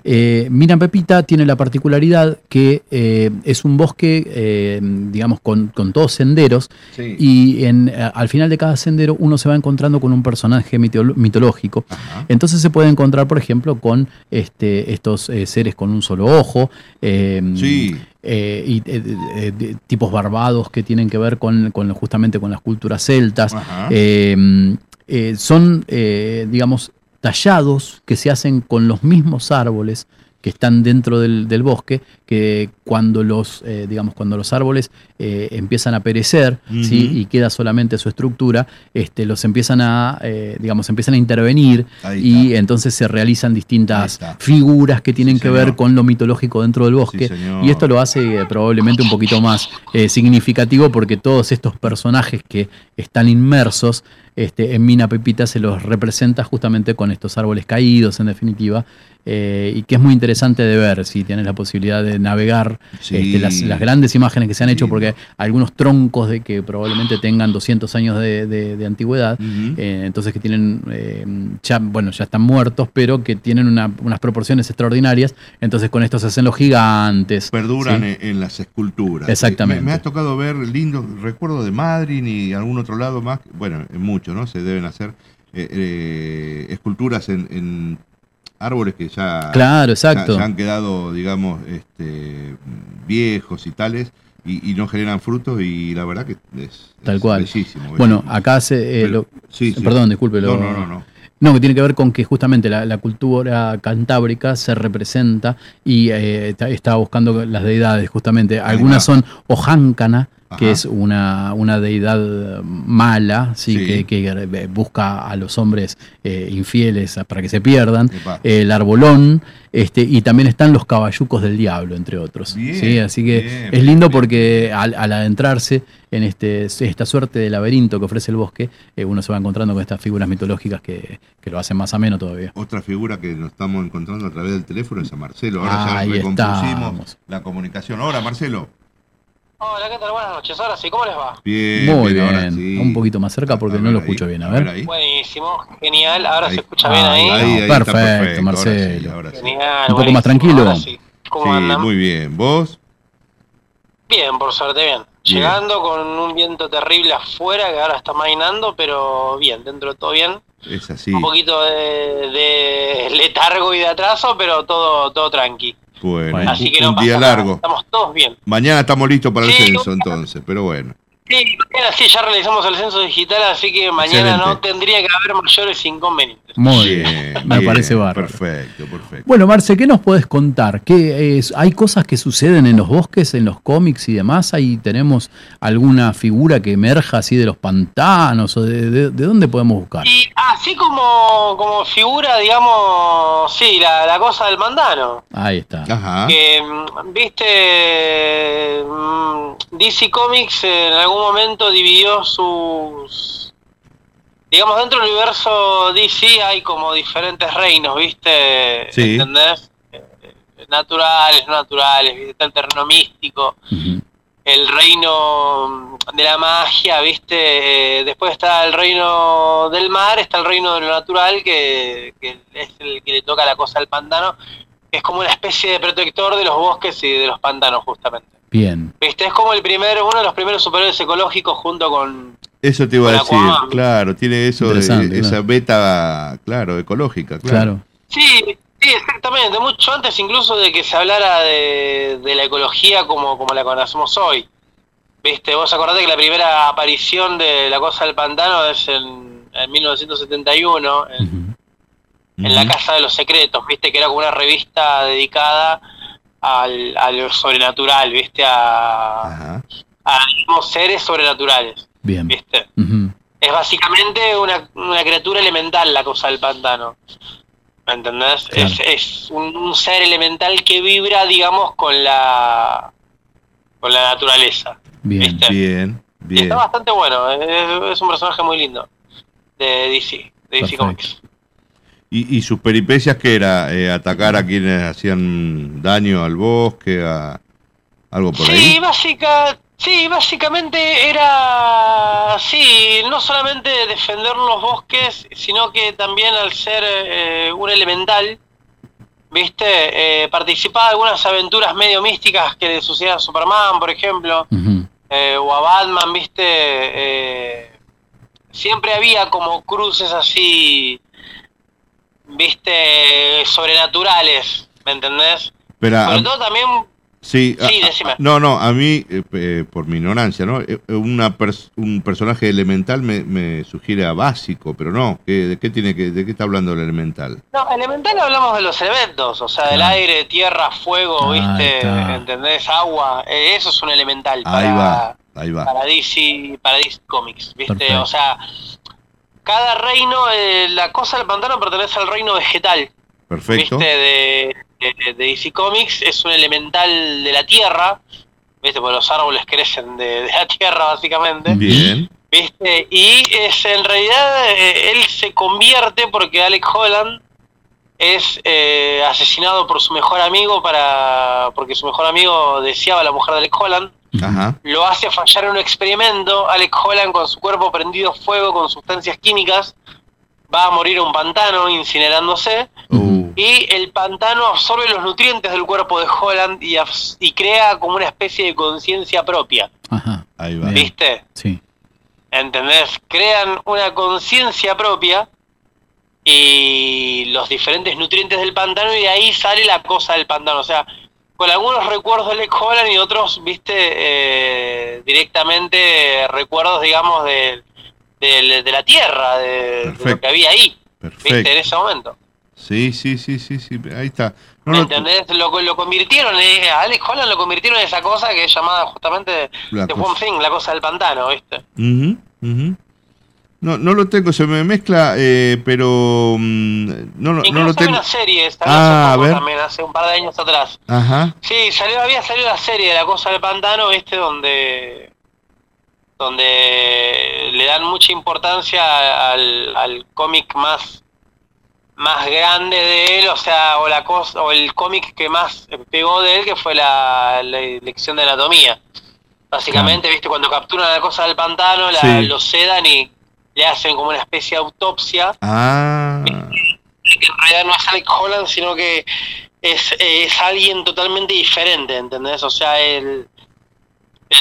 Eh, Mina Pepita tiene la particularidad que eh, es un bosque, eh, digamos, con, con todos senderos, Sí. y en, al final de cada sendero uno se va encontrando con un personaje mitológico. Entonces se puede encontrar, por ejemplo, con este, estos eh, seres con un solo ojo, Sí. eh, y eh, eh, tipos barbados que tienen que ver con, con justamente con las culturas celtas. Son, digamos, tallados que se hacen con los mismos árboles que están dentro del, bosque, que cuando los, eh, digamos, cuando los árboles eh, empiezan a perecer, y queda solamente su estructura, este, los empiezan a, eh, digamos, empiezan a intervenir y entonces se realizan distintas figuras que tienen que ver con lo mitológico dentro del bosque. y esto lo hace probablemente un poquito más significativo porque todos estos personajes que están inmersos este, en Mina Pepita se los representa justamente con estos árboles caídos, en definitiva, y que es muy interesante de ver si tienes la posibilidad de navegar Sí. este, las, las grandes imágenes que se han hecho, porque algunos troncos de que probablemente tengan 200 años de, de- de antigüedad, eh, entonces que tienen, eh, ya, bueno, ya están muertos, pero que tienen una- unas proporciones extraordinarias, entonces con esto se hacen los gigantes. Perduran ¿sí? en, en las esculturas. Exactamente. Me, me ha tocado ver lindos recuerdos de Madrid y algún otro lado más. Bueno, en muchos, ¿no? Se deben hacer eh, eh, esculturas en, en árboles que ya, Claro, exacto. ya- ya han quedado, digamos, este, viejos y tales. Y, y no generan frutos y la verdad que es, Tal es cual. bellísimo. Bueno, bellísimo. acá se. eh, Pero- lo- sí, sí. Perdón, disculpe. lo- No, no, no, no. No, que tiene que ver con que justamente la, la cultura cantábrica se representa y eh, está- buscando las deidades, justamente. Algunas son Ojáncana, que es una, una deidad mala, ¿sí? Sí. Que, que, busca a los hombres eh, infieles para que se pierdan. Epa. El arbolón, este, y también están los caballucos del diablo, entre otros. Bien, ¿sí? Así que bien, es lindo bien. porque al, al adentrarse en este, esta suerte de laberinto que ofrece el bosque, eh, uno se va encontrando con estas figuras mitológicas que, que lo hacen más ameno todavía. Otra figura que nos estamos encontrando a través del teléfono es a Marcelo. Ahora Ahí ya recompusimos la comunicación. Ahora, Marcelo. Hola, ¿qué tal? Buenas noches. Ahora sí, ¿cómo les va? Bien, Muy bien, ahora bien. sí. Un poquito más cerca porque no lo escucho bien. A ver. Buenísimo, genial. Ahora Ahí. se escucha bien ahí. Ahí, Perfecto, ahora Marcelo. sí, ahora sí. Genial, Un poco más tranquilo. Ahora sí. ¿Cómo Sí, andan? muy bien. ¿Vos? Bien, por suerte, bien. Bien. Llegando con un viento terrible afuera que ahora está mainando, pero bien, dentro de todo bien. Es así. Un poquito de, de letargo y de atraso, pero todo todo tranqui. Bueno, Así un, que no un pasa día nada, largo. Estamos todos bien. Mañana estamos listos para el censo entonces, pero bueno. Sí, mañana sí, ya realizamos el censo digital, así que mañana no tendría que haber mayores inconvenientes. Muy bien. Me bien, parece bárbaro. Perfecto, perfecto. Bueno, Marce, ¿qué nos puedes contar? ¿Qué es, ¿Hay cosas que suceden en los bosques, en los cómics y demás? ¿Ahí tenemos alguna figura que emerja así de los pantanos? ¿O de, de- de dónde podemos buscar? Y así como, como figura, digamos, sí, la, la cosa del mandano. Ahí está. Ajá. Que, mm, viste, mm, DC Comics en algún momento dividió sus... Digamos, dentro del universo DC hay como diferentes reinos, ¿viste? Sí. ¿Entendés? Eh, Naturales, no naturales, ¿viste? Está el terreno místico, el reino de la magia, ¿viste? Eh, después está el reino del mar, está el reino de lo natural, que, que es el que le toca la cosa al pantano, que es como una especie de protector de los bosques y de los pantanos, justamente. Bien. ¿Viste? Es como el primer, uno de los primeros superhéroes ecológicos junto con... Eso te iba a decir, claro, tiene eso, de, esa claro. beta, claro, ecológica, claro. Claro. Sí, sí, exactamente, mucho antes incluso de que se hablara de, de la ecología como, como la conocemos hoy. ¿Viste? Vos acordate que la primera aparición de la cosa del pantano es en, en 1971, en, en la Casa de los Secretos, ¿viste? Que era como una revista dedicada al, a lo sobrenatural, ¿viste? A, a seres sobrenaturales, Bien. ¿viste? Es básicamente una, una criatura elemental la cosa del pantano. ¿Me entendés? Claro. Es, es un, un ser elemental que vibra, digamos, con la con la naturaleza. Bien. Bien, Y está bastante bueno, es, es un personaje muy lindo de DC, de DC. Comics. ¿Y, y sus peripecias que era? Eh, ¿Atacar a quienes hacían daño al bosque? A, ¿Algo por Sí, ahí? básica, sí, básicamente era, sí, no solamente defender los bosques, sino que también al ser eh, un elemental, viste, eh, participaba de algunas aventuras medio místicas que le sucedían a Superman, por ejemplo, eh, o a Batman, viste, eh, siempre había como cruces así, viste, sobrenaturales, ¿me entendés? Pero, Sobre a- todo también sí, Sí, a- decime. a- no, no, a mí, eh, eh, por mi ignorancia, ¿no? Eh, Una pers- un personaje elemental me, me sugiere a básico, pero no. ¿qué- ¿De qué tiene que, de qué está hablando el elemental? No, elemental hablamos de los elementos, o sea, del aire, tierra, fuego, ¿viste? ¿Entendés? Agua, eh, eso es un elemental para, Ahí va, ahí va. para DC, para DC Comics, ¿viste? Perfecto. O sea, cada reino, eh, la cosa del pantano pertenece al reino vegetal, Perfecto. ¿viste? De, de- de DC Comics es un elemental de la tierra, ¿viste? Porque los árboles crecen de, de la tierra, básicamente. Bien. ¿Viste? Y es en realidad eh, él se convierte porque Alec Holland es eh, asesinado por su mejor amigo para porque su mejor amigo deseaba a la mujer de Alec Holland. Ajá. Lo hace fallar en un experimento. Alec Holland con su cuerpo prendido fuego con sustancias químicas va a morir un pantano incinerándose. Y el pantano absorbe los nutrientes del cuerpo de Holland y, crea como una especie de conciencia propia. Ajá. Ahí va. ¿Viste? Sí. ¿Entendés? Crean una conciencia propia y los diferentes nutrientes del pantano y de ahí sale la cosa del pantano. O sea, con algunos recuerdos de Lake Holland y otros, viste, eh, directamente recuerdos, digamos, de, de- de la tierra, de, de lo que había ahí, viste, Perfecto. en ese momento. Sí, sí, sí, sí, sí. Ahí está. No, ¿Me no, ¿Entendés? Lo, lo convirtieron, eh, a Alex Holland lo convirtieron en esa cosa que es llamada justamente La The cosa. One Thing, la cosa del pantano, ¿viste? Ujú, ujú. No, no lo tengo, se me mezcla, eh, pero mm, no, lo- no Incluso lo tengo. una serie, Ah, hace a poco ver. también, hace un par de años atrás. Ajá. Sí, salió, había salido la serie de la cosa del pantano, ¿viste? Donde donde le dan mucha importancia al, al cómic más más grande de él, o sea, o la cosa, o el cómic que más pegó de él, que fue la, la lección de anatomía. Básicamente, viste, cuando capturan la cosa del pantano, la, Sí. lo sedan y le hacen como una especie de autopsia. Ah, que en realidad no es Alec Holland, sino que es, es alguien totalmente diferente, ¿entendés? O sea, él,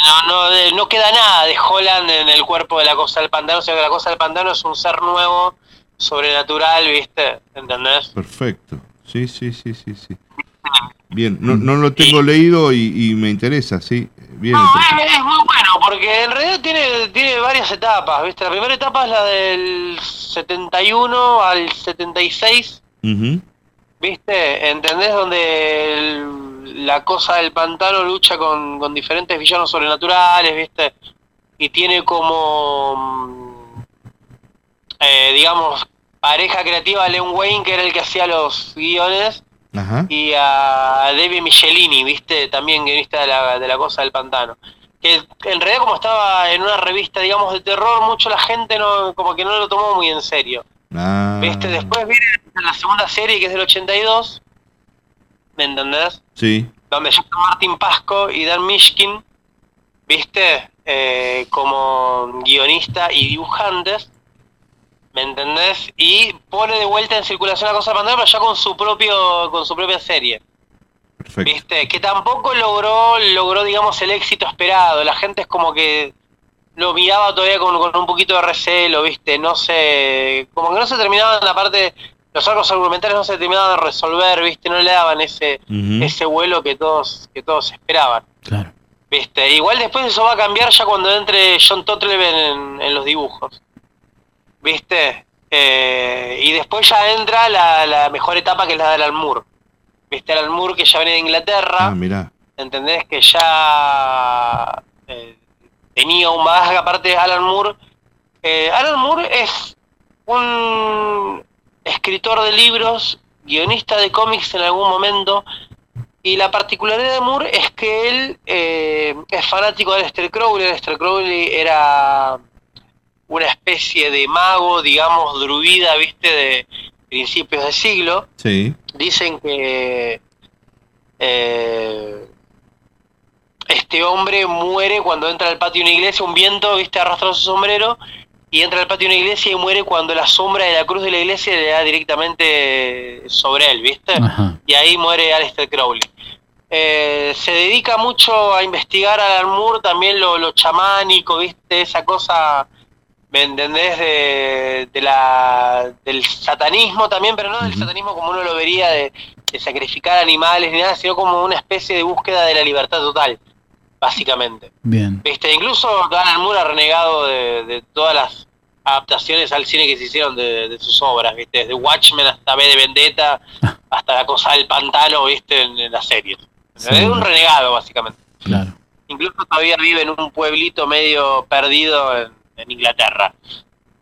no, no, no queda nada de Holland en el cuerpo de la cosa del pantano, o sea que la cosa del pantano es un ser nuevo, sobrenatural, ¿viste? ¿Entendés? perfecto. Sí, sí, sí, sí, sí. Bien, no, no lo tengo leído y, y me interesa, sí. Bien. No, es, es muy bueno, porque en realidad tiene, tiene varias etapas, ¿viste? La primera etapa es la del 71 al 76, Ujú. ¿viste? ¿Entendés? Donde el- la cosa del pantano lucha con, con diferentes villanos sobrenaturales, ¿viste? Y tiene como, mm, eh, digamos, pareja creativa a Len Wayne, que era el que hacía los guiones, Ajá. y a David Michelini, ¿viste? También guionista de la, de la cosa del pantano. Que en realidad como estaba en una revista, digamos, de terror, mucho la gente no como que no lo tomó muy en serio. Ah, ¿Viste? Después viene la segunda serie, que es del 82, ¿me entendés? Sí. Donde ya está Martin Pasco y Dan Mishkin, ¿viste? Eh, como guionista y dibujantes, ¿me entendés? Y pone de vuelta en circulación la cosa del pantano, pero ya con su propio con su propia serie. Perfecto. ¿Viste? Que tampoco logró, logró, digamos, el éxito esperado. La gente es como que lo miraba todavía con, con un poquito de recelo, ¿viste? No sé, como que no se terminaban, aparte, los arcos argumentales no se terminaban de resolver, ¿viste? No le daban ese, ese vuelo que todos, que todos esperaban. Claro. ¿Viste? Igual después eso va a cambiar ya cuando entre John Totleben en, en los dibujos. ¿Viste? Eh, y después ya entra la, la mejor etapa que es la de Alan Moore. ¿Viste? Alan Moore que ya viene de Inglaterra. Ah, mirá. ¿entendés? Que ya eh, tenía un bagaje aparte de Alan Moore. Eh, Alan Moore es un escritor de libros, guionista de cómics en algún momento, y la particularidad de Moore es que él eh, es fanático de Aleister Crowley. Aleister Crowley era una especie de mago, digamos, druida, viste, de principios de siglo Sí. dicen que eh, este hombre muere cuando entra al patio de una iglesia, un viento, viste, arrastra su sombrero, y entra al patio de una iglesia y muere cuando la sombra de la cruz de la iglesia le da directamente sobre él, viste, Ajá. y ahí muere Aleister Crowley. Eh, se dedica mucho a investigar a Alan Moore, también lo, lo chamánico, viste, esa cosa, ¿me entendés? De, de la, del satanismo también, pero no del satanismo como uno lo vería de, de sacrificar animales ni nada, sino como una especie de búsqueda de la libertad total, básicamente. Bien. ¿Viste? Incluso Alan Moore ha renegado de, de todas las adaptaciones al cine que se hicieron de, de sus obras, ¿viste? Desde Watchmen hasta B de Vendetta, hasta la cosa del pantano, ¿viste? En, en las series. Es un renegado, básicamente. Claro. Incluso todavía vive en un pueblito medio perdido en, en Inglaterra.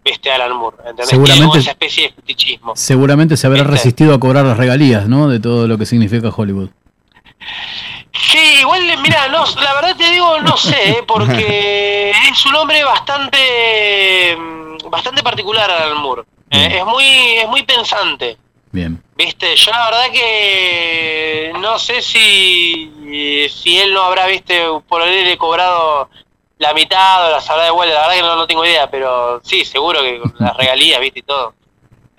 ¿Viste? Alan Moore. ¿entendés? Seguramente- esa especie de fetichismo. Seguramente se habrá Este. resistido a cobrar las regalías, ¿no? De todo lo que significa Hollywood. Sí, igual, mira, no, la verdad te digo, no sé, ¿eh? porque es un hombre bastante mm, bastante particular, Alan Moore. Eh, es muy es muy pensante, Bien. ¿viste? Yo la verdad que no sé si si él no habrá, ¿viste? Por haberle cobrado la mitad o las habrá devuelto, la verdad que no, no tengo idea, pero sí, seguro que con las regalías, ¿viste? Y todo.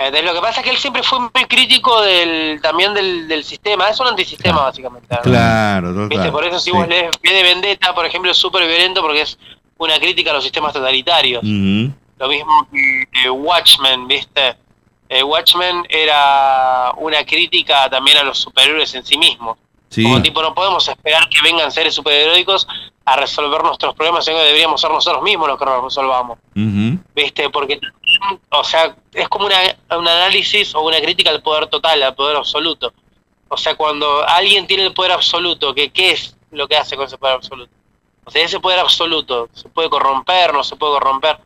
Eh, lo que pasa es que él siempre fue muy crítico del también del, del sistema, es un antisistema básicamente. Claro, ¿Viste? Por eso si Sí. vos lees V de Vendetta, por ejemplo, es súper violento porque es una crítica a los sistemas totalitarios. Lo mismo que Watchmen, ¿viste? Eh, Watchmen era una crítica también a los superhéroes en sí mismos. Sí. Como tipo, no podemos esperar que vengan seres superheroicos a resolver nuestros problemas, sino que deberíamos ser nosotros mismos los que los resolvamos. ¿Viste? Porque, o sea, es como una, un análisis o una crítica al poder total, al poder absoluto. O sea, cuando alguien tiene el poder absoluto, ¿qué, ¿qué es lo que hace con ese poder absoluto? O sea, ese poder absoluto se puede corromper, no se puede corromper.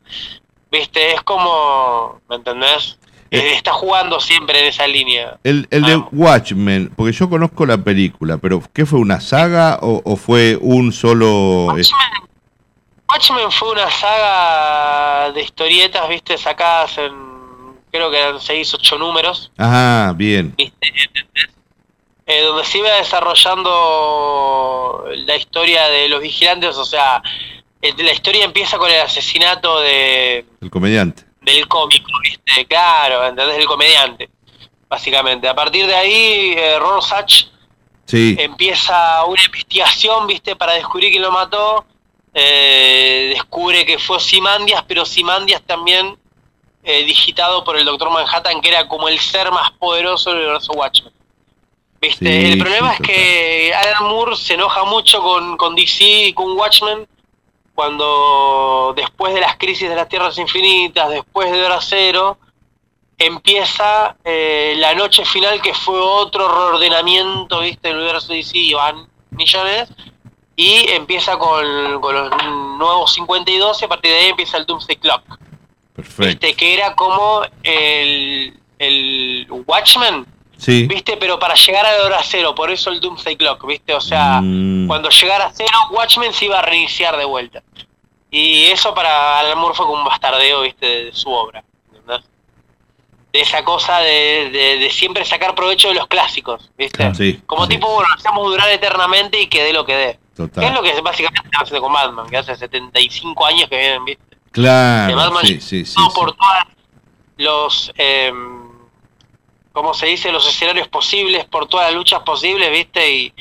¿Viste? Es como, ¿me entendés? Eh, Está jugando siempre en esa línea. El, el de Watchmen, porque yo conozco la película, pero ¿qué fue una saga o, o fue un solo... eh, Watchmen fue una saga de historietas, ¿viste? Sacadas en, creo que eran 6, 8 números. Ah, bien. ¿viste? Eh, donde se iba desarrollando la historia de los vigilantes, o sea, la historia empieza con el asesinato de, El comediante. Del cómico, ¿viste? Claro, ¿entendés? Del comediante, básicamente. A partir de ahí, eh, Ron Sí. empieza una investigación, ¿viste? Para descubrir quién lo mató. Eh, descubre que fue Simandias, pero Simandias también eh, digitado por el Doctor Manhattan, que era como el ser más poderoso del universo Watchmen. ¿Viste? Sí, el problema sí, es que Alan Moore se enoja mucho con, con DC y con Watchmen cuando después de las crisis de las Tierras Infinitas, después de Hora Cero, empieza eh, la noche final que fue otro reordenamiento, viste, del universo DC, y van millones, y empieza con, con los nuevos 52 y a partir de ahí empieza el Doomsday Clock, Perfecto. viste, que era como el, el Watchmen, Sí. viste, pero para llegar a la hora cero, por eso el Doomsday Clock, viste, o sea, Mm, cuando llegara a cero, Watchmen se iba a reiniciar de vuelta. Y eso para Alan Moore fue como un bastardeo, viste, de, de su obra. ¿entendés? De esa cosa de, de- de siempre sacar provecho de los clásicos, viste. Sí, Como sí, tipo, bueno, hacemos durar eternamente y que dé lo que dé. Total. Que es lo que básicamente está haciendo con Batman, que hace 75 años que vienen, viste. Claro, Batman sí, sí, sí. pasó sí. por todos los, eh, ¿cómo se dice? Los escenarios posibles, por todas las luchas posibles, ¿viste? Y,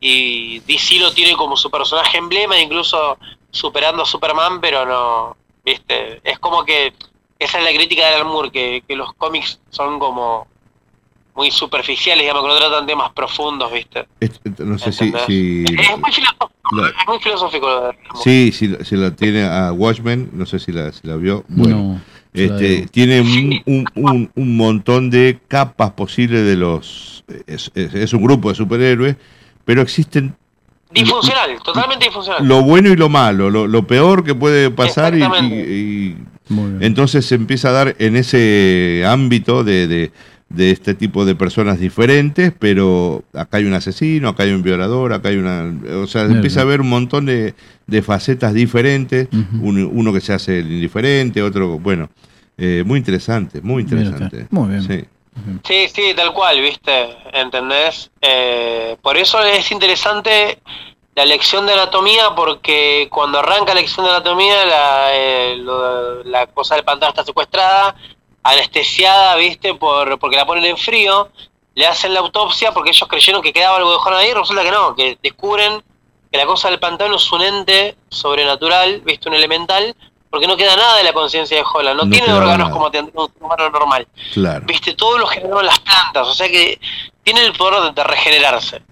y DC lo tiene como su personaje emblema, incluso superando a Superman, pero no, ¿viste? Es como que esa es la crítica de Alan Moore, que, que los cómics son como muy superficiales, digamos, que no tratan temas profundos, ¿viste? Es- no sé si, Es muy filosófico, la- es muy filosófico lo de Alan Moore. sí, si, si la tiene a Watchmen, no sé si la, si la vio. Bueno, No, este, tiene un, un- un- un montón de capas posibles de los... Es, es- es un grupo de superhéroes, pero existen Disfuncional, totalmente disfuncional. lo bueno y lo malo, lo, lo peor que puede pasar y, entonces se empieza a dar en ese ámbito de, de- de este tipo de personas diferentes, pero acá hay un asesino, acá hay un violador, acá hay una... O sea, empieza a haber un montón de, de facetas diferentes, uno, uno que se hace el indiferente, otro, bueno, eh, muy interesante, muy interesante. Muy bien. Sí. Sí, sí, tal cual, ¿viste? ¿Entendés? Eh, por eso es interesante la lección de anatomía, porque cuando arranca la lección de anatomía, la, eh, lo- la cosa del pantano está secuestrada, anestesiada, ¿viste? Por, porque la ponen en frío, le hacen la autopsia porque ellos creyeron que quedaba algo de Juan ahí, resulta que no, que descubren que la cosa del pantano es un ente sobrenatural, ¿viste? Un elemental, porque no queda nada de la conciencia de Holland, no, No tiene órganos nada. como tendría un humano normal Claro. viste, todo lo generaron las plantas, o sea que tiene el poder de, de regenerarse,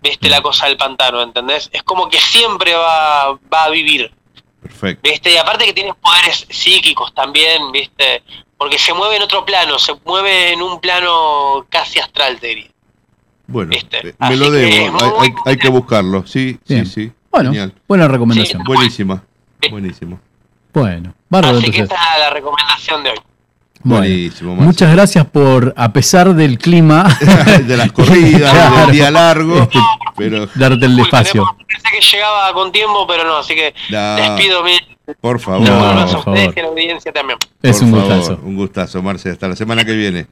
viste, la cosa del pantano, ¿entendés? Es como que siempre va, va a vivir, Perfecto. viste, y aparte que tiene poderes psíquicos también, viste, porque se mueve en otro plano, se mueve en un plano casi astral, te diría. Bueno, ¿Viste? eh, me lo que debo, hay, muy hay- hay que buscarlo, sí, Bien. sí, sí. Bueno, Genial. buena recomendación. Buenísima, buenísimo. Bueno, bárbaro Así que entonces. esta es la recomendación de hoy. Bueno, Buenísimo, Marce. muchas gracias por, a pesar del clima, de las corridas, Claro. del día largo, Este, pero darte el espacio. Pensé que llegaba con tiempo, pero no, así que No. les pido mil por favor, No, a por ustedes favor. y a la audiencia también. Es por un favor, gustazo. Un gustazo, Marce. Hasta la semana que viene.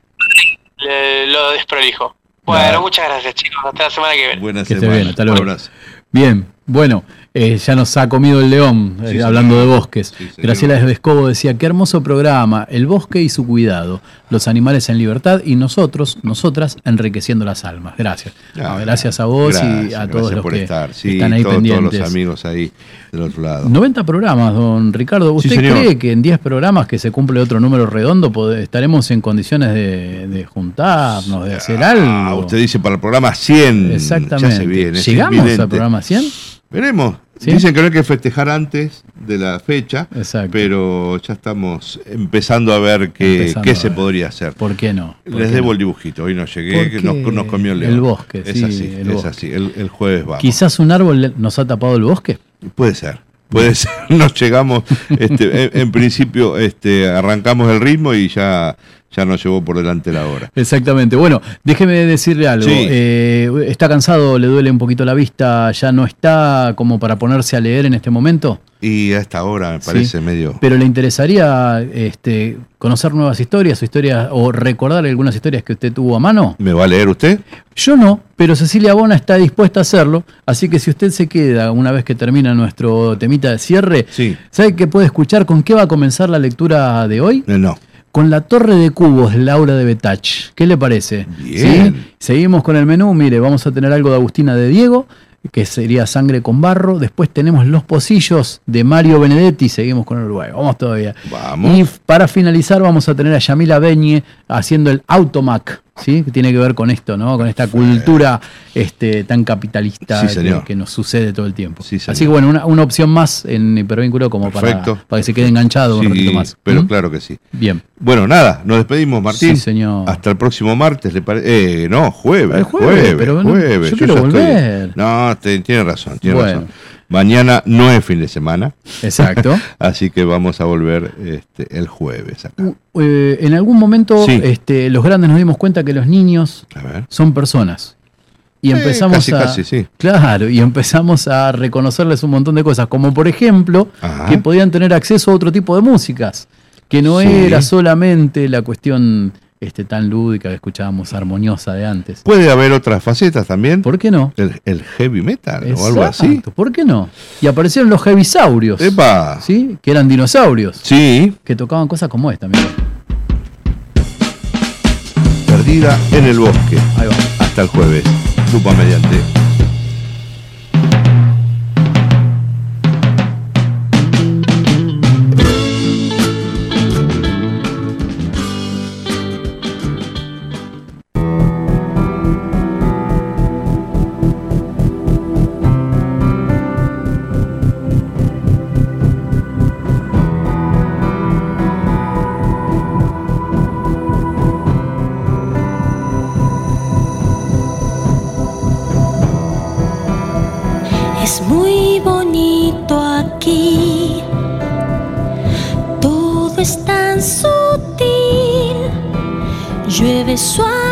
Le- lo desprolijo. Bueno, muchas gracias, chicos. Hasta la semana que viene. Buena Que esté semana. bien, hasta luego. Un abrazo. Bien, bueno, eh, ya nos ha comido el león, eh, Sí, hablando de bosques. Sí. Graciela Escobo decía, qué hermoso programa, el bosque y su cuidado, los animales en libertad y nosotros, nosotras, enriqueciendo las almas. Gracias. Ah, gracias a vos y a todos los que estar. Sí, están ahí todo- pendientes. Todos los amigos ahí del otro lado. 90 programas, don Ricardo. ¿Usted cree que en 10 programas que se cumple otro número redondo estaremos en condiciones de, de juntarnos, de hacer Ah, algo? usted dice para el programa 100. Exactamente. Ya se viene. ¿Llegamos al programa 100? Veremos. ¿Sí? Dicen que no hay que festejar antes de la fecha, Exacto. pero ya estamos empezando a ver qué, Empezando qué a se ver. podría hacer. ¿Por qué no? ¿Por Les qué debo no? el dibujito, hoy no llegué, ¿Por que nos, comió el león. El bosque, es sí, así, el es bosque. así, el, el jueves vamos. Quizás un árbol nos ha tapado el bosque. Puede ser, puede ser. Nos llegamos, este, en, en principio este, arrancamos el ritmo y ya, ya nos llevó por delante la hora. Exactamente. Bueno, déjeme decirle algo. Sí. Eh, ¿Está cansado? ¿Le duele un poquito la vista? ¿Ya no está como para ponerse a leer en este momento? Y a esta hora me parece Sí. medio... Pero le interesaría este, conocer nuevas historias o historias o recordar algunas historias que usted tuvo a mano. ¿Me va a leer usted? Yo no, pero Cecilia Bona está dispuesta a hacerlo, así que si usted se queda una vez que termina nuestro temita de cierre, ¿sabe qué puede escuchar? ¿Con qué va a comenzar la lectura de hoy? Eh, no. Con la Torre de Cubos, Laura de Betach. ¿Qué le parece? Bien. ¿Sí? Seguimos con el menú. Mire, vamos a tener algo de Agustina de Diego, que sería Sangre con Barro. Después tenemos Los Pocillos de Mario Benedetti. Seguimos con Uruguay. Vamos todavía. Vamos. Y para finalizar, vamos a tener a Yamila Beñe haciendo el Automac. ¿Sí? Que tiene que ver con esto, ¿no? Con esta cultura este, tan capitalista Sí, que- nos sucede todo el tiempo. Así que bueno, una, una opción más en hipervínculo como para, para que se quede enganchado un ratito más. Pero ¿Mm? claro que sí. Bien. Bueno, nada, nos despedimos, Martín. Sí, señor. Hasta el próximo martes, ¿le parece? Eh, no, jueves. Jueves, jueves, pero no, jueves. yo quiero estoy- volver. No, te- tiene razón, tiene Bueno. razón. Mañana no es fin de semana. Exacto. Así que vamos a volver este, el jueves acá. Eh, en algún momento Sí. este, los grandes nos dimos cuenta que los niños son personas. Y Eh, empezamos casi, a. casi, sí. Claro, y empezamos a reconocerles un montón de cosas, como por ejemplo, Ajá. que podían tener acceso a otro tipo de músicas, que no Sí. era solamente la cuestión este, tan lúdica que escuchábamos, armoniosa de antes. Puede haber otras facetas también. ¿Por qué no? El, el heavy metal o algo así. ¿Por qué no? Y aparecieron los heavisaurios. Epa. ¿Sí? Que eran dinosaurios. Sí. Que tocaban cosas como esta, mira. Perdida en el bosque. Ahí va. Hasta el jueves. Lupa mediante. 你说。